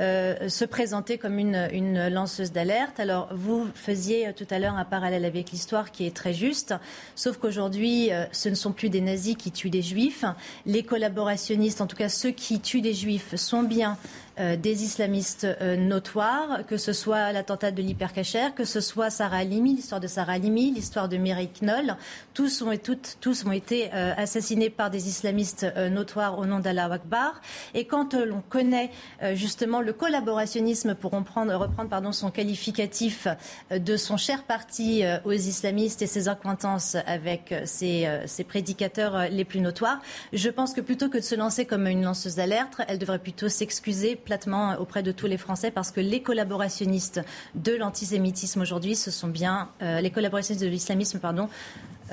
euh, se présenter comme une, une lanceuse d'alerte. Alors vous faisiez tout à l'heure un parallèle avec l'histoire qui est très juste, sauf qu'aujourd'hui euh, ce ne sont plus des nazis qui tuent des juifs. Les collaborationnistes, en tout cas ceux qui tuent des juifs, sont bien euh, des islamistes euh, notoires, que ce soit l'attentat de l'hypercacher, que ce soit Sarah l'histoire de Sarah Halimi, l'histoire de Mireille Knoll. Tous ont, été euh, assassinés par des islamistes notoires au nom d'Allah Akbar. Et quand l'on connaît justement le collaborationnisme, pour reprendre, reprendre pardon, son qualificatif de son cher parti aux islamistes et ses acquaintances avec ses, ses prédicateurs les plus notoires, je pense que plutôt que de se lancer comme une lanceuse d'alerte, elle devrait plutôt s'excuser platement auprès de tous les Français parce que les collaborationnistes de l'antisémitisme aujourd'hui, ce sont bien euh, les collaborationnistes de l'islamisme, pardon,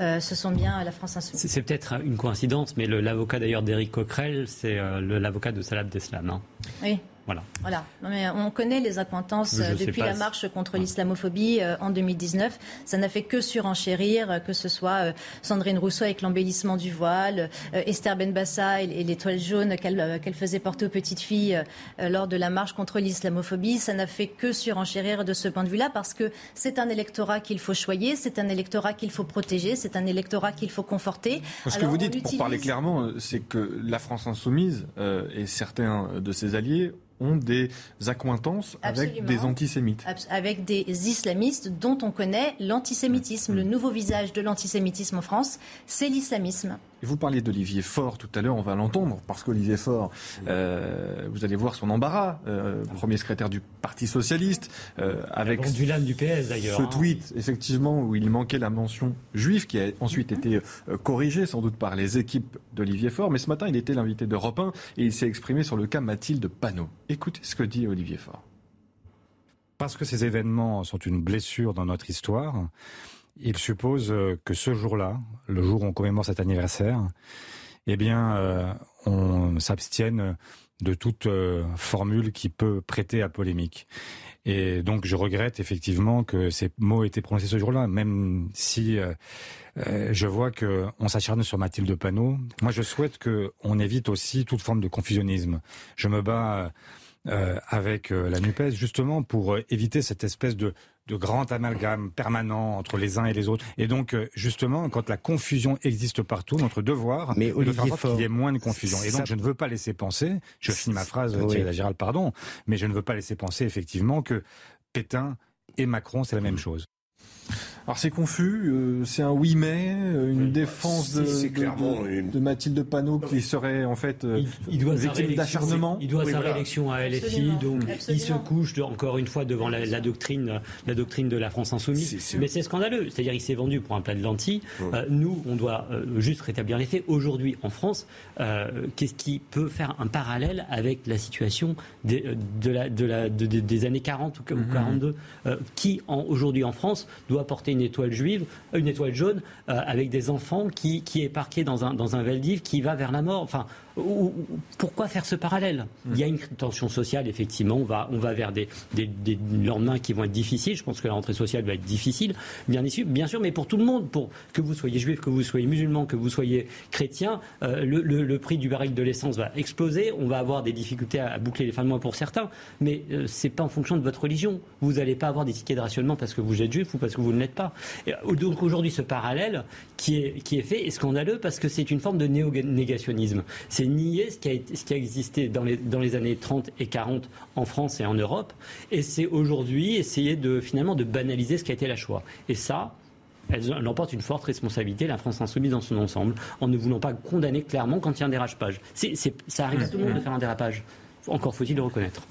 euh, ce sont bien la France insoumise. C'est peut-être une coïncidence, mais l'avocat d'ailleurs d'Éric Coquerel, c'est euh, l'avocat de Salah Abdeslam. Hein. Oui. Voilà. Voilà. mais on connaît les acquaintances euh, depuis la marche contre l'islamophobie euh, en 2019. Ça n'a fait que surenchérir, euh, que ce soit Sandrine Rousseau avec l'embellissement du voile, Esther Benbassa et, l'étoile jaune qu'elle faisait porter aux petites filles lors de la marche contre l'islamophobie. Ça n'a fait que surenchérir de ce point de vue-là parce que c'est un électorat qu'il faut choyer, c'est un électorat qu'il faut protéger, c'est un électorat qu'il faut conforter. Ce que vous dites, pour parler clairement, c'est que la France insoumise et certains de ses alliés ont des accointances avec des antisémites. Avec des islamistes dont on connaît l'antisémitisme. Le nouveau visage de l'antisémitisme en France, c'est l'islamisme. Et vous parliez d'Olivier Faure tout à l'heure, on va l'entendre, parce qu'Olivier Faure, euh, vous allez voir son embarras, euh, premier secrétaire du Parti Socialiste, euh, avec du du PS d'ailleurs. Ce hein. tweet, effectivement, où il manquait la mention juive, qui a ensuite été corrigée sans doute par les équipes d'Olivier Faure. Mais ce matin, il était l'invité d'Europe 1 et il s'est exprimé sur le cas Mathilde Panot. Écoutez ce que dit Olivier Faure. Parce que ces événements sont une blessure dans notre histoire, il suppose euh, que ce jour-là, le jour où on commémore cet anniversaire, eh bien, euh, on s'abstienne de toute euh, formule qui peut prêter à polémique. Et donc, je regrette effectivement que ces mots aient été prononcés ce jour-là, même si je vois que on s'acharne sur Mathilde Panot. Moi, je souhaite que on évite aussi toute forme de confusionnisme. Je me bats avec la Nupes justement pour éviter cette espèce de de grand amalgame permanent entre les uns et les autres. Et donc, euh, justement, quand la confusion existe partout, notre devoir est de faire en sorte qu'il y ait moins de confusion. Et donc, je ne veux pas laisser penser, je finis ma phrase, Thierry Lagiral, pardon, mais je ne veux pas laisser penser effectivement que Pétain et Macron, c'est la même chose. Alors c'est confus, euh, c'est un oui mais, euh, une défense de, c'est de- clairement de- une- de Mathilde Panot qui serait en fait euh, Il doit sa victime réélection- d'acharnement. Il doit Oui, sa voilà. réélection à LFI, Absolument, donc il se couche de- encore une fois devant la, la doctrine, la doctrine de la France insoumise. Mais c'est scandaleux. C'est-à-dire, il s'est vendu pour un plat de lentilles. Euh, nous, on doit euh, juste rétablir les faits. Aujourd'hui, en France, euh, qu'est-ce qui peut faire un parallèle avec la situation des, de la, de la, de- de- des années 40 ou, ou Mhm. 42 Euh, Qui, en- aujourd'hui en France, doit porter une étoile juive, une étoile jaune, euh, avec des enfants qui, qui est parqué dans un, dans un Veldiv qui va vers la mort pourquoi faire ce parallèle? Il y a une tension sociale, effectivement. On va, on va vers des, lendemains qui vont être difficiles. Je pense que la rentrée sociale va être difficile, bien, sûr- bien sûr, mais pour tout le monde. Pour que vous soyez juif, que vous soyez musulman, que vous soyez chrétien, euh, le, prix du baril de l'essence va exploser. On va avoir des difficultés à, boucler les fins de mois pour certains, mais euh, c'est pas en fonction de votre religion. Vous n'allez pas avoir des tickets de rationnement parce que vous êtes juif ou parce que vous ne l'êtes pas. Euh, donc aujourd'hui, ce parallèle qui est, qui est fait est scandaleux parce que c'est une forme de néo-négationnisme. Nier ce qui a, été- ce qui a existé dans les, dans les années 30 et 40 en France et en Europe, et c'est aujourd'hui essayer de finalement de banaliser ce qui a été la Shoah. Et ça, elle, emporte une forte responsabilité, la France insoumise dans son ensemble, en ne voulant pas condamner clairement quand il y a un dérapage. C'est- c'est- ça arrive à tout le monde de faire un dérapage. Encore faut-il le reconnaître.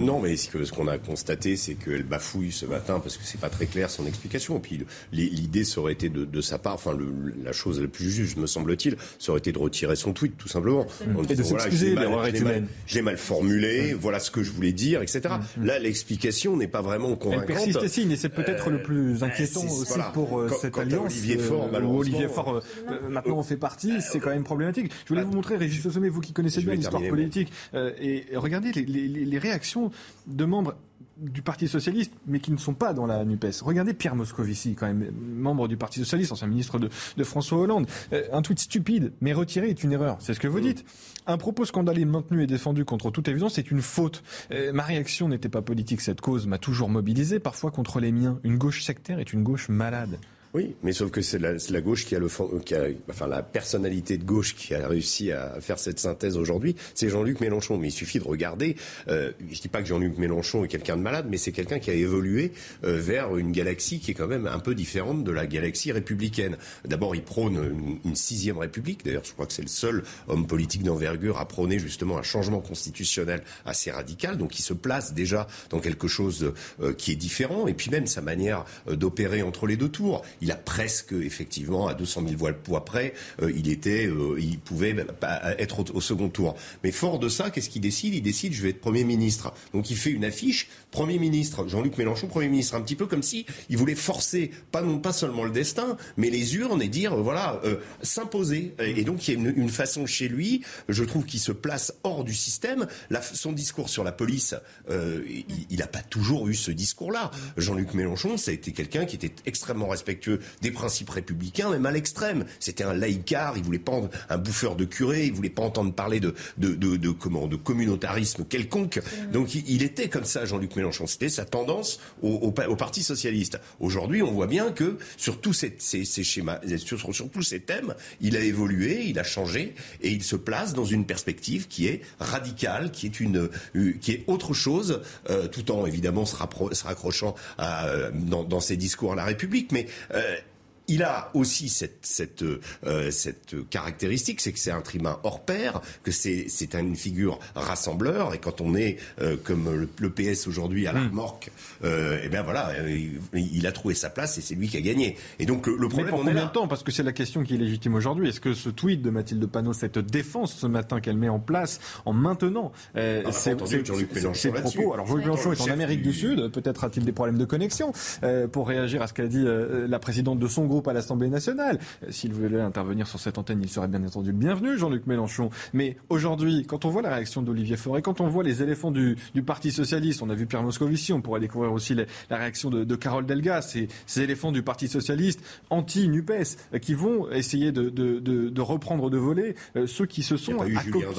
Non, mais ce que- ce qu'on a constaté, c'est qu'elle bafouille ce matin parce que c'est pas très clair son explication. Et puis l'idée, ça aurait été de, de sa part, enfin le- la chose la plus juste, me semble-t-il, ça aurait été de retirer son tweet, tout simplement. En Et de disant, voilà, s'excuser, j'ai mal- l'erreur est mal- humaine. J'ai mal formulé, voilà ce que je voulais dire, etc. Là, l'explication n'est pas vraiment Elle convaincante. persiste et signe, et c'est peut-être le plus inquiétant c'est- aussi voilà. pour euh, Quand- cette quand alliance. Olivier Faure, euh, Olivier Faure, euh, euh, maintenant, on fait partie, c'est quand même problématique. Je voulais vous montrer, Régis Le Sommet, vous qui connaissez bien l'histoire politique, euh, et regardez les, réactions de membres du Parti Socialiste, mais qui ne sont pas dans la NUPES. Regardez Pierre Moscovici, quand même, membre du Parti Socialiste, ancien ministre de, François Hollande. Euh, un tweet stupide, mais retiré est une erreur. C'est ce que vous dites. Un propos scandaleux maintenu et défendu contre toute évidence, c'est une faute. Euh, ma réaction n'était pas politique. Cette cause m'a toujours mobilisé, parfois contre les miens. Une gauche sectaire est une gauche malade. Oui, mais sauf que c'est la, la gauche qui a le fond- qui a, enfin la personnalité de gauche qui a réussi à faire cette synthèse aujourd'hui, c'est Jean-Luc Mélenchon. Mais il suffit de regarder. Euh, je dis pas que Jean-Luc Mélenchon est quelqu'un de malade, mais c'est quelqu'un qui a évolué euh, vers une galaxie qui est quand même un peu différente de la galaxie républicaine. D'abord, il prône une, sixième république. D'ailleurs, je crois que c'est le seul homme politique d'envergure à prôner justement un changement constitutionnel assez radical. Donc, il se place déjà dans quelque chose euh, qui est différent. Et puis même sa manière euh, d'opérer entre les deux tours. A presque, effectivement, à 200 000 voix, voix près, euh, il était, euh, il pouvait pas être au, second tour. Mais fort de ça, qu'est-ce qu'il décide? Il décide, je vais être Premier ministre. Donc il fait une affiche, Premier ministre, Jean-Luc Mélenchon, Premier ministre, un petit peu comme si il voulait forcer, pas, seulement le destin, mais les urnes et dire, euh, voilà, euh, s'imposer. Et, donc il y a une, façon chez lui, je trouve qu'il se place hors du système. Son discours sur la police, euh, il n'a pas toujours eu ce discours-là. Jean-Luc Mélenchon, ça a été quelqu'un qui était extrêmement respectueux des principes républicains, même à l'extrême. C'était un laïcard, il voulait pas en- un bouffeur de curé, il voulait pas entendre parler de, de, de, de comment, de communautarisme quelconque. Donc il, il était comme ça, Jean-Luc Mélenchon. C'était sa tendance au, au, au Parti socialiste. Aujourd'hui, on voit bien que sur tous ces, ces, ces schémas, sur, sur tous ces thèmes, il a évolué, il a changé, et il se place dans une perspective qui est radicale, qui est une, euh, qui est autre chose, euh, tout en évidemment se raccrochant à, euh, dans, dans ses discours à la République, mais Uh, il a aussi cette, cette, euh, cette caractéristique, c'est que c'est un tribun hors pair, que c'est c'est une figure rassembleur, et quand on est euh, comme le, le PS aujourd'hui à la remorque, euh, eh bien voilà, il, il a trouvé sa place et c'est lui qui a gagné. Et donc le, le Mais problème, pour on est combien de temps? Parce que c'est la question qui est légitime aujourd'hui. Est-ce que ce tweet de Mathilde Panot, cette défense ce matin qu'elle met en place en maintenant euh, n'a pas ses- propos Alors Jean-Luc. Mélenchon est en Amérique du- du Sud. Peut-être a-t-il des problèmes de connexion euh, pour réagir à ce qu'a dit euh, la présidente de son groupe à l'Assemblée nationale. Euh, S'il voulait intervenir sur cette antenne, il serait bien entendu le bienvenu, Jean-Luc Mélenchon. Mais aujourd'hui, quand on voit la réaction d'Olivier Faure, quand on voit les éléphants du, du Parti Socialiste, on a vu Pierre Moscovici, on pourrait découvrir aussi la réaction de, de Carole Delga, ces, ces éléphants du Parti Socialiste anti-NUPES, euh, qui vont essayer de, de- reprendre de voler euh, ceux qui se sont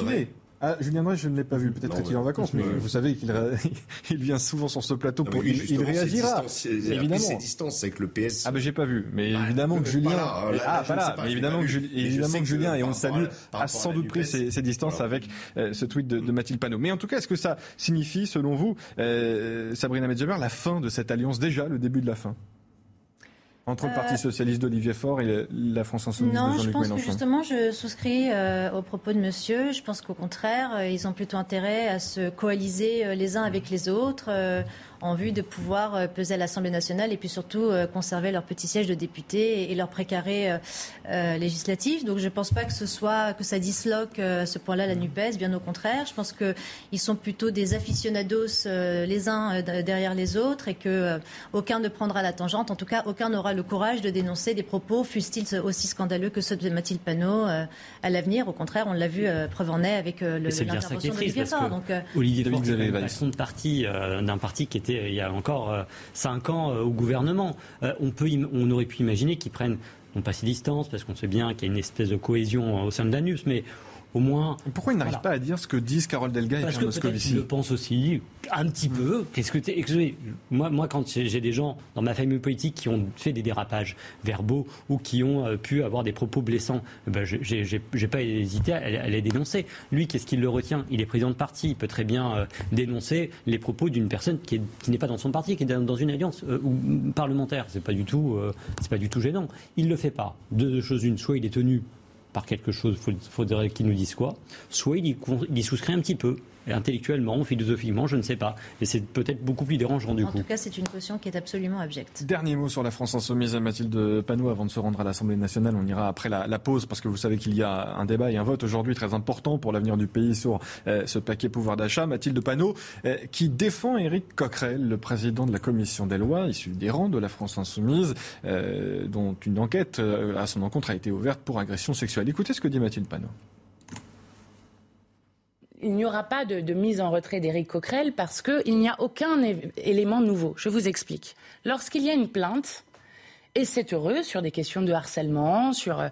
accoquinés. Ah, Julien Drey, je ne l'ai pas vu. Peut-être qu'il est en vacances, mais vous savez qu'il [LAUGHS] il vient souvent sur ce plateau pour. il, réagira. distance- c'est- il a pris évidemment. ses distances avec le PS. Ah ben j'ai pas vu, mais Bah, évidemment que peut-être Julien, ah là, je pas ne sais là, pas, mais évidemment que, Julien et on le salue a sans doute pris ses, distances Voilà. avec euh, ce tweet de, de Mathilde Panot. Mais en tout cas, est-ce que ça signifie, selon vous, euh, Sabrina Medjaber, la fin de cette alliance déjà, le début de la fin? Entre le Parti socialiste d'Olivier Faure et la France insoumise non, de Jean-Luc Mélenchon Non, je pense que justement, je souscris euh, aux propos de monsieur. Je pense qu'au contraire, euh, ils ont plutôt intérêt à se coaliser euh, les uns avec les autres en vue de pouvoir euh, peser à l'Assemblée nationale et puis surtout euh, conserver leur petit siège de député et leur précaré euh, législatif. Donc je ne pense pas que ce soit que ça disloque à ce point-là la Nupes. Bien au contraire, je pense qu'ils sont plutôt des aficionados les uns derrière les autres et que aucun ne prendra la tangente. En tout cas, aucun n'aura le courage de dénoncer des propos, fussent-ils aussi scandaleux que ceux de Mathilde Panot à l'avenir. Au contraire, on l'a vu preuve en est avec l'intervention d'Olivier Faure. Donc Olivier Faure, c'est une façon de parti d'un parti qui était il y a encore euh, cinq ans euh, au gouvernement. Euh, on, aurait pu imaginer qu'ils prennent non pas ses distances, parce qu'on sait bien qu'il y a une espèce de cohésion au sein de Danus, mais au moins. Pourquoi ils n'arrivent pas à dire ce que disent Carole Delga et Pierre Moscovici Je pense aussi un petit peu. Qu'est-ce que excusez, moi, moi, quand j'ai des gens dans ma famille politique qui ont fait des dérapages verbaux ou qui ont euh, pu avoir des propos blessants, eh ben, j'ai pas hésité à, les dénoncer. Lui, qu'est-ce qu'il le retient? Il est président de parti. Il peut très bien euh, dénoncer les propos d'une personne qui n'est pas dans son parti, qui est dans une alliance euh, ou parlementaire. C'est pas du tout, c'est pas du tout gênant. Il le fait pas. Deux choses une. Soit il est tenu par quelque chose, il faudrait qu'il nous dise quoi, soit il y, souscrit un petit peu intellectuellement, philosophiquement, je ne sais pas. Et c'est peut-être beaucoup plus dérangeant du coup. En tout cas, c'est une caution qui est absolument abjecte. Dernier mot sur la France insoumise à Mathilde Panot avant de se rendre à l'Assemblée nationale. On ira après la, pause parce que vous savez qu'il y a un débat et un vote aujourd'hui très important pour l'avenir du pays sur euh, ce paquet pouvoir d'achat. Mathilde Panot euh, qui défend Éric Coquerel, le président de la commission des lois, issu des rangs de la France insoumise, euh, dont une enquête à son encontre a été ouverte pour agression sexuelle. Écoutez ce que dit Mathilde Panot il n'y aura pas de, mise en retrait d'Éric Coquerel parce qu'il n'y a aucun élément nouveau. Je vous explique. Lorsqu'il y a une plainte, et c'est heureux sur des questions de harcèlement, sur euh,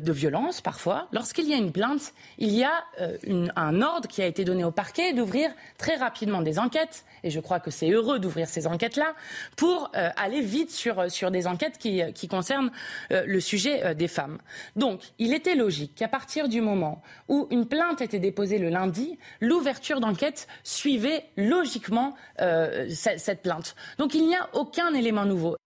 de violence parfois. Lorsqu'il y a une plainte, il y a euh, un ordre qui a été donné au parquet d'ouvrir très rapidement des enquêtes. Et je crois que c'est heureux d'ouvrir ces enquêtes-là pour euh, aller vite sur, sur des enquêtes qui, qui concernent le sujet des femmes. Donc, il était logique qu'à partir du moment où une plainte était déposée le lundi, l'ouverture d'enquête suivait logiquement cette plainte. Donc, il n'y a aucun élément nouveau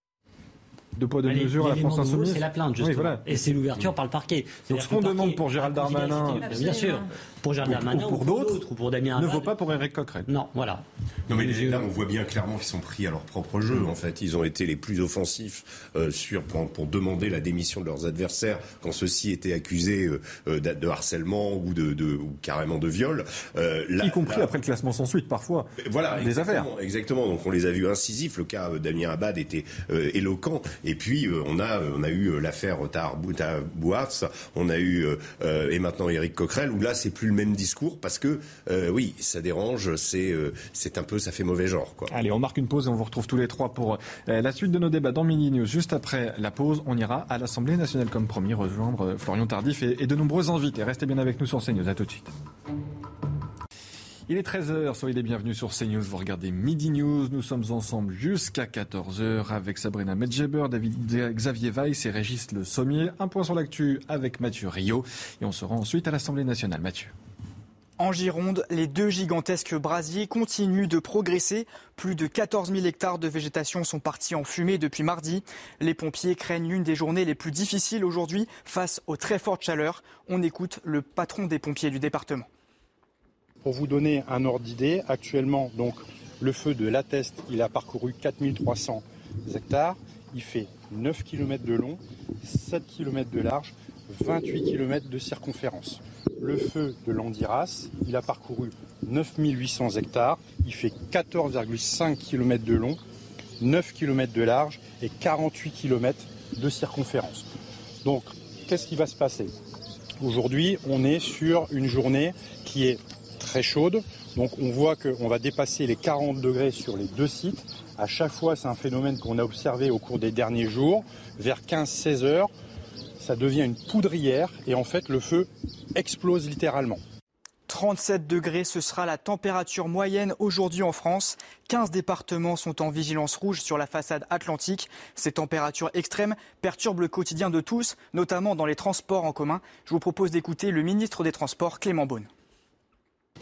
de poids de mesure à la France Insoumise. C'est la plainte, justement. Et c'est l'ouverture par le parquet. Donc ce qu'on demande pour Gérald Darmanin, bien sûr, pour Gérald Darmanin ou pour d'autres, ou pour Damien ne vaut pas pour Eric Coquerel. Non, voilà. Non mais là, on voit bien clairement qu'ils sont pris à leur propre jeu. En fait, ils ont été les plus offensifs euh, sur pour, pour, demander la démission de leurs adversaires quand ceux-ci étaient accusés euh, euh de harcèlement ou de, de ou carrément de viol. Euh, là, y compris après le classement sans suite parfois. Voilà, des affaires. Exactement. Donc on les a vus incisifs. Le cas Damien Abad était éloquent. Et puis on a on a eu l'affaire Bouafs, on a eu et maintenant Éric Coquerel où là c'est plus même discours parce que oui ça dérange, c'est c'est un peu ça fait mauvais genre. Quoi. Allez, on marque une pause et on vous retrouve tous les trois pour euh, la suite de nos débats dans Mini News. Juste après la pause, on ira à l'Assemblée nationale comme promis rejoindre euh, Florian Tardif et, de nombreux invités. Restez bien avec nous sur CNews. À tout de suite. Il est 13h, soyez les bienvenus sur CNews. Vous regardez Midi News. Nous sommes ensemble jusqu'à 14h avec Sabrina Medjeber, David Xavier Weiss et Régis Le Sommier. Un point sur l'actu avec Mathieu Rio. Et on se rend ensuite à l'Assemblée nationale. Mathieu. En Gironde, les deux gigantesques brasiers continuent de progresser. Plus de 14 000 hectares de végétation sont partis en fumée depuis mardi. Les pompiers craignent l'une des journées les plus difficiles aujourd'hui face aux très fortes chaleurs. On écoute le patron des pompiers du département. Pour vous donner un ordre d'idée, actuellement, donc, le feu de l'Atteste, il a parcouru 4300 hectares. Il fait 9 km de long, 7 km de large, 28 km de circonférence. Le feu de l'Andiras, il a parcouru 9800 hectares, il fait 14,5 km de long, 9 km de large et 48 km de circonférence. Donc, qu'est-ce qui va se passer? Aujourd'hui, on est sur une journée qui est très chaude. Donc, on voit qu'on va dépasser les 40 degrés sur les deux sites. À chaque fois, c'est un phénomène qu'on a observé au cours des derniers jours. Vers 15-16 heures, ça devient une poudrière et en fait le feu explose littéralement. 37 degrés, ce sera la température moyenne aujourd'hui en France. 15 départements sont en vigilance rouge sur la façade atlantique. Ces températures extrêmes perturbent le quotidien de tous, notamment dans les transports en commun. Je vous propose d'écouter le ministre des Transports, Clément Beaune.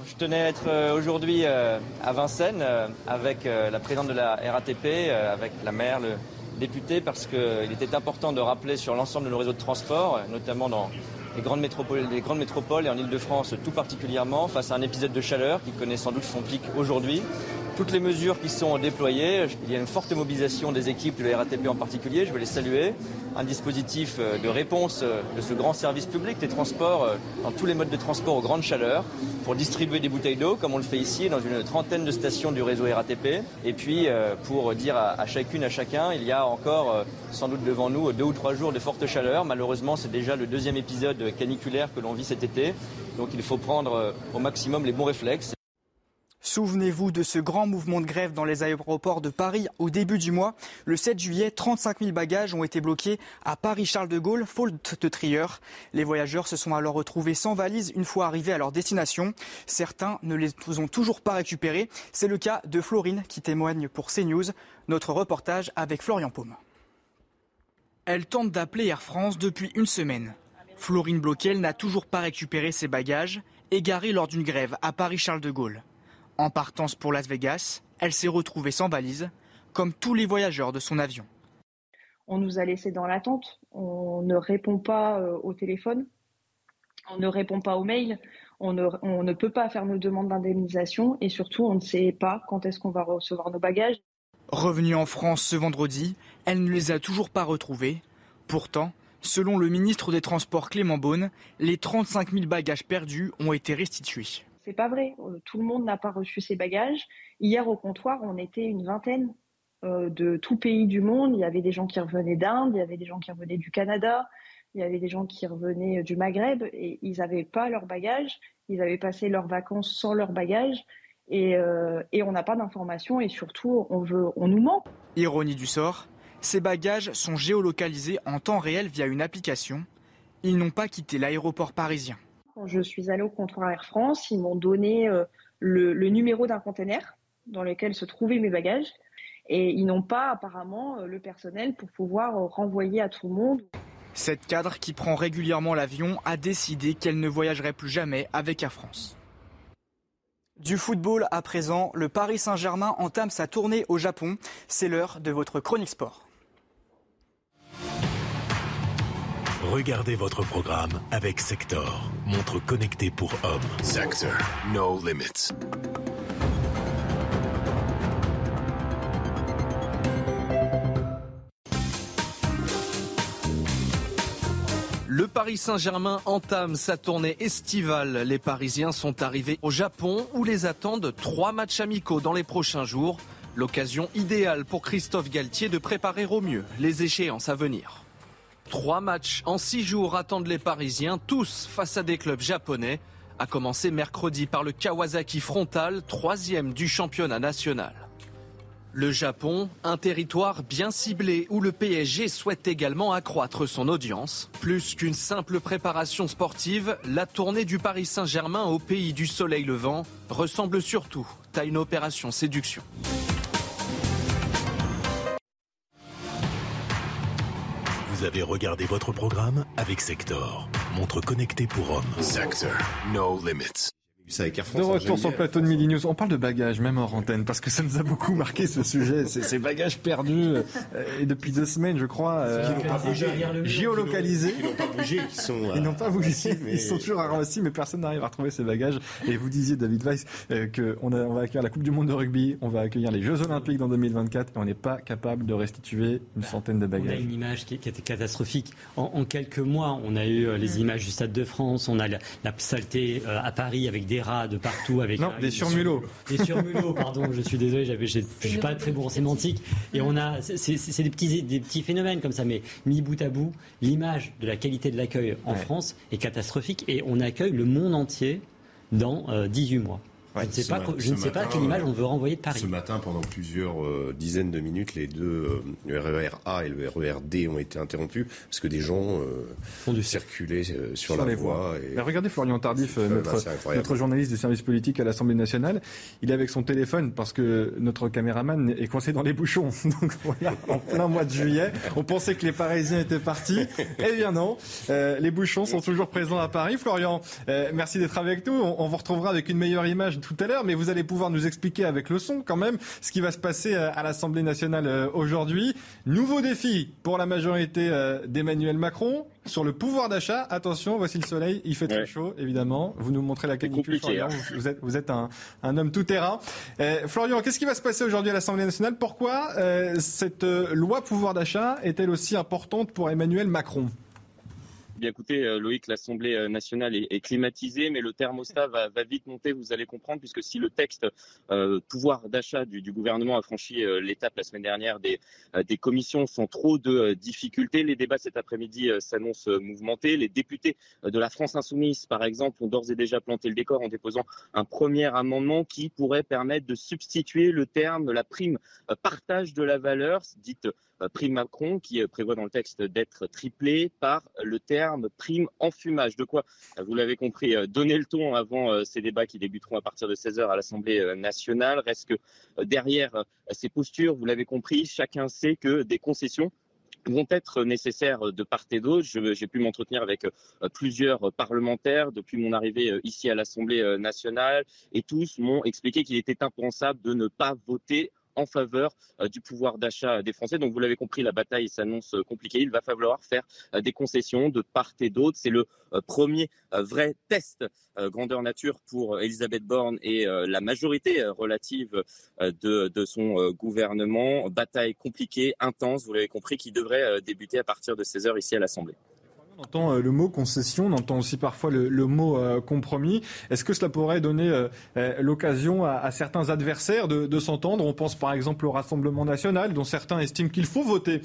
Je tenais à être euh, aujourd'hui euh, à Vincennes euh, avec la présidente de la RATP, avec la maire, le député parce qu'il était important de rappeler sur l'ensemble de nos réseaux de transport, notamment dans les grandes métropoles, les grandes métropoles et en Ile-de-France tout particulièrement, face à un épisode de chaleur qui connaît sans doute son pic aujourd'hui, toutes les mesures qui sont déployées. Il y a une forte mobilisation des équipes de la RATP en particulier, je veux les saluer. Un dispositif euh, de réponse euh, de ce grand service public des transports euh, dans tous les modes de transport aux grandes chaleurs pour distribuer des bouteilles d'eau comme on le fait ici dans une trentaine de stations du réseau RATP. Et puis pour dire à, chacune, à chacun, il y a encore sans doute devant nous deux ou trois jours de forte chaleur. Malheureusement, c'est déjà le deuxième épisode caniculaire que l'on vit cet été. Donc il faut prendre au maximum les bons réflexes. Souvenez-vous de ce grand mouvement de grève dans les aéroports de Paris au début du mois. Le 7 juillet, 35 000 bagages ont été bloqués à Paris-Charles de Gaulle, faute de trieur. Les voyageurs se sont alors retrouvés sans valise une fois arrivés à leur destination. Certains ne les ont toujours pas récupérés. C'est le cas de Florine qui témoigne pour CNews. Notre reportage avec Florian Paume. Elle tente d'appeler Air France depuis une semaine. Florine Bloquel n'a toujours pas récupéré ses bagages, égarés lors d'une grève à Paris-Charles de Gaulle. En partance pour Las Vegas, elle s'est retrouvée sans valise, comme tous les voyageurs de son avion. On nous a laissés dans l'attente, on ne répond pas euh, au téléphone, on ne répond pas aux mails, on ne, on ne peut pas faire nos demandes d'indemnisation et surtout on ne sait pas quand est-ce qu'on va recevoir nos bagages. Revenue en France ce vendredi, elle ne les a toujours pas retrouvés. Pourtant, selon le ministre des Transports Clément Beaune, les 35 000 bagages perdus ont été restitués. C'est pas vrai. Euh, tout le monde n'a pas reçu ses bagages. Hier au comptoir, on était une vingtaine euh, de tout pays du monde. Il y avait des gens qui revenaient d'Inde, il y avait des gens qui revenaient du Canada, il y avait des gens qui revenaient du Maghreb et ils n'avaient pas leurs bagages. Ils avaient passé leurs vacances sans leurs bagages. Et, euh, on n'a pas d'informations et surtout on, on nous ment. Ironie du sort, ces bagages sont géolocalisés en temps réel via une application. Ils n'ont pas quitté l'aéroport parisien. Quand je suis allée au comptoir Air France, ils m'ont donné euh, le, numéro d'un conteneur dans lequel se trouvaient mes bagages. Et ils n'ont pas apparemment euh, le personnel pour pouvoir euh, renvoyer à tout le monde. Cette cadre qui prend régulièrement l'avion a décidé qu'elle ne voyagerait plus jamais avec Air France. Du football à présent, le Paris Saint-Germain entame sa tournée au Japon. C'est l'heure de votre chronique sport. Regardez votre programme avec Sector, montre connectée pour hommes. Sector, no limits. Le Paris Saint-Germain entame sa tournée estivale. Les Parisiens sont arrivés au Japon où les attendent trois matchs amicaux dans les prochains jours. L'occasion idéale pour Christophe Galtier de préparer au mieux les échéances à venir. Trois matchs en six jours attendent les Parisiens, tous face à des clubs japonais. A commencer mercredi par le Kawasaki Frontal, troisième du championnat national. Le Japon, un territoire bien ciblé où le PSG souhaite également accroître son audience. Plus qu'une simple préparation sportive, la tournée du Paris Saint-Germain au pays du soleil levant ressemble surtout à une opération séduction. Vous avez regardé votre programme avec Sector, montre connectée pour hommes. Sector, no limits de retour sur le plateau de Midi News. On parle de bagages, même hors antenne, parce que ça nous a beaucoup [LAUGHS] marqué ce sujet. Ces, bagages perdus, euh, et depuis deux semaines, je crois, euh, géolocalisés. Ils n'ont pas bougé, ils sont. ils n'ont pas bougé, ils sont toujours à mais personne n'arrive à retrouver ces bagages. Et vous disiez, David Weiss, euh, qu'on on va accueillir la Coupe du Monde de rugby, on va accueillir les Jeux Olympiques dans 2024, et on n'est pas capable de restituer une centaine de bagages. On a une image qui, était catastrophique. En, quelques mois, on a eu les images du Stade de France, on a la, la saleté à Paris avec des rats de partout avec non, des surmulots. [LAUGHS] Des surmulots, pardon, je suis désolé, j'avais, je suis pas très bon en sémantique. Et on a, c'est des petits, des petits phénomènes comme ça, mais mis bout à bout, l'image de la qualité de l'accueil en France est catastrophique et on accueille le monde entier dans 18 euh, mois je ne sais pas, je ne sais pas quelle image on veut renvoyer de Paris. Ce matin, pendant plusieurs euh, dizaines de minutes, les deux, euh, le RER A et le RER D ont été interrompus parce que des gens euh, circulaient sur, la voie. Et... regardez Florian Tardif, notre, notre, journaliste du service politique à l'Assemblée nationale, il est avec son téléphone parce que notre caméraman est coincé dans les bouchons. [LAUGHS] Donc voilà, en plein mois de juillet, on pensait que les Parisiens étaient partis. Eh bien non, les bouchons sont toujours présents à Paris. Florian, merci d'être avec nous. On, on vous retrouvera avec une meilleure image tout à l'heure, mais vous allez pouvoir nous expliquer avec le son quand même ce qui va se passer à l'Assemblée nationale aujourd'hui. Nouveau défi pour la majorité d'Emmanuel Macron sur le pouvoir d'achat. Attention, voici le soleil, il fait très chaud, évidemment. Vous nous montrez la canicule, Florian. Hein. Vous, êtes, vous êtes un, un homme tout-terrain. Florian, qu'est-ce qui va se passer aujourd'hui à l'Assemblée nationale? Pourquoi cette loi pouvoir d'achat est-elle aussi importante pour Emmanuel Macron? Bien écoutez, euh, Loïc, l'Assemblée euh, nationale est, climatisée, mais le thermostat va, vite monter, vous allez comprendre, puisque si le texte euh, pouvoir d'achat du, gouvernement a franchi l'étape la semaine dernière des, des commissions sans trop de difficultés, les débats cet après-midi s'annoncent mouvementés. Les députés de la France insoumise, par exemple, ont d'ores et déjà planté le décor en déposant un premier amendement qui pourrait permettre de substituer le terme, la prime partage de la valeur, dite prime Macron qui euh, prévoit dans le texte d'être triplé par le terme prime en fumage. De quoi, euh, vous l'avez compris, donner le ton avant ces débats qui débuteront à partir de 16h à l'Assemblée nationale. Reste que derrière ces postures, vous l'avez compris, chacun sait que des concessions vont être nécessaires de part et d'autre. J'ai pu m'entretenir avec plusieurs parlementaires depuis mon arrivée ici à l'Assemblée nationale et tous m'ont expliqué qu'il était impensable de ne pas voter en faveur euh, du pouvoir d'achat des Français. Donc vous l'avez compris, la bataille s'annonce euh, compliquée. Il va falloir faire euh, des concessions de part et d'autre. C'est le premier vrai test grandeur nature pour Elisabeth Borne et la majorité relative de, de, son gouvernement. Bataille compliquée, intense, vous l'avez compris, qui devrait débuter à partir de 16 heures ici à l'Assemblée. On entend euh, le mot concession, on entend aussi parfois le, mot euh, compromis. Est-ce que cela pourrait donner euh, l'occasion à, certains adversaires de, s'entendre? On pense par exemple au Rassemblement national, dont certains estiment qu'il faut voter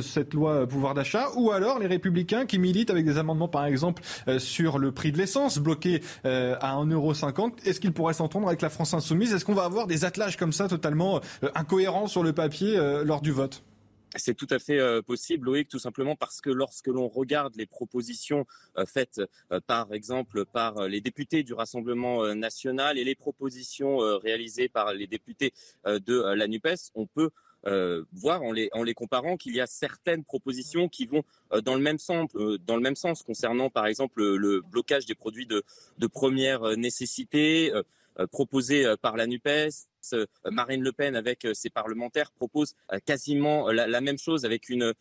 cette loi pouvoir d'achat, ou alors les républicains qui militent avec des amendements par exemple sur le prix de l'essence bloqué à 1,50€. Est-ce qu'ils pourraient s'entendre avec la France insoumise? Est-ce qu'on va avoir des attelages comme ça totalement incohérents sur le papier lors du vote? C'est tout à fait euh, possible, Loïc, tout simplement parce que lorsque l'on regarde les propositions euh, faites, euh, par exemple, par les députés du Rassemblement national et les propositions réalisées par les députés de la NUPES, on peut voir en les, comparant qu'il y a certaines propositions qui vont dans, le même sens, concernant par exemple le, blocage des produits de, de première nécessité, proposé euh, par la NUPES. Euh, Marine Le Pen, avec ses parlementaires, propose quasiment la, même chose avec une,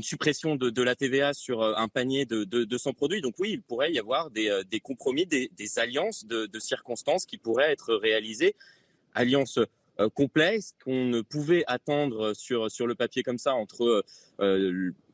suppression de, la TVA sur un panier de, de, de, son produit. Donc oui, il pourrait y avoir des, compromis, des, alliances de, circonstances qui pourraient être réalisées. Alliances complexes qu'on ne pouvait attendre sur, sur le papier comme ça entre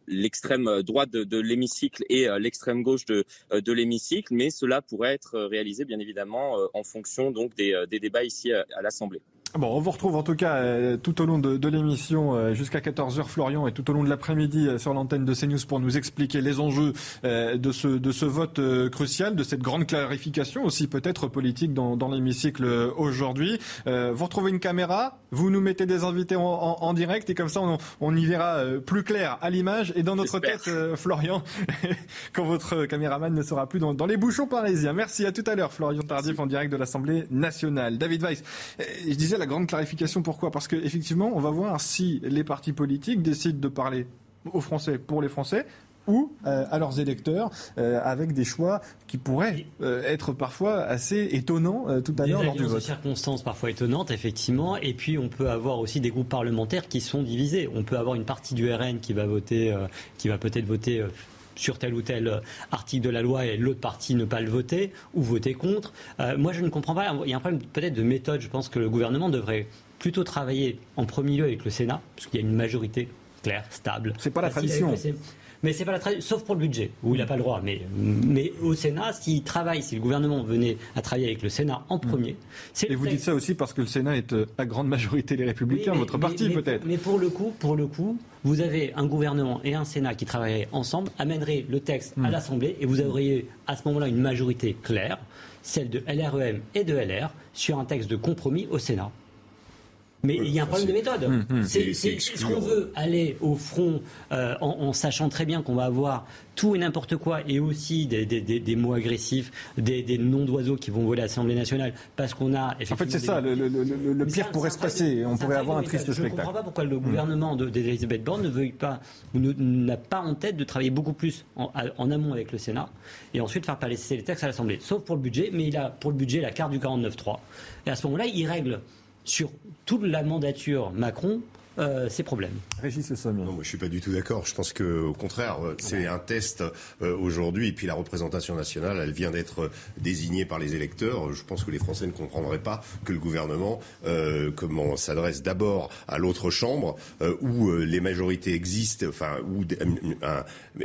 l'extrême droite de, l'hémicycle et euh, l'extrême gauche de, euh, de l'hémicycle, mais cela pourrait être euh, réalisé bien évidemment en fonction donc des débats ici à l'Assemblée. Bon, on vous retrouve en tout cas euh, tout au long de, de l'émission euh, jusqu'à 14h Florian et tout au long de l'après-midi euh, sur l'antenne de CNews pour nous expliquer les enjeux de ce, de ce vote crucial, de cette grande clarification aussi peut-être politique dans, dans l'hémicycle aujourd'hui. vous retrouvez une caméra, vous nous mettez des invités en, en, direct et comme ça on, on y verra plus clair à l'image et dans notre tête Florian [LAUGHS] quand votre caméraman ne sera plus dans, dans, les bouchons parisiens. Merci à tout à l'heure Florian Tardif en direct de l'Assemblée nationale. David Weiss, je disais la grande clarification. Pourquoi? Parce qu'effectivement, on va voir si les partis politiques décident de parler aux Français pour les Français ou euh, à leurs électeurs euh, avec des choix qui pourraient euh, être parfois assez étonnants tout à l'heure lors du vote. Des circonstances parfois étonnantes, effectivement. Et puis on peut avoir aussi des groupes parlementaires qui sont divisés. On peut avoir une partie du RN qui va voter, qui va peut-être voter sur tel ou tel article de la loi et l'autre partie ne pas le voter ou voter contre. Euh, moi, je ne comprends pas. Il y a un problème peut-être de méthode. Je pense que le gouvernement devrait plutôt travailler en premier lieu avec le Sénat, puisqu'il y a une majorité claire, stable. C'est pas la tradition. Mais c'est pas la tradition, sauf pour le budget, où il n'a pas le droit. Mais, mais au Sénat, s'il travaille, si le gouvernement venait à travailler avec le Sénat en premier. Et vous dites ça aussi parce que le Sénat est euh, la grande majorité des Républicains, votre parti peut-être. Mais pour le coup, pour le coup, vous avez un gouvernement et un Sénat qui travailleraient ensemble, amèneraient le texte à hmm. l'Assemblée et vous auriez à ce moment-là une majorité claire, celle de LREM et de LR, sur un texte de compromis au Sénat. Mais il y a un problème de méthode. Hum, hum. C'est est-ce qu'on veut aller au front euh, en, en sachant très bien qu'on va avoir tout et n'importe quoi et aussi des, des- des- des mots agressifs, des, noms d'oiseaux qui vont voler à l'Assemblée nationale parce qu'on a En fait, c'est ça, le, le- le- pire pourrait se passer. On pourrait avoir un de triste méthode. Je ne spectacle. comprends pas pourquoi le gouvernement de- d'Elisabeth Borne ne veuille pas ou n'a pas en tête de travailler beaucoup plus en, en amont avec le Sénat et ensuite faire passer les textes à l'Assemblée. Sauf pour le budget, mais il a pour le budget la carte du 49.3. Et à ce moment-là, il règle sur toute la mandature Macron euh, ses problèmes. Régis Le Sommier. Non, moi je suis pas du tout d'accord. Je pense que au contraire, euh, c'est un test euh, aujourd'hui. Et puis la représentation nationale, elle vient d'être désignée par les électeurs. Je pense que les Français ne comprendraient pas que le gouvernement euh, comment s'adresse d'abord à l'autre chambre euh, où euh, les majorités existent, enfin où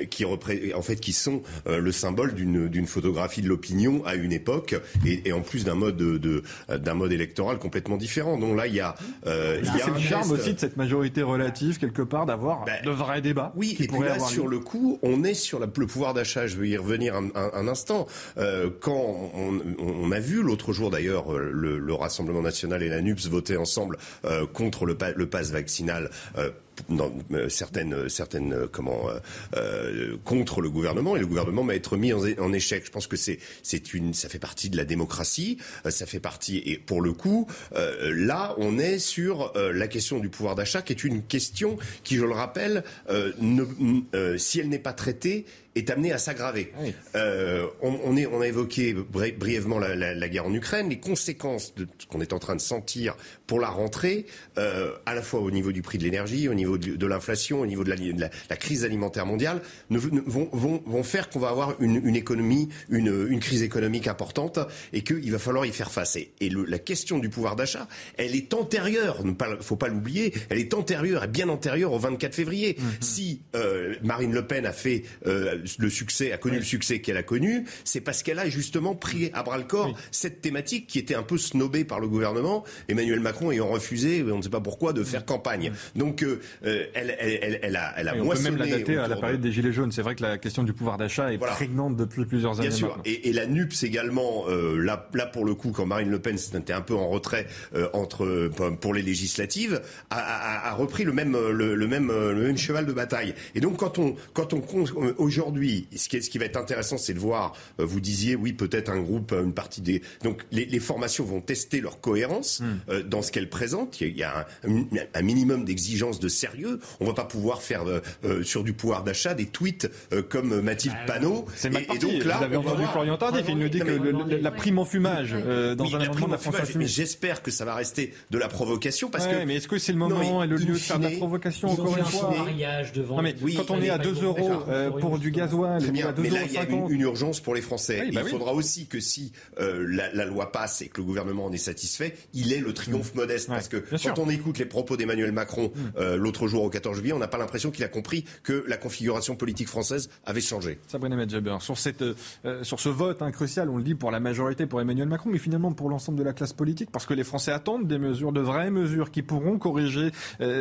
qui en fait qui sont euh, le symbole d'une d'une photographie de l'opinion à une époque et, et en plus d'un mode de- de d'un mode électoral complètement différent. Donc là il y a euh, il y a C'est un le charme test- aussi de cette majorité relative, quelque part, d'avoir de vrais débats oui, qui et puis là, avoir sur lieu. le coup, on est sur la- le pouvoir d'achat. Je veux y revenir un, un- un instant. Euh, quand on, a vu l'autre jour d'ailleurs euh, le, le Rassemblement national et la NUPS voter ensemble euh, contre le, pa- le pass vaccinal. euh, dans certaines certaines comment euh, euh, contre le gouvernement et le gouvernement va être mis en, échec. Je pense que c'est c'est une ça fait partie de la démocratie, euh, ça fait partie et pour le coup euh, là on est sur euh, la question du pouvoir d'achat qui est une question qui je le rappelle euh, ne, si elle n'est pas traitée est amenée à s'aggraver. Euh, on, on est, on a évoqué bri- brièvement la, la- la guerre en Ukraine, les conséquences de ce qu'on est en train de sentir pour la rentrée, euh, à la fois au niveau du prix de l'énergie, au niveau de, de l'inflation, au niveau de la, de la- la crise alimentaire mondiale, ne, ne- vont, vont, vont faire qu'on va avoir une, une économie, une, une crise économique importante et qu'il va falloir y faire face. Et, et le- la question du pouvoir d'achat, elle est antérieure, ne pas- faut pas l'oublier, elle est antérieure, et bien antérieure au 24 février. Si euh, Marine Le Pen a fait le succès, a connu le succès qu'elle a connu, c'est parce qu'elle a justement pris à bras le corps cette thématique qui était un peu snobée par le gouvernement, Emmanuel Macron ayant refusé, on ne sait pas pourquoi, de faire campagne. Donc euh, euh, elle, elle, elle, elle a, elle a on peut même la dater à la de- période des Gilets jaunes. C'est vrai que la question du pouvoir d'achat est prégnante depuis plusieurs années Bien sûr. Et, et la NUPS également, euh, là, là pour le coup, quand Marine Le Pen était un peu en retrait euh, entre euh, pour les législatives, a, a- a repris le même, euh, le, le même, le même cheval de bataille. Et donc quand on, quand on euh, aujourd'hui, ce qui, est- ce qui va être intéressant, c'est de voir. euh, vous disiez, oui, peut-être un groupe, euh, une partie des. Donc les, les formations vont tester leur cohérence euh, dans ce qu'elles présentent. Il y a, il y a un, un minimum d'exigence de sérieux. On va pas pouvoir faire euh, euh, sur du pouvoir d'achat des tweets euh, comme Mathilde Panot. C'est mal Et- donc là, Vous avez entendu voir- Florian Tardif. Il nous dit Non, que mais- le- le- la prime en fumage euh, dans Oui, un la amendement prime de la en France fumage, mais Insoumise. j'espère que ça va rester de la provocation parce Ouais, que. mais est-ce que c'est le moment et le lieu de faire de la provocation encore une un fois mariage devant. Non mais Oui, quand on est à 2 euros pour du gasoil, Très et bien, à 2,50 mais là, il y a une, une urgence pour les Français. Oui, bah il oui. faudra aussi que si euh, la, la loi passe et que le gouvernement en est satisfait, il ait le triomphe modeste. Parce que quand sûr. on écoute les propos d'Emmanuel Macron euh, l'autre jour au 14 juillet, on n'a pas l'impression qu'il a compris que la configuration politique française avait changé. Sabrina Medjaber, sur, cette, euh, sur ce vote hein, crucial, on le dit pour la majorité, pour Emmanuel Macron, mais finalement pour l'ensemble de la classe politique, parce que les Français attendent des mesures, de vraies mesures qui pourront corriger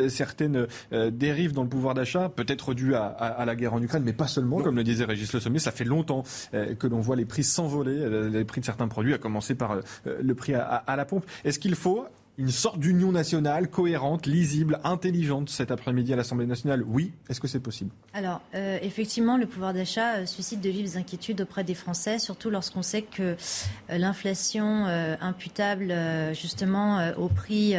certaines dérives dans le pouvoir d'achat, peut-être dues à, à- à la guerre en Ukraine, mais pas seulement, comme le disait Régis Le Sommier, ça fait longtemps euh, que l'on voit les prix s'envoler, euh, les prix de certains produits, à commencer par euh, le prix à, à- à la pompe. Est-ce qu'il faut une sorte d'union nationale cohérente, lisible, intelligente cet après-midi à l'Assemblée nationale Oui. Est-ce que c'est possible? Alors, euh, effectivement, le pouvoir d'achat euh, suscite de vives inquiétudes auprès des Français, surtout lorsqu'on sait que euh, l'inflation imputable justement au prix,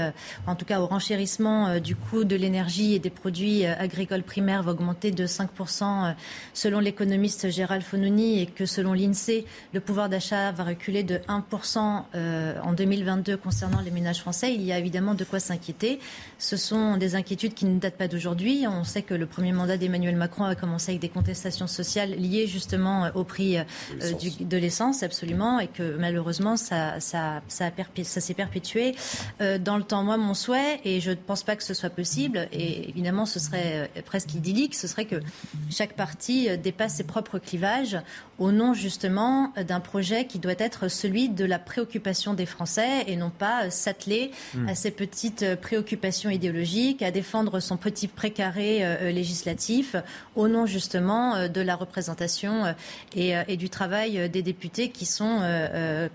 en tout cas au renchérissement du coût de l'énergie et des produits agricoles primaires va augmenter de 5% euh, selon l'économiste Gérald Fonouni et que selon l'INSEE, le pouvoir d'achat va reculer de 1% euh, en 2022 concernant les ménages français. Il y a évidemment de quoi s'inquiéter. Ce sont des inquiétudes qui ne datent pas d'aujourd'hui. On sait que le premier mandat d'Emmanuel Macron a commencé avec des contestations sociales liées justement euh, au prix euh, de l'essence, absolument, et que malheureusement ça, ça, ça, a perpé- ça s'est perpétué euh, dans le temps. Moi, mon souhait, et je ne pense pas que ce soit possible, et évidemment ce serait presque idyllique, ce serait que chaque parti dépasse ses propres clivages au nom justement d'un projet qui doit être celui de la préoccupation des Français et non pas euh, à mm. ses petites préoccupations idéologiques, à défendre son petit précaré législatif au nom justement de la représentation et, et, du travail des députés qui sont,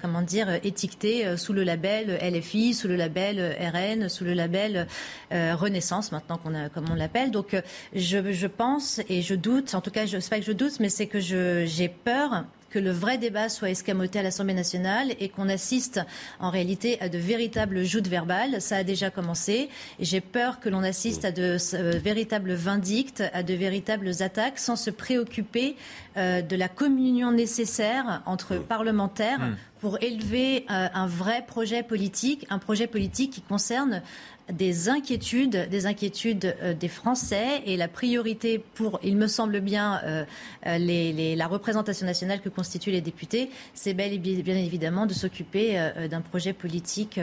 comment dire, étiquetés sous le label LFI, sous le label RN, sous le label Renaissance maintenant qu'on a, comme on l'appelle. Donc je, je pense et je doute, en tout cas, je sais pas que je doute, mais c'est que j'ai peur que le vrai débat soit escamoté à l'Assemblée nationale et qu'on assiste en réalité à de véritables joutes verbales. Ça a déjà commencé. Et j'ai peur que l'on assiste à de euh, véritables vindictes, à de véritables attaques, sans se préoccuper euh, de la communion nécessaire entre mmh. parlementaires mmh. pour élever euh, un vrai projet politique, un projet politique qui concerne des inquiétudes, des inquiétudes euh, des Français et la priorité pour, il me semble bien, euh, euh, la représentation nationale que constituent les députés, c'est bel et bien évidemment de s'occuper d'un projet politique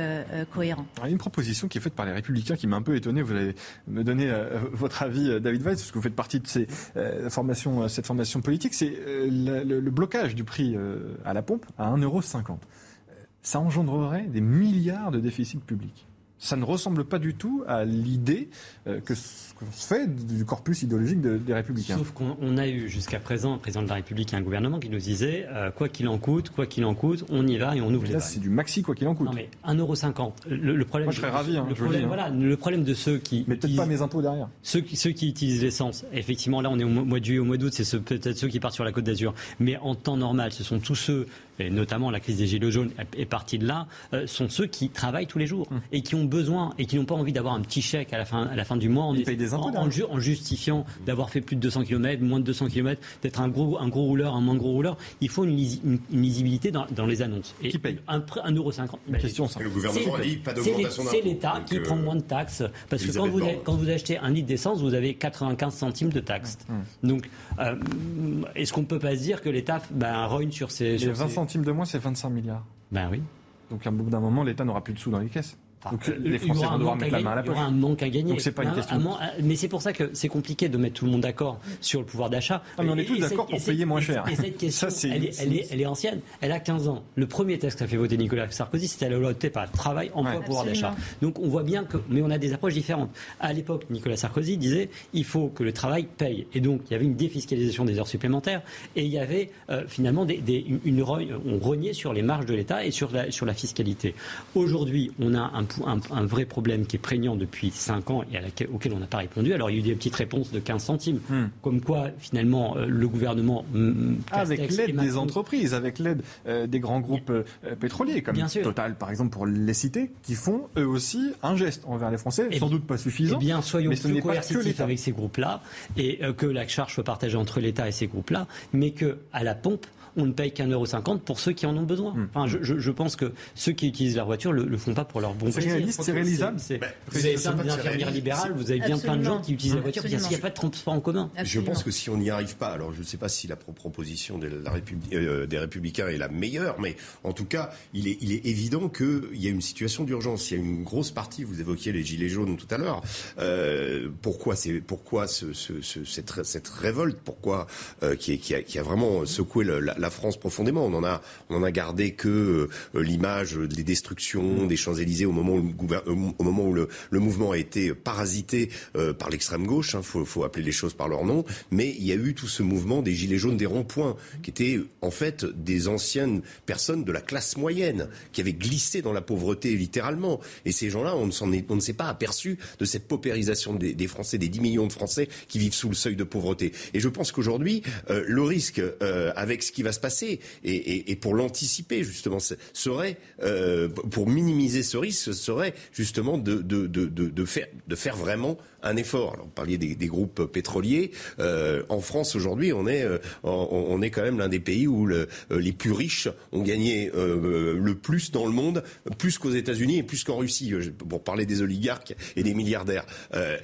cohérent. Une proposition qui est faite par les Républicains qui m'a un peu étonné. Vous allez me donner votre avis, David Weiss, parce que vous faites partie de ces, cette formation politique. C'est le, le, blocage du prix à la pompe à 1,50€. Ça engendrerait des milliards de déficits publics ça ne ressemble pas du tout à l'idée euh, que qu'on se fait du corpus idéologique des Républicains. Sauf qu'on a eu jusqu'à présent un président de la République et un gouvernement qui nous disait euh, quoi qu'il en coûte, quoi qu'il en coûte, on y va et on ouvre les Là, c'est du maxi quoi qu'il en coûte. Non mais 1,50€. Le, le problème. Moi, je serais ravi. Hein, le, problème, hein. voilà, le problème de ceux qui. Mais peut-être pas mes impôts derrière. Ceux qui, ceux qui utilisent l'essence. Effectivement, là, on est au mois de juillet, au mois d'août, c'est peut-être ceux qui partent sur la Côte d'Azur. Mais en temps normal, ce sont tous ceux et notamment la crise des gilets jaunes est partie de là, euh, sont ceux qui travaillent tous les jours hum. et qui ont besoin et qui n'ont pas envie d'avoir un petit chèque à la fin, à la fin du mois en, des impôts, en, en, justifiant d'avoir fait plus de 200 km, moins de 200 km, d'être un gros, un gros rouleur, un moins gros rouleur. Il faut une, une, lisibilité dans, dans, les annonces. Et qui paye? 1,50€. Une question Le gouvernement dit pas d'augmentation C'est l'État qui prend euh, moins de taxes. Parce que quand vous, quand vous, achetez un litre d'essence, vous avez 95 centimes de taxes. Hum. Donc, euh, est-ce qu'on ne peut pas se dire que l'État ben, rogne sur 20 centimes de moins, c'est 25 milliards. Ben oui. Donc, à bout d'un moment, l'État n'aura plus de sous dans les caisses. Donc les Français vont devoir mettre la main à la poche. Il y aura un manque à gagner. Donc c'est pas une question. mais c'est pour ça que c'est compliqué de mettre tout le monde d'accord sur le pouvoir d'achat. Ah, mais on est tous d'accord pour payer moins cher. Et cette [LAUGHS] question, elle, est, elle, est, elle, est, ancienne. Elle a 15 ans. Le premier texte qu'a fait voter Nicolas Sarkozy, c'était la loi par travail, emploi, pouvoir d'achat. Donc on voit bien que, mais on a des approches différentes. À l'époque, Nicolas Sarkozy disait, il faut que le travail paye. Et donc il y avait une défiscalisation des heures supplémentaires et il y avait euh, finalement des, des, une, on reniait sur les marges de l'État et sur la, sur la fiscalité. Aujourd'hui, on a un, un, un vrai problème qui est prégnant depuis 5 ans et auquel on n'a pas répondu. Alors il y a eu des petites réponses de 15 centimes, hmm. comme quoi finalement euh, le gouvernement... avec l'aide des entreprises, avec l'aide euh, des grands groupes euh, pétroliers, comme Total par exemple pour les citer, qui font eux aussi un geste envers les Français, sans doute pas suffisant. Eh bien soyons mais plus coercitifs avec ces groupes-là et que la charge soit partagée entre l'État et ces groupes-là, mais que à la pompe, on ne paye qu'un euro cinquante pour ceux qui en ont besoin. Hmm. Enfin, je, je, pense que ceux qui utilisent leur voiture ne le, font pas pour leur bon plaisir. C'est réalisable. Ben, vous avez plein d'infirmières libérales, vous avez bien plein de gens qui utilisent la voiture parce qu'il n'y a pas de transport en commun. Je pense que si on n'y arrive pas, alors je ne sais pas si la proposition de la euh, des Républicains est la meilleure, mais en tout cas, il est, il est évident qu'il y a une situation d'urgence. Il y a une grosse partie, vous évoquiez les gilets jaunes tout à l'heure. Euh, pourquoi c'est pourquoi ce, ce, cette, cette, révolte Pourquoi euh, qui, qui, a, qui, a, vraiment secoué la, la, France profondément On en a on en a gardé que euh, l'image des destructions des Champs Élysées au moment où le, le mouvement a été parasité euh, par l'extrême gauche. Il hein, faut, appeler les choses par leur nom. Mais il y a eu tout ce mouvement des gilets jaunes, des ronds-points, qui étaient en fait des anciennes personnes de la classe moyenne qui avaient glissé dans la pauvreté littéralement. Et ces gens-là, on on ne s'est pas aperçu de cette paupérisation des, Français, des 10 millions de Français qui vivent sous le seuil de pauvreté. Et je pense qu'aujourd'hui, euh, le risque euh, avec ce qui va se passer et, pour l'anticiper justement serait, euh, pour minimiser ce risque, serait justement de, de, de, faire, de faire vraiment un effort. Alors, vous parliez des, groupes pétroliers. Euh, en France, aujourd'hui, on est, euh, on, est quand même l'un des pays où le, les plus riches ont gagné le plus dans le monde, plus qu'aux États-Unis et plus qu'en Russie. Pour parler des oligarques et des milliardaires,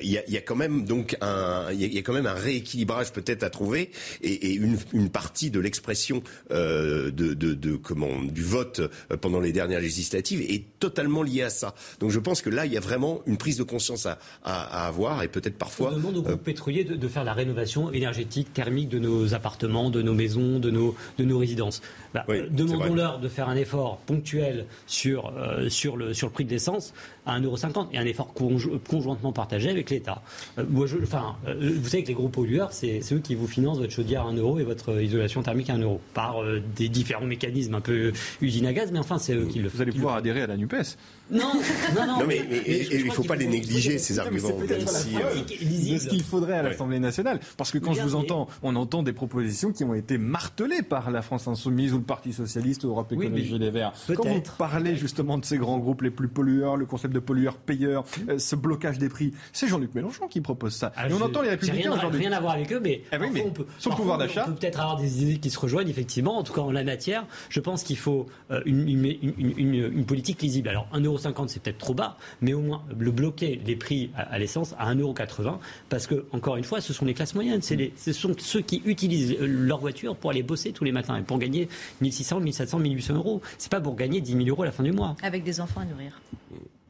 il y a, quand même donc un, il y, a quand même un rééquilibrage peut-être à trouver et, une, partie de l'expression l'explication de, de, de, comment du vote pendant les dernières législatives est totalement liée à ça. Donc je pense que là, il y a vraiment une prise de conscience à, à, avoir et peut-être parfois. On demande aux groupes pétroliers de, de, faire la rénovation énergétique, thermique de nos appartements, de nos maisons, de nos, de nos résidences. Bah, Demandons-leur de faire un effort ponctuel sur, sur, le, sur le prix de l'essence à 1,50€ et un effort conjointement partagé avec l'État. Euh, enfin, euh, vous savez que les gros pollueurs, c'est eux qui vous financent votre chaudière à 1€ et votre isolation thermique à 1€ par euh, des différents mécanismes un peu usine à gaz, mais enfin, c'est eux qui le font. Vous allez pouvoir adhérer à la NUPES non, non, non. mais, il ne faut pas les négliger, ces arguments. de ce qu'il faudrait à l'Assemblée nationale. Parce que quand je vous entends, on entend des propositions qui ont été martelées par la France Insoumise ou le Parti Socialiste ou Europe Écologie Les Verts. Quand vous parlez justement de ces grands groupes les plus pollueurs, le concept de pollueur-payeur, euh, ce blocage des prix, c'est Jean-Luc Mélenchon qui propose ça. Ah, et on entend les Républicains aujourd'hui. rien à voir avec eux, mais, on peut, sur le pouvoir d'achat. On peut peut-être avoir des idées qui se rejoignent, effectivement. En tout cas, en la matière, je pense qu'il faut euh, une, politique lisible. Alors, 1,50€, c'est peut-être trop bas, mais au moins le bloquer les prix à, l'essence à 1,80€, parce que, encore une fois, ce sont les classes moyennes. Les, ce sont ceux qui utilisent leur voiture pour aller bosser tous les matins et pour gagner 1600, 1700, 1800 euros. C'est pas pour gagner 10 000 euros à la fin du mois. Avec des enfants à nourrir.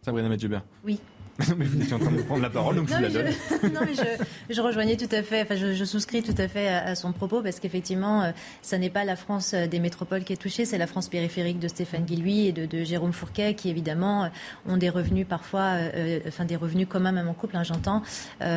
Sabrina Medjubert. Oui. [LAUGHS] mais vous étiez en train de prendre la parole, donc je la donne. [LAUGHS] non, mais je, rejoignais tout à fait, enfin, je, souscris tout à fait à, son propos, parce qu'effectivement, euh, ça n'est pas la France euh, des métropoles qui est touchée, c'est la France périphérique de Stéphane Guillouis et de, Jérôme Fourquet, qui évidemment euh, ont des revenus parfois, enfin des revenus communs même en couple, hein, j'entends,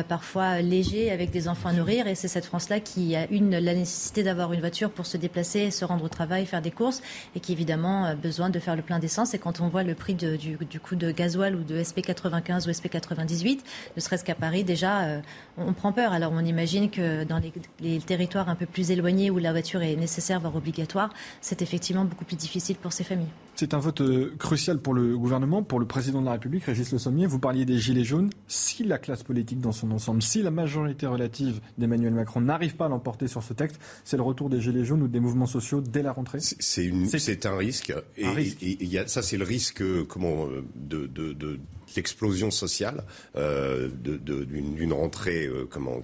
parfois légers, avec des enfants à nourrir, et c'est cette France-là qui a une, la nécessité d'avoir une voiture pour se déplacer, se rendre au travail, faire des courses, et qui évidemment a besoin de faire le plein d'essence. Et quand on voit le prix du, du coût de gasoil ou de SP95 ou SP98, ne serait-ce qu'à Paris, déjà, euh, on, prend peur. Alors on imagine que dans les, territoires un peu plus éloignés où la voiture est nécessaire, voire obligatoire, c'est effectivement beaucoup plus difficile pour ces familles. C'est un vote euh, crucial pour le gouvernement, pour le président de la République, Régis Le Sommier. Vous parliez des Gilets jaunes. Si la classe politique dans son ensemble, si la majorité relative d'Emmanuel Macron n'arrive pas à l'emporter sur ce texte, c'est le retour des Gilets jaunes ou des mouvements sociaux dès la rentrée? C'est un risque. Et, ça, c'est le risque comment, de, de, de l'explosion sociale euh, d'une rentrée euh, comment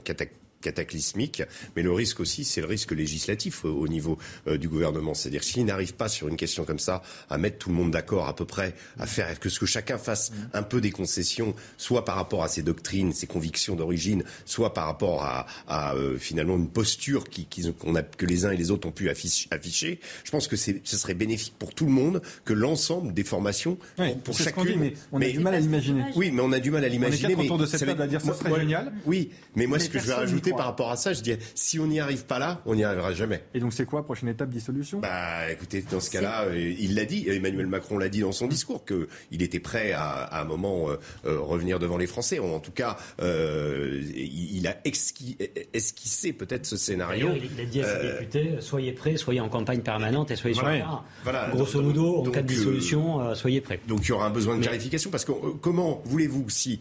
cataclysmique, mais le risque aussi, c'est le risque législatif au niveau euh, du gouvernement. C'est-à-dire s'il n'arrive pas sur une question comme ça à mettre tout le monde d'accord à peu près, à faire que ce que chacun fasse mm. un peu des concessions, soit par rapport à ses doctrines, ses convictions d'origine, soit par rapport à, euh, finalement une posture qui, a, que les uns et les autres ont pu afficher, je pense que ce serait bénéfique pour tout le monde que l'ensemble des formations pour, chacune. mais on a du mal à l'imaginer. Oui, mais on a du mal à l'imaginer. On est autour de cette table à dire ça serait génial. Oui, mais moi ce que je vais rajouter par rapport à ça, je dis si on n'y arrive pas là, on n'y arrivera jamais. Et donc c'est quoi prochaine étape dissolution? Bah écoutez, dans ce cas-là, euh, il l'a dit, Emmanuel Macron l'a dit dans son discours qu'il était prêt à, un moment euh, euh, revenir devant les Français. En tout cas, il a esquissé peut-être ce scénario. Il a dit à ses députés soyez prêts, soyez en campagne permanente et soyez sur le terrain. Voilà, Grosso modo, en cas de dissolution, soyez prêts. Donc il y aura un besoin de clarification parce que comment voulez-vous si,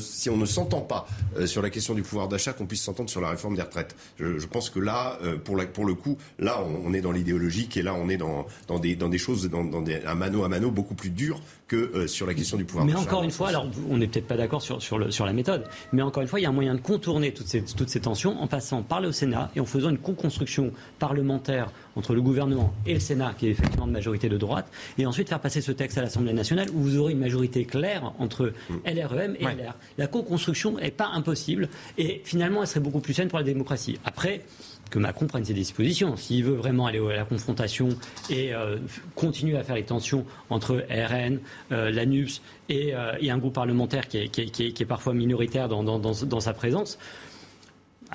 si on ne s'entend pas sur la question du pouvoir d'achat qu'on puisse s'entendre sur la réforme des retraites. Je, pense que là, euh, pour, pour le coup, là, on, est dans l'idéologique et là, on est dans, dans, des, dans des choses, dans, dans des, un mano à mano beaucoup plus dur que euh, sur la question du pouvoir d'achat. Mais encore une fois, alors on n'est peut-être pas d'accord sur, sur, le, sur la méthode, mais encore une fois, il y a un moyen de contourner toutes ces, toutes ces tensions en passant par le Sénat et en faisant une co-construction parlementaire entre le gouvernement et le Sénat, qui est effectivement de majorité de droite, et ensuite faire passer ce texte à l'Assemblée nationale où vous aurez une majorité claire entre mm. LREM et LR. La co-construction n'est pas impossible et finalement, elle serait beaucoup plus saine pour la démocratie. Après, que Macron prenne ses dispositions. S'il veut vraiment aller à la confrontation et euh, continuer à faire les tensions entre RN, euh, l'ANUPS euh, et, un groupe parlementaire qui est, parfois minoritaire dans sa présence,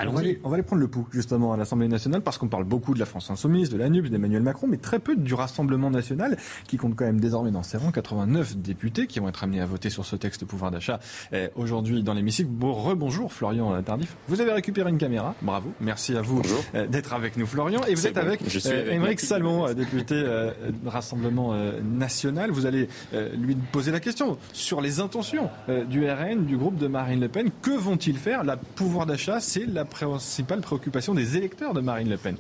on va, aller, prendre le pouls justement à l'Assemblée nationale parce qu'on parle beaucoup de la France insoumise, de la NUPS, d'Emmanuel Macron, mais très peu du Rassemblement national qui compte quand même désormais dans ses rangs 89 députés qui vont être amenés à voter sur ce texte de pouvoir d'achat eh, aujourd'hui dans l'hémicycle. Bon, rebonjour Florian Tardif. Vous avez récupéré une caméra, bravo. Merci à vous eh, d'être avec nous Florian. Et vous êtes avec Émeric Salmon, euh, député euh, Rassemblement euh, national. Vous allez lui poser la question sur les intentions du RN, du groupe de Marine Le Pen. Que vont-ils faire? La pouvoir d'achat, c'est la principale préoccupation des électeurs de Marine Le Pen.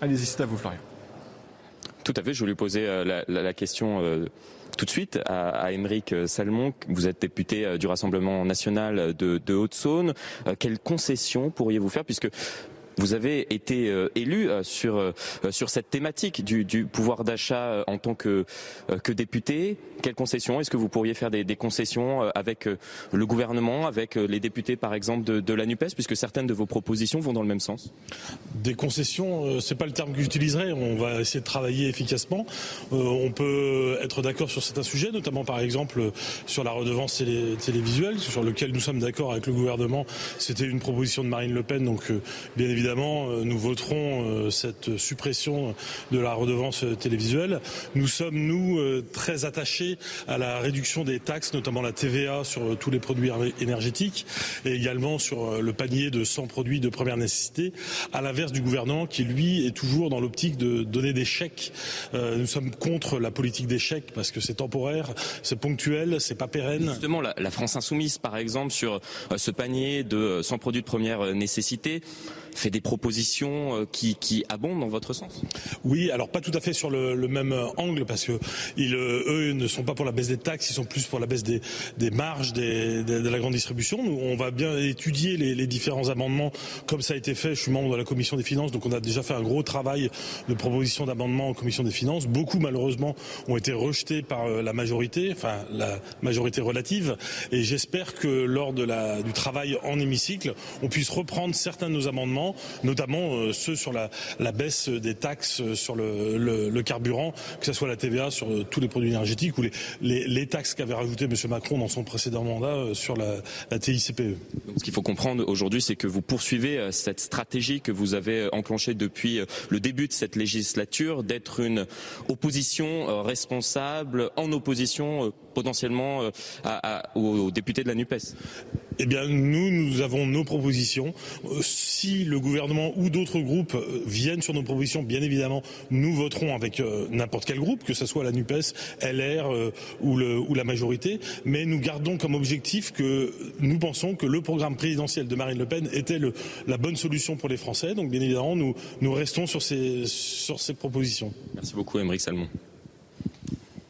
Allez-y, c'est à vous, Florian. Tout à fait, je voulais poser euh, la, question euh, tout de suite à, à Émeric Salmon. Vous êtes député euh, du Rassemblement national de, Haute-Saône. Quelles concessions pourriez-vous faire puisque vous avez été élu sur sur cette thématique du, pouvoir d'achat en tant que que député. Quelles concessions Est-ce que vous pourriez faire des, concessions avec le gouvernement, avec les députés par exemple de, la Nupes, puisque certaines de vos propositions vont dans le même sens? Des concessions, c'est pas le terme que j'utiliserais. On va essayer de travailler efficacement. on peut être d'accord sur certains sujets, notamment par exemple sur la redevance télévisuelle, sur lequel nous sommes d'accord avec le gouvernement. C'était une proposition de Marine Le Pen, donc euh, bien évidemment, euh, nous voterons euh, cette suppression de la redevance télévisuelle. Nous sommes, nous, très attachés à la réduction des taxes, notamment la TVA sur tous les produits énergétiques et également sur le panier de 100 produits de première nécessité, à l'inverse du gouvernement qui, lui, est toujours dans l'optique de donner des chèques. Nous sommes contre la politique des chèques parce que c'est temporaire, c'est ponctuel, c'est pas pérenne. Justement, la, France insoumise, par exemple, sur euh, ce panier de 100 produits de première euh, nécessité, fait des propositions euh, qui, qui, abondent dans votre sens? Oui, alors pas tout à fait sur le, même angle parce que ils, eux ne sont pas pour la baisse des taxes, ils sont plus pour la baisse des, marges de la grande distribution. Nous, on va bien étudier les, les, différents amendements comme ça a été fait. Je suis membre de la commission des finances, donc on a déjà fait un gros travail de proposition d'amendements en commission des finances. Beaucoup malheureusement ont été rejetés par la majorité, enfin la majorité relative, et j'espère que lors de la, du travail en hémicycle, on puisse reprendre certains de nos amendements notamment euh, ceux sur la, la, baisse des taxes sur le, le, le, carburant, que ce soit la TVA sur euh, tous les produits énergétiques ou les, les, les taxes qu'avait rajoutées M. Macron dans son précédent mandat euh, sur la, la TICPE. Donc, ce qu'il faut comprendre aujourd'hui, c'est que vous poursuivez cette stratégie que vous avez enclenchée depuis le début de cette législature, d'être une opposition responsable, en opposition potentiellement à, à, aux députés de la NUPES. Eh bien, nous, nous avons nos propositions. Si le gouvernement ou d'autres groupes euh, viennent sur nos propositions, bien évidemment, nous voterons avec euh, n'importe quel groupe, que ce soit la NUPES, LR euh, ou, la majorité. Mais nous gardons comme objectif que nous pensons que le programme présidentiel de Marine Le Pen était la bonne solution pour les Français. Donc, bien évidemment, nous, nous restons sur ces, sur ces propositions. Merci beaucoup, Émeric Salmon.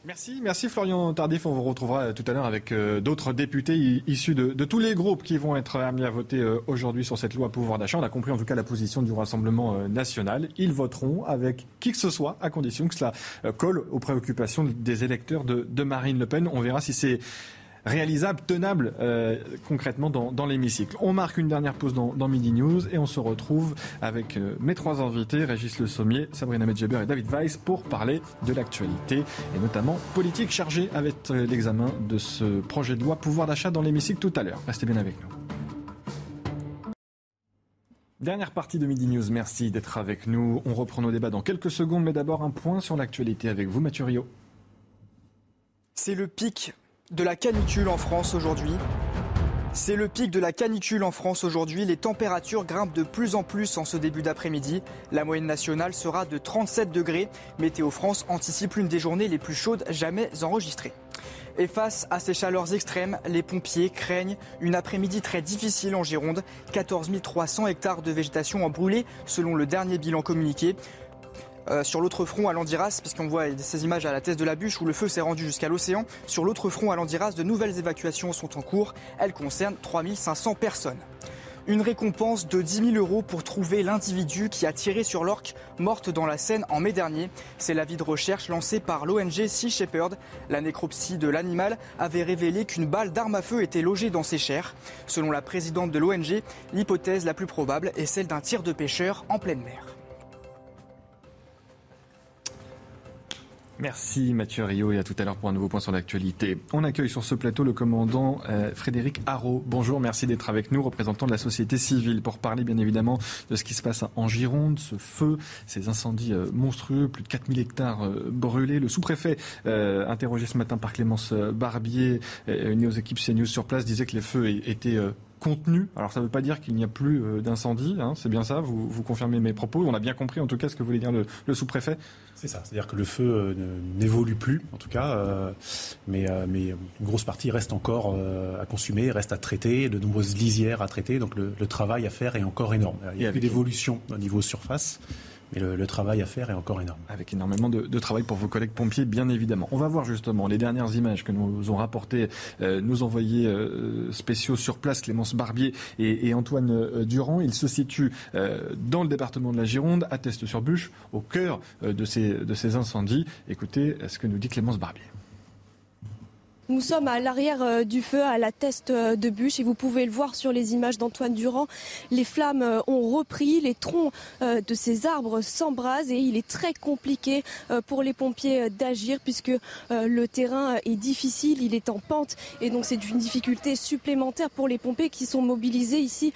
Merci, merci Florian Tardif. On vous retrouvera tout à l'heure avec euh, d'autres députés issus de, tous les groupes qui vont être amenés à voter euh, aujourd'hui sur cette loi pouvoir d'achat. On a compris en tout cas la position du Rassemblement euh, national. Ils voteront avec qui que ce soit, à condition que cela colle aux préoccupations des électeurs de Marine Le Pen. On verra si c'est réalisable, tenable euh, concrètement dans, dans l'hémicycle. On marque une dernière pause dans, Midi News et on se retrouve avec euh, mes trois invités, Régis Le Sommier, Sabrina Medjeber et David Weiss, pour parler de l'actualité et notamment politique chargée avec euh, l'examen de ce projet de loi pouvoir d'achat dans l'hémicycle tout à l'heure. Restez bien avec nous. Dernière partie de Midi News, merci d'être avec nous. On reprend nos débats dans quelques secondes, mais d'abord un point sur l'actualité avec vous, Mathieu Rio. C'est le pic de la canicule en France aujourd'hui. C'est le pic de la canicule en France aujourd'hui. Les températures grimpent de plus en plus en ce début d'après-midi. La moyenne nationale sera de 37 degrés. Météo France anticipe l'une des journées les plus chaudes jamais enregistrées. Et face à ces chaleurs extrêmes, les pompiers craignent une après-midi très difficile en Gironde. 14 300 hectares de végétation ont brûlé selon le dernier bilan communiqué. Euh, sur l'autre front à Landiras, puisqu'on voit ces images à la thèse de la bûche où le feu s'est rendu jusqu'à l'océan, sur l'autre front à Landiras, de nouvelles évacuations sont en cours. Elles concernent 3500 personnes. Une récompense de 10 000 euros pour trouver l'individu qui a tiré sur l'orque morte dans la Seine en mai dernier. C'est l'avis de recherche lancé par l'ONG Sea Shepherd. La nécropsie de l'animal avait révélé qu'une balle d'arme à feu était logée dans ses chairs. Selon la présidente de l'ONG, l'hypothèse la plus probable est celle d'un tir de pêcheur en pleine mer. Merci Mathieu Rio et à tout à l'heure pour un nouveau point sur l'actualité. On accueille sur ce plateau le commandant euh, Frédéric Haro. Bonjour, merci d'être avec nous, représentant de la société civile, pour parler bien évidemment de ce qui se passe en Gironde, ce feu, ces incendies euh, monstrueux, plus de 4000 hectares euh, brûlés. Le sous-préfet, interrogé ce matin par Clémence Barbier, uni aux équipes CNews sur place, disait que les feux étaient contenu. Alors ça ne veut pas dire qu'il n'y a plus euh, d'incendie, hein, c'est bien ça, vous, vous, confirmez mes propos. On a bien compris en tout cas ce que voulait dire le, le sous-préfet. C'est ça, c'est-à-dire que le feu euh, n'évolue plus en tout cas, euh, mais, euh, mais, une grosse partie reste encore à consumer, reste à traiter, de nombreuses lisières à traiter, donc le, le travail à faire est encore énorme. Il y a plus d'évolution au niveau surface. Mais le, travail à faire est encore énorme. Avec énormément de, travail pour vos collègues pompiers, bien évidemment. On va voir justement les dernières images que nous ont rapportées euh, nos envoyés euh, spéciaux sur place, Clémence Barbier et, Antoine euh, Durand. Ils se situent dans le département de la Gironde, à Teste-sur-Bûche, au cœur de ces incendies. Écoutez ce que nous dit Clémence Barbier. Nous sommes à l'arrière euh, du feu, à la teste euh, de bûche, et vous pouvez le voir sur les images d'Antoine Durand. Les flammes euh, ont repris, les troncs de ces arbres s'embrasent et il est très compliqué pour les pompiers d'agir puisque le terrain est difficile, il est en pente et donc c'est une difficulté supplémentaire pour les pompiers qui sont mobilisés ici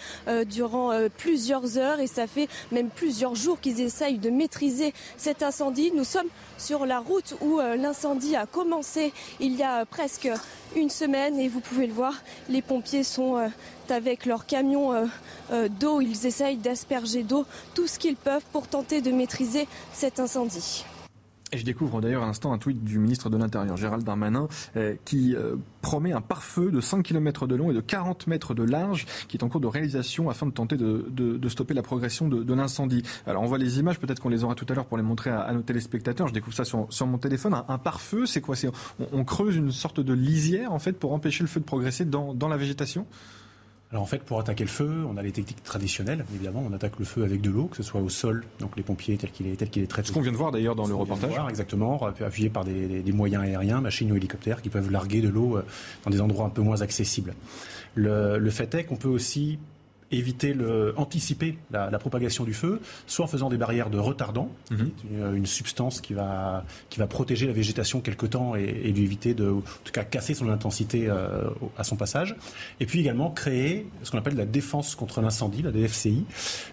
durant plusieurs heures et ça fait même plusieurs jours qu'ils essayent de maîtriser cet incendie. Nous sommes sur la route où l'incendie a commencé il y a presque une semaine et vous pouvez le voir, les pompiers sont euh, avec leur camion euh, euh, d'eau, ils essayent d'asperger d'eau tout ce qu'ils peuvent pour tenter de maîtriser cet incendie. Et je découvre d'ailleurs à l'instant un tweet du ministre de l'Intérieur, Gérald Darmanin, euh, qui euh, promet un pare-feu de 5 km de long et de 40 mètres de large, qui est en cours de réalisation afin de tenter de, stopper la progression de, l'incendie. Alors on voit les images, peut-être qu'on les aura tout à l'heure pour les montrer à, nos téléspectateurs. Je découvre ça sur, mon téléphone. Un, pare-feu, c'est quoi? On, on, creuse une sorte de lisière en fait pour empêcher le feu de progresser dans la végétation? Alors en fait, pour attaquer le feu, on a les techniques traditionnelles, évidemment. On attaque le feu avec de l'eau, que ce soit au sol, donc les pompiers tel qu'il est, tel qu'il est traité. Ce qu'on vient de voir d'ailleurs dans le reportage. Voir, exactement, appuyé par des, des, moyens aériens, machines ou hélicoptères qui peuvent larguer de l'eau euh, dans des endroits un peu moins accessibles. Le, le fait est qu'on peut aussi éviter le, anticiper la, propagation du feu, soit en faisant des barrières de retardant, mhm. une, substance qui va, qui va protéger la végétation quelque temps et, lui éviter de, en tout cas, casser son intensité euh, à son passage. Et puis également créer ce qu'on appelle la défense contre l'incendie, la DFCI,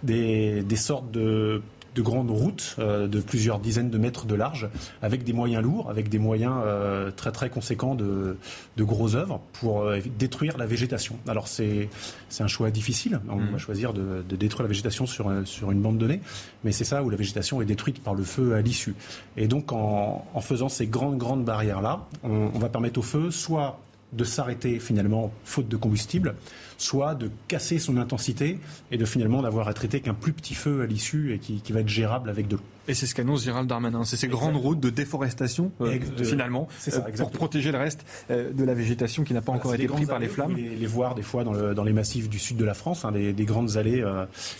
des, des sortes de de grandes routes euh, de plusieurs dizaines de mètres de large, avec des moyens lourds, avec des moyens euh, très très conséquents de, de gros œuvres pour euh, détruire la végétation. Alors c'est c'est un choix difficile. On mmh. va choisir de, de, détruire la végétation sur sur une bande donnée, mais c'est ça où la végétation est détruite par le feu à l'issue. Et donc en, en faisant ces grandes grandes barrières là, on, on va permettre au feu soit de s'arrêter finalement faute de combustible, soit de casser son intensité et de finalement d'avoir à traiter qu'un plus petit feu à l'issue et qui, va être gérable avec de l'eau. Et c'est ce qu'annonce Gérald Darmanin. C'est ces grandes routes de déforestation, euh, finalement, euh, pour protéger le reste euh, de la végétation qui n'a pas encore été pris par les flammes. Les, les voir des fois dans, les massifs du sud de la France, hein, des, grandes allées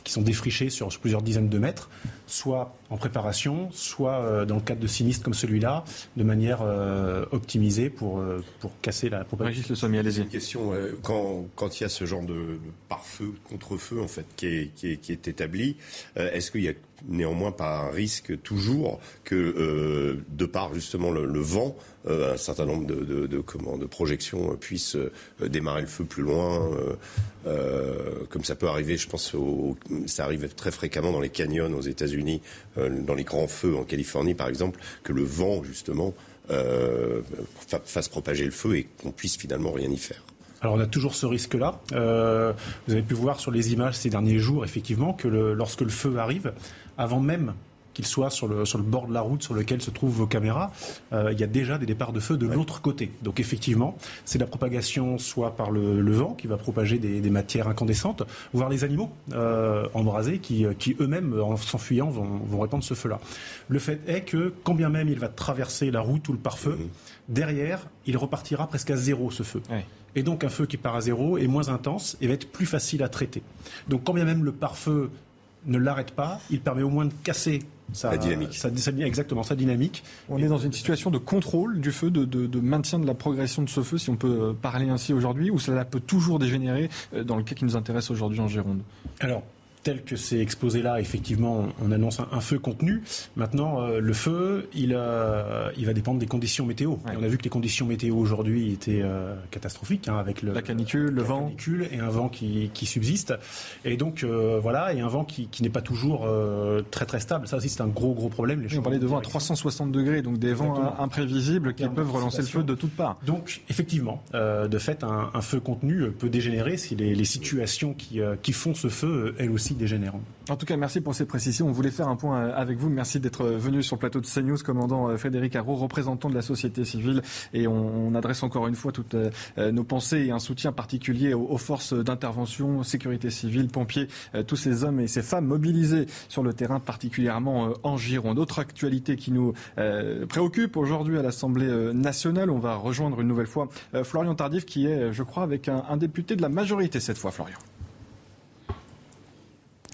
qui sont défrichées sur, plusieurs dizaines de mètres, soit en préparation, soit dans le cadre de sinistres comme celui-là, de manière optimisée pour, pour casser la propagation. Régis Le allez-y. Une question, quand, quand il y a ce genre de, pare-feu, contre-feu, en fait, qui est, qui est établi, est-ce qu'il y a néanmoins pas un risque toujours que, euh, de par justement le, vent, euh, un certain nombre de, de, comment, de projections puissent euh, démarrer le feu plus loin, comme ça peut arriver, je pense, ça arrive très fréquemment dans les canyons aux États-Unis, dans les grands feux en Californie par exemple, que le vent justement fasse propager le feu et qu'on puisse finalement rien y faire. Alors on a toujours ce risque-là. Vous avez pu voir sur les images ces derniers jours, effectivement, que lorsque le feu arrive, avant même qu'il soit sur le, sur le bord de la route sur lequel se trouvent vos caméras, euh, il y a déjà des départs de feu de l'autre côté. Donc effectivement, c'est la propagation soit par le, vent qui va propager des, matières incandescentes, voire les animaux euh, embrasés qui, qui eux-mêmes, en s'enfuyant, vont, vont répandre ce feu-là. Le fait est que, quand bien même il va traverser la route ou le pare-feu, mmh. derrière, il repartira presque à zéro ce feu. Et donc un feu qui part à zéro est moins intense et va être plus facile à traiter. Donc quand bien même le pare-feu ne l'arrête pas, il permet au moins de casser sa, dynamique. exactement, sa dynamique. On est dans une situation de contrôle du feu, de, maintien de la progression de ce feu, si on peut euh, parler ainsi aujourd'hui, ou cela peut toujours dégénérer euh, dans le cas qui nous intéresse aujourd'hui en Gironde? Alors, tel que c'est exposé là, effectivement, on annonce un, feu contenu. Maintenant, euh, le feu, il, euh, il va dépendre des conditions météo. on a vu que les conditions météo aujourd'hui étaient euh, catastrophiques, hein, avec le, la canicule, le vent, canicule et un vent qui, qui subsiste. Et donc voilà, et un vent qui, qui n'est pas toujours très très stable. Ça aussi, c'est un gros gros problème. Les on parlait de vent à 360 degrés, donc des vents imprévisibles qui peuvent relancer le feu de toutes parts. Donc effectivement, de fait, un, feu contenu peut dégénérer si les, les situations qui, qui font ce feu, elles aussi En tout cas, merci pour ces précisions. On voulait faire un point euh, avec vous. Merci d'être venu sur le plateau de CNews, commandant Frédéric Arrault, représentant de la société civile. Et on, adresse encore une fois toutes nos pensées et un soutien particulier aux, forces d'intervention, sécurité civile, pompiers, tous ces hommes et ces femmes mobilisés sur le terrain, particulièrement en Gironde. Autre actualité qui nous préoccupe aujourd'hui à l'Assemblée nationale. On va rejoindre une nouvelle fois Florian Tardif, qui est, je crois, avec un député de la majorité cette fois, Florian.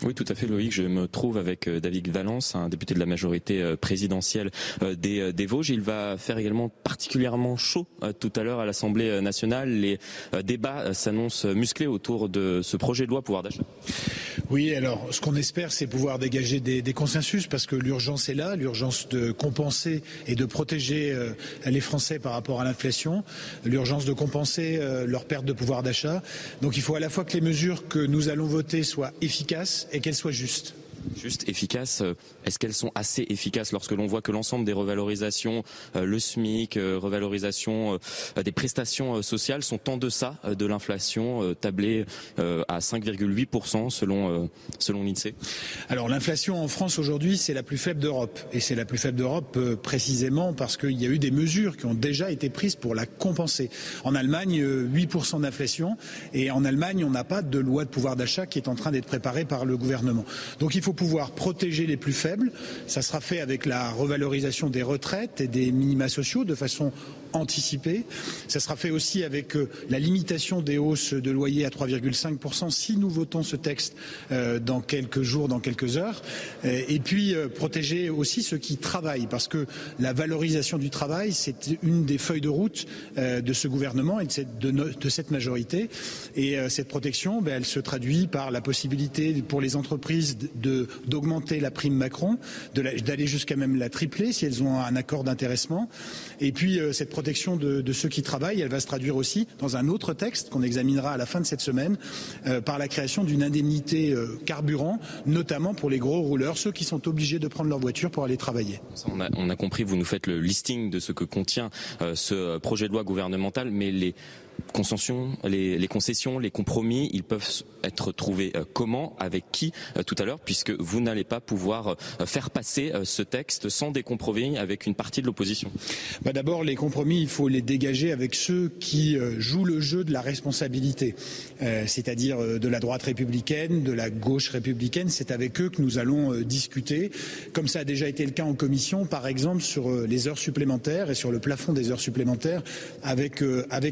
Oui, tout à fait, Loïc. Je me trouve avec euh, David Valence, un député de la majorité euh, présidentielle euh, des, Vosges. Il va faire également particulièrement chaud tout à l'heure à l'Assemblée nationale. Les débats s'annoncent musclés autour de ce projet de loi pouvoir d'achat. Oui, alors ce qu'on espère, c'est pouvoir dégager des, consensus parce que l'urgence est là, l'urgence de compenser et de protéger les Français par rapport à l'inflation, l'urgence de compenser leur perte de pouvoir d'achat. Donc il faut à la fois que les mesures que nous allons voter soient efficaces et qu'elle soit juste juste efficaces. Euh, est-ce qu'elles sont assez efficaces lorsque l'on voit que l'ensemble des revalorisations, euh, le SMIC, euh, revalorisation des prestations sociales sont en deçà de l'inflation tablée à 5,8% selon selon l'INSEE? Alors l'inflation en France aujourd'hui c'est la plus faible d'Europe et c'est la plus faible d'Europe précisément parce qu'il y a eu des mesures qui ont déjà été prises pour la compenser. En Allemagne 8% d'inflation et en Allemagne on n'a pas de loi de pouvoir d'achat qui est en train d'être préparée par le gouvernement. Donc il faut pouvoir protéger les plus faibles. Ça sera fait avec la revalorisation des retraites et des minima sociaux de façon anticipée. Ça sera fait aussi avec euh, la limitation des hausses de loyer à 3,5% si nous votons ce texte euh, dans quelques jours, dans quelques heures. Euh, et puis protéger aussi ceux qui travaillent parce que la valorisation du travail, c'est une des feuilles de route de ce gouvernement et de cette, majorité. Et cette protection, ben, elle se traduit par la possibilité pour les entreprises d'augmenter la prime Macron, d'aller jusqu'à même la tripler si elles ont un accord d'intéressement. Et puis cette protection protection de, ceux qui travaillent, elle va se traduire aussi dans un autre texte qu'on examinera à la fin de cette semaine euh, par la création d'une indemnité euh, carburant, notamment pour les gros rouleurs, ceux qui sont obligés de prendre leur voiture pour aller travailler. On a, compris, vous nous faites le listing de ce que contient euh, ce projet de loi gouvernemental, mais les les, concessions, les compromis, ils peuvent être trouvés euh, comment, avec qui euh, tout à l'heure, puisque vous n'allez pas pouvoir euh, faire passer ce texte sans des compromis avec une partie de l'opposition. Bah D'abord, les compromis, il faut les dégager avec ceux qui jouent le jeu de la responsabilité, c'est-à-dire de la droite républicaine, de la gauche républicaine. C'est avec eux que nous allons discuter, comme ça a déjà été le cas en commission, par exemple sur les heures supplémentaires et sur le plafond des heures supplémentaires avec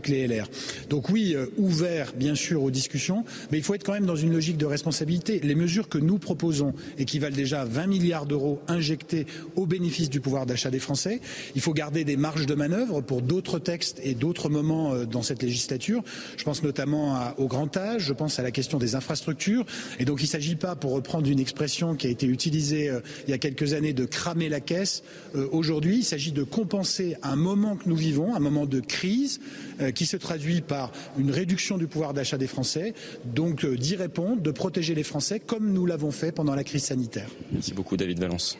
les LR. Donc oui, euh, ouvert bien sûr aux discussions, mais il faut être quand même dans une logique de responsabilité. Les mesures que nous proposons et qui valent déjà 20 milliards d'euros injectés au bénéfice du pouvoir d'achat des Français, il faut garder des marges de manœuvre pour d'autres textes et d'autres moments euh, dans cette législature. Je pense notamment au grand âge, je pense à la question des infrastructures. Et donc il ne s'agit pas, pour reprendre une expression qui a été utilisée euh, il y a quelques années, de cramer la caisse. Aujourd'hui, il s'agit de compenser un moment que nous vivons, un moment de crise qui se traduit par une réduction du pouvoir d'achat des Français, donc euh, d'y répondre, de protéger les Français comme nous l'avons fait pendant la crise sanitaire. Merci beaucoup David Valence.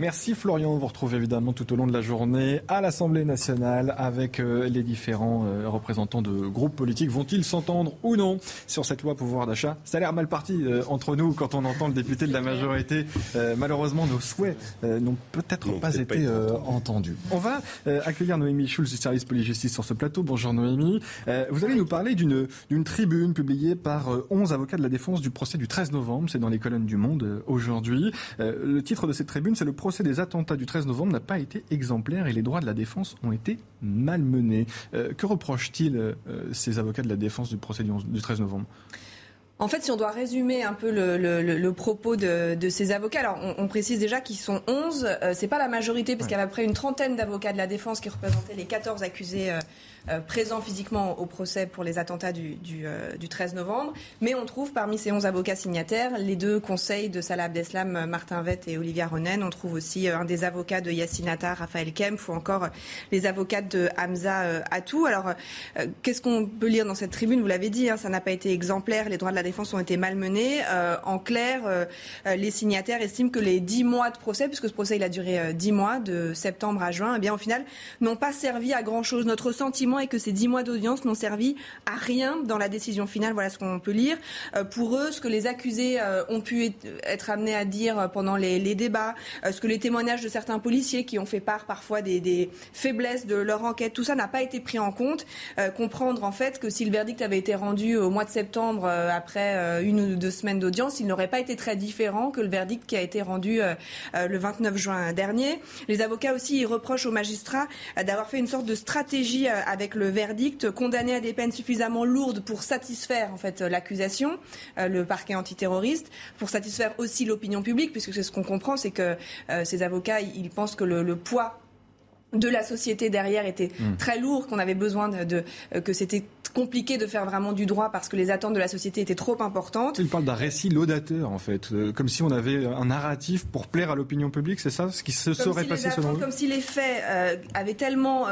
Merci Florian. On vous retrouve évidemment tout au long de la journée à l'Assemblée nationale avec euh, les différents euh, représentants de groupes politiques. Vont-ils s'entendre ou non sur cette loi pouvoir d'achat? Ça a l'air mal parti euh, entre nous quand on entend le député de la majorité. malheureusement, nos souhaits n'ont peut-être pas été entendus. On va accueillir Noémie Schulz du service police-justice sur ce plateau. Bonjour Noémie. vous allez nous parler d'une tribune publiée par 11 avocats de la défense du procès du 13 novembre. C'est dans les colonnes du Monde aujourd'hui. le titre de cette tribune, c'est le procès procès des attentats du 13 novembre n'a pas été exemplaire et les droits de la défense ont été malmenés. Euh, que reprochent-ils euh, ces avocats de la défense du procès du, 13 novembre? En fait, si on doit résumer un peu le, propos de, ces avocats, alors on, précise déjà qu'ils sont 11, euh, c'est pas la majorité, parce qu'il y a à peu près une trentaine d'avocats de la défense qui représentaient les 14 accusés euh, présents physiquement au procès pour les attentats du, du, 13 euh, novembre. Mais on trouve parmi ces 11 avocats signataires les deux conseils de Salah Abdeslam, Martin Vett et Olivia Ronen. On trouve aussi euh, un des avocats de Yassine Attar, Raphaël Kempf, ou encore les avocats de Hamza Atou. Alors, qu'est-ce qu'on peut lire dans cette tribune? Vous l'avez dit, hein, ça n'a pas été exemplaire. Les droits de la défense ont été malmenés. en clair, les signataires estiment que les 10 mois de procès, puisque ce procès il a duré 10 mois, de septembre à juin, eh bien, au final, n'ont pas servi à grand-chose. Notre sentiment et que ces dix mois d'audience n'ont servi à rien dans la décision finale. Voilà ce qu'on peut lire. Euh, pour eux, ce que les accusés euh, ont pu être amenés à dire pendant les, débats, ce que les témoignages de certains policiers qui ont fait part parfois des, faiblesses de leur enquête, tout ça n'a pas été pris en compte. comprendre en fait que si le verdict avait été rendu au mois de septembre après une ou deux semaines d'audience, il n'aurait pas été très différent que le verdict qui a été rendu le 29 juin dernier. Les avocats aussi reprochent aux magistrats d'avoir fait une sorte de stratégie euh, avec le verdict, condamné à des peines suffisamment lourdes pour satisfaire en fait l'accusation, euh, le parquet antiterroriste, pour satisfaire aussi l'opinion publique, puisque c'est ce qu'on comprend, c'est que euh, ces avocats, ils pensent que le, poids de la société derrière était hmm. très lourd, qu'on avait besoin de, que c'était compliqué de faire vraiment du droit parce que les attentes de la société étaient trop importantes. Il parle d'un récit laudateur en fait, comme si on avait un narratif pour plaire à l'opinion publique, c'est ça ce qui se serait passé selon Comme si les faits avaient tellement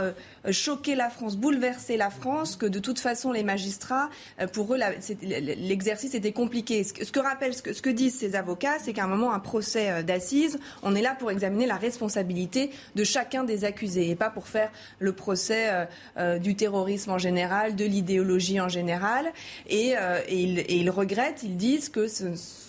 choqué la France, bouleversé la France, que de toute façon les magistrats, euh, pour eux, l'exercice était compliqué. Ce que, rappellent, ce que, disent ces avocats, c'est qu'à un moment, un procès euh, d'assises, on est là pour examiner la responsabilité de chacun des accusés et pas pour faire le procès euh, du terrorisme en général, de l'idéologie en général. Et, ils, regrettent, ils disent que ce,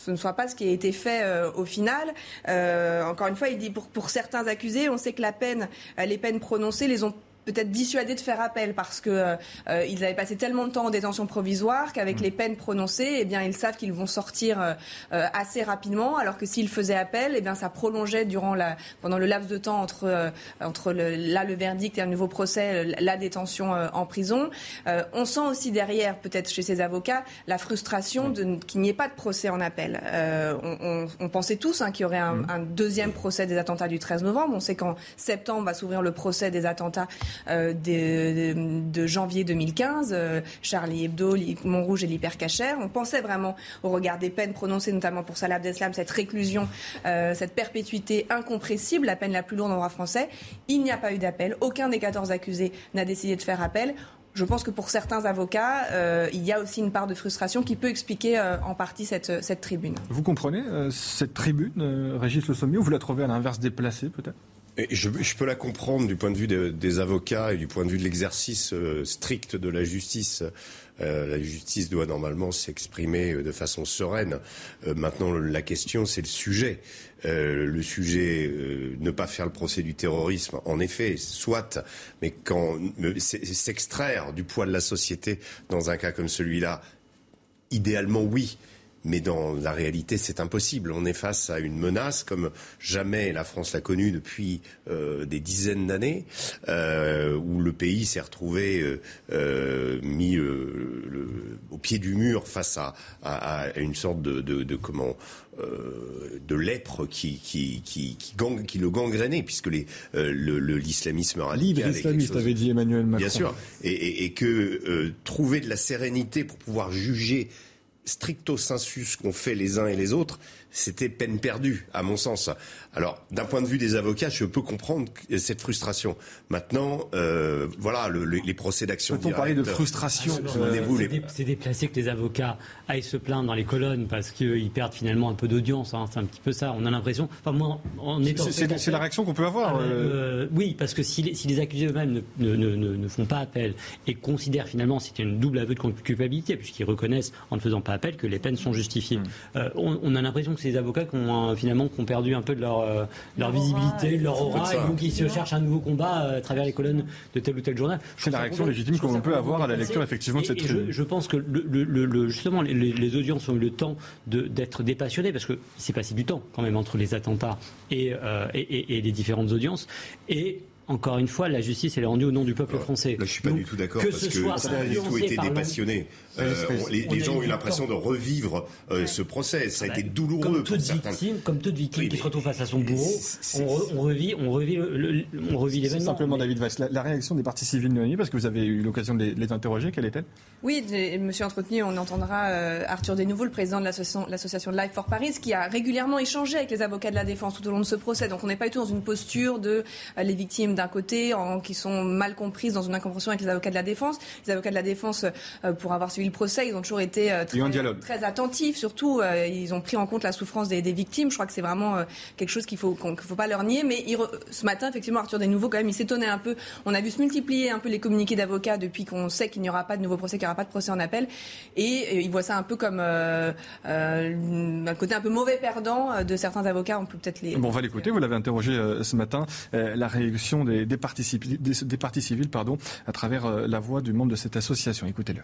ne soit pas ce qui a été fait au final. encore une fois, il dit pour, pour certains accusés, on sait que la peine, les peines prononcées les ont peut-être dissuadés de faire appel parce que euh, ils avaient passé tellement de temps en détention provisoire qu'avec mm. les peines prononcées, eh bien ils savent qu'ils vont sortir euh, euh, assez rapidement, alors que s'ils faisaient appel, eh bien ça prolongeait durant la pendant le laps de temps entre entre le, là le verdict et un nouveau procès, la détention en prison. on sent aussi derrière, peut-être chez ces avocats, la frustration de qu'il n'y ait pas de procès en appel. On, on, pensait tous hein, qu'il y aurait un, mm. un, deuxième procès des attentats du 13 novembre. On sait qu'en septembre va s'ouvrir le procès des attentats euh, de, janvier 2015, euh, Charlie Hebdo, Montrouge et l'hypercachère. On pensait vraiment, au regard des peines prononcées, notamment pour Salah Abdeslam, cette réclusion, euh, cette perpétuité incompressible, la peine la plus lourde en droit français. Il n'y a pas eu d'appel. Aucun des 14 accusés n'a décidé de faire appel. Je pense que pour certains avocats, il y a aussi une part de frustration qui peut expliquer en partie cette, cette tribune. Vous comprenez cette tribune, Régis Le Sommier, ou vous la trouvez à l'inverse déplacée peut-être? Je, peux la comprendre du point de vue des avocats et du point de vue de l'exercice euh, strict de la justice. Euh, la justice doit normalement s'exprimer euh, de façon sereine. maintenant, la question, c'est le sujet. le sujet, ne pas faire le procès du terrorisme, en effet, soit, mais quand s'extraire du poids de la société dans un cas comme celui-là, idéalement oui. Mais dans la réalité, c'est impossible. On est face à une menace comme jamais la France l'a connue depuis euh, des dizaines d'années, euh, où le pays s'est retrouvé euh, euh mis euh, le, au pied du mur face à, à, à une sorte de, de, de comment de lèpre qui, qui, qui, qui, gang, qui le gangrénait, puisque les, l'islamisme radical... islamiste, avait dit Emmanuel Macron. Bien sûr. Et, et, et que trouver de la sérénité pour pouvoir juger stricto sensus qu'ont fait les uns et les autres, c'était peine perdue, à mon sens. Alors, d'un point de vue des avocats, je peux comprendre cette frustration. Maintenant, euh, voilà, les procès d'action Peut-on parler de frustration euh, C'est déplacé que les avocats aillent se plaindre dans les colonnes parce qu'ils perdent finalement un peu d'audience. Hein. c'est un petit peu ça. On a l'impression. Enfin, moi, en étant. C'est la réaction qu'on peut avoir. Ah, euh, oui, parce que si les, si les accusés eux-mêmes ne, ne, ne, ne, font pas appel et considèrent finalement c'est une double aveu de culpabilité puisqu'ils reconnaissent en ne faisant pas appel que les peines sont justifiées. Hmm. On, on, a l'impression que ces avocats qui ont finalement qui ont perdu un peu de leur leur, euh, visibilité, leur aura, et donc ils se cherchent un nouveau combat euh, à travers les colonnes de tel ou tel journal. C'est la réaction légitime qu'on peut avoir à la lecture effectivement de cette tribune. Je, pense que le, justement les, audiences ont eu le temps d'être dépassionnées parce qu'il s'est passé du temps quand même entre les attentats et, euh, et, et les différentes audiences. Et encore une fois, la justice elle est rendue au nom du peuple français. Là, je suis pas du tout d'accord parce que ça a tout été dépassionné. Euh, les, gens ont eu l'impression de revivre euh, ce procès. Ça a été douloureux comme toute victime, Comme toute victime qui se retrouve face à son bourreau, on, revit, on revit, on revit l'événement. Simplement, David Weiss, la, réaction des parties civiles de parce que vous avez eu l'occasion de les, interroger, quelle est-elle Oui, je me suis entretenu. On entendra euh, Arthur Desnouveaux, le président de l'association Life for Paris, qui a régulièrement échangé avec les avocats de la défense tout au long de ce procès. Donc, on n'est pas du tout dans une posture de les victimes d'un côté, en, qui sont mal comprises dans une incompréhension avec les avocats de la défense. Les avocats de la défense, pour avoir suivi le procès, ils ont toujours été très, très, attentifs. Surtout, ils ont pris en compte la souffrance des, des victimes. Je crois que c'est vraiment quelque chose qu'il faut qu'il ne faut pas leur nier. Mais ce matin, effectivement, Arthur Desnouveaux, quand même, il s'étonnait un peu. On a vu se multiplier un peu les communiqués d'avocats depuis qu'on sait qu'il n'y aura pas de nouveau procès, qu'il n'y aura pas de procès en appel. Et il voit ça un peu comme euh, euh, un côté un peu mauvais perdant de certains avocats. On peut peut-être les. Bon, on va l'écouter. Vous l'avez interrogé euh, ce matin. la réaction des, des, partis, pardon, à travers la voix du membre de cette association. Écoutez-le.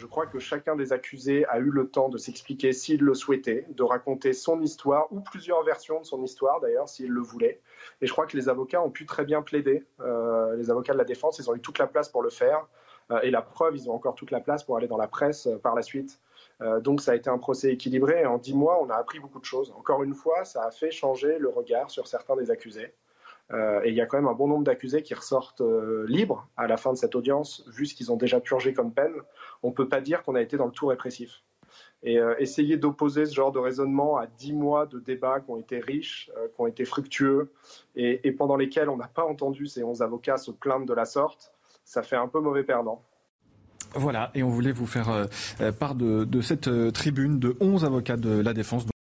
Je crois que chacun des accusés a eu le temps de s'expliquer s'il le souhaitait, de raconter son histoire ou plusieurs versions de son histoire d'ailleurs s'il le voulait. Et je crois que les avocats ont pu très bien plaider. Euh, les avocats de la défense, ils ont eu toute la place pour le faire. Euh, et la preuve, ils ont encore toute la place pour aller dans la presse euh, par la suite. donc ça a été un procès équilibré. En dix mois, on a appris beaucoup de choses. Encore une fois, ça a fait changer le regard sur certains des accusés. Et il y a quand même un bon nombre d'accusés qui ressortent libres à la fin de cette audience, vu ce qu'ils ont déjà purgé comme peine. On ne peut pas dire qu'on a été dans le tout répressif. Et euh, essayer d'opposer ce genre de raisonnement à dix mois de débats qui ont été riches, euh, qui ont été fructueux, et, pendant lesquels on n'a pas entendu ces onze avocats se plaindre de la sorte, ça fait un peu mauvais perdant. Voilà, et on voulait vous faire euh, part de, de cette tribune de 11 avocats de la défense.